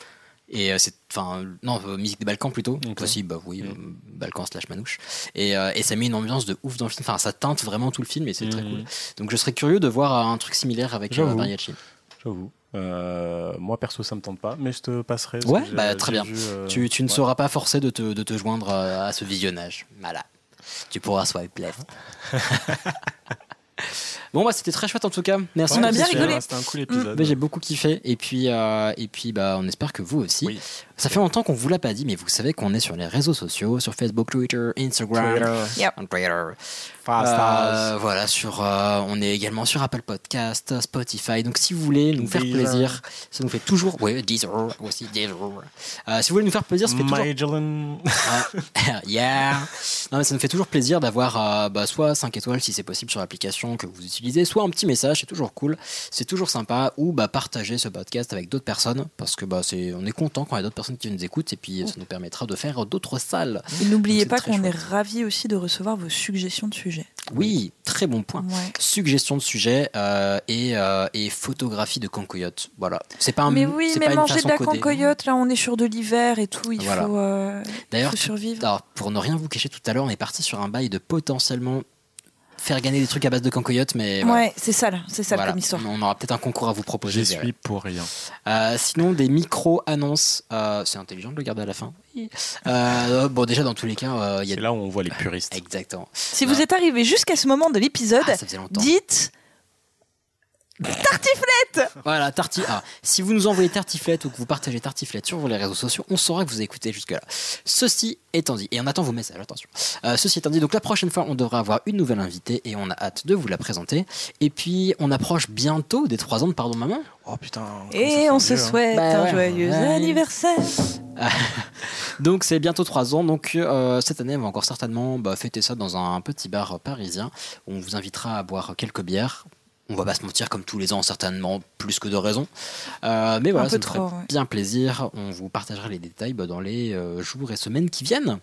Et c'est. Enfin, non, musique des Balkans plutôt. Aussi, bah oui, euh, Balkans slash manouche. Et, et ça met une ambiance de ouf dans le film. Enfin, ça teinte vraiment tout le film et c'est très Mhm. cool. Donc je serais curieux de voir un truc similaire avec mariachi. J'avoue. Euh, moi, perso, ça me tente pas, mais je te passerai. parce Ouais, bah très bien. vu, euh, tu, tu ne ouais. seras pas forcé de te, de te joindre à ce visionnage. Voilà. Tu pourras swipe left. Bon, bah, c'était très chouette en tout cas. Merci. On a bien rigolé. C'était un cool épisode. Mais j'ai beaucoup kiffé et puis euh, et puis bah on espère que vous aussi. Ça fait longtemps qu'on vous l'a pas dit, mais vous savez qu'on est sur les réseaux sociaux, sur Facebook, Twitter, Instagram, Twitter. Yep. on Twitter. Euh, voilà, sur, euh, on est également sur Apple Podcast, Spotify. Donc si vous voulez nous faire Deezer. plaisir, ça nous fait toujours. Ouais, Deezer aussi, Deezer. Euh, si vous voulez nous faire plaisir, ça fait toujours. Magellan. Ah, yeah. Non, mais ça nous fait toujours plaisir d'avoir euh, bah, soit 5 étoiles si c'est possible sur l'application que vous utilisez, soit un petit message, c'est toujours cool, c'est toujours sympa, ou bah, partager ce podcast avec d'autres personnes, parce que bah, c'est, on est content quand il y a d'autres personnes qui nous écoutent, et puis ça nous permettra de faire d'autres salles. Et n'oubliez pas qu'on est ravis aussi de recevoir vos suggestions de sujets. Oui, très bon point. Ouais. Suggestion de sujet euh, et, euh, et photographie de cancoyote. Voilà. C'est pas un, mais oui, mais pas manger de la cancoyote, là on est sur de l'hiver et tout, il Voilà. faut, euh, D'ailleurs, faut tout- survivre. alors, pour ne rien vous cacher, tout à l'heure, on est parti sur un bail de potentiellement faire gagner des trucs à base de cancoyote, mais voilà. Ouais, c'est ça, c'est ça Voilà. comme histoire. On aura peut-être un concours à vous proposer. J'y je suis pour rien. Euh, sinon, des micro-annonces, euh, c'est intelligent de le garder à la fin. Euh, bon, déjà, dans tous les cas, euh, il y a C'est là où on voit les puristes. Exactement. Si vous êtes arrivé jusqu'à ce moment de l'épisode, Ah, dites tartiflette Voilà, tarti. Ah, si vous nous envoyez tartiflette ou que vous partagez tartiflette sur les réseaux sociaux, on saura que vous avez écouté jusque-là. Ceci étant dit, et on attend vos messages, attention. Euh, ceci étant dit, donc la prochaine fois, on devra avoir une nouvelle invitée et on a hâte de vous la présenter. Et puis, on approche bientôt des 3 ans de Pardon Maman. Oh putain. Et on se souhaite Bah un ouais. joyeux Ouais. anniversaire. Donc c'est bientôt 3 ans. Donc euh, cette année, on va encore certainement bah, fêter ça dans un petit bar parisien. On vous invitera à boire quelques bières. On va pas se mentir, comme tous les ans, certainement plus que de raison. Euh, mais voilà, Un ça trop, ferait ouais. bien plaisir. On vous partagera les détails bah, dans les euh, jours et semaines qui viennent.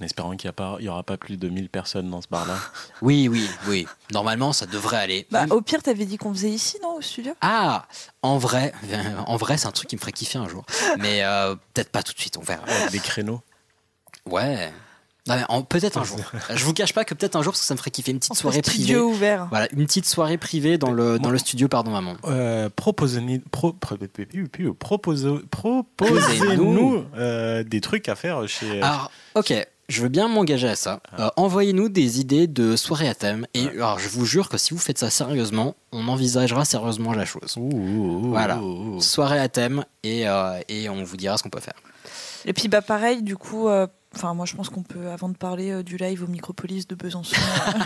En espérant qu'il n'y aura pas plus de 1000 personnes dans ce bar-là. Oui, oui, oui. Normalement, ça devrait aller. Bah, au pire, t'avais dit qu'on faisait ici, non, au studio? Ah, en vrai, en vrai, c'est un truc qui me ferait kiffer un jour. Mais euh, peut-être pas tout de suite, on verra. Des créneaux? Ouais. Peut-être un jour. Je vous cache pas que peut-être un jour, parce que ça me ferait kiffer une petite Entre soirée privée. studio ouvert. Voilà, une petite soirée privée dans le, dans le studio, pardon maman. Euh, proposez- pro- pro- propose- Proposez-nous. Proposez-nous euh, des trucs à faire chez. Alors, ok, je veux bien m'engager à ça. Euh, Envoyez-nous des idées de soirées à thème. Et alors, je vous jure que si vous faites ça sérieusement, on envisagera sérieusement la chose. voilà, soirée à thème et, euh, et on vous dira ce qu'on peut faire. Et puis bah pareil, du coup, euh, enfin moi je pense qu'on peut, avant de parler euh, du live au Micropolis de Besançon, euh,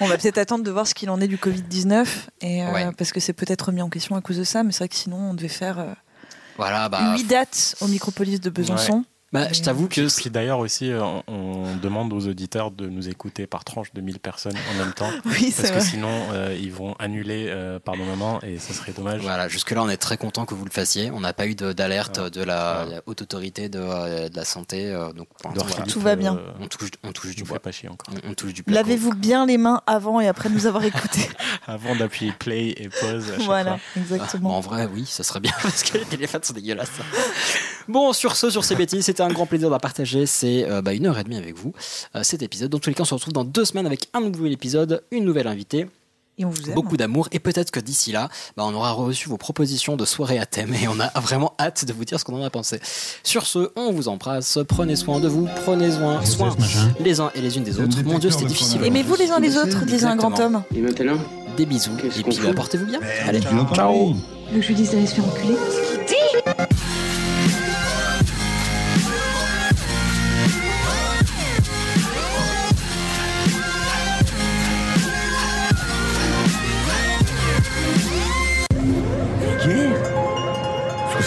on va peut-être attendre de voir ce qu'il en est du Covid-19, et, euh, Ouais. parce que c'est peut-être remis en question à cause de ça, mais c'est vrai que sinon on devait faire Voilà, bah. 8 dates au Micropolis de Besançon. Bah, je t'avoue que. Puis d'ailleurs aussi, euh, on demande aux auditeurs de nous écouter par tranche de 1000 personnes en même temps. Oui, c'est Parce que vrai. sinon, euh, ils vont annuler euh, par moment et ça serait dommage. Voilà, jusque-là, on est très content que vous le fassiez. On n'a pas eu de- d'alerte de la, la haute autorité de, de la santé. donc, pour voilà. Tout va bien. euh, On touche, on touche du bois. fait pas chier encore. On, on touche du. Lavez-vous bien les mains avant et après nous avoir écoutés. Avant d'appuyer play et pause. à chaque voilà, fois. exactement. Bon, en vrai, oui, ça serait bien parce que les téléphones sont dégueulasses. Bon, sur ce, sur ces bêtises, c'était un grand plaisir de partager ces euh, bah, une heure et demie avec vous. euh, cet épisode. Dans tous les cas, on se retrouve dans deux semaines avec un nouvel épisode, une nouvelle invitée. Et on vous aime. Beaucoup d'amour et peut-être que d'ici là, bah, on aura reçu vos propositions de soirée à thème et on a vraiment hâte de vous dire ce qu'on en a pensé. Sur ce, on vous embrasse, prenez soin de vous, prenez soin, soin les uns et les unes des autres. Mon Dieu, c'était difficile. Aimez-vous les uns les autres, disait un grand homme. Et maintenant Des bisous et puis bah, portez-vous bien. Allez, Dis donc, ciao. que je lui dise d'aller se faire enculer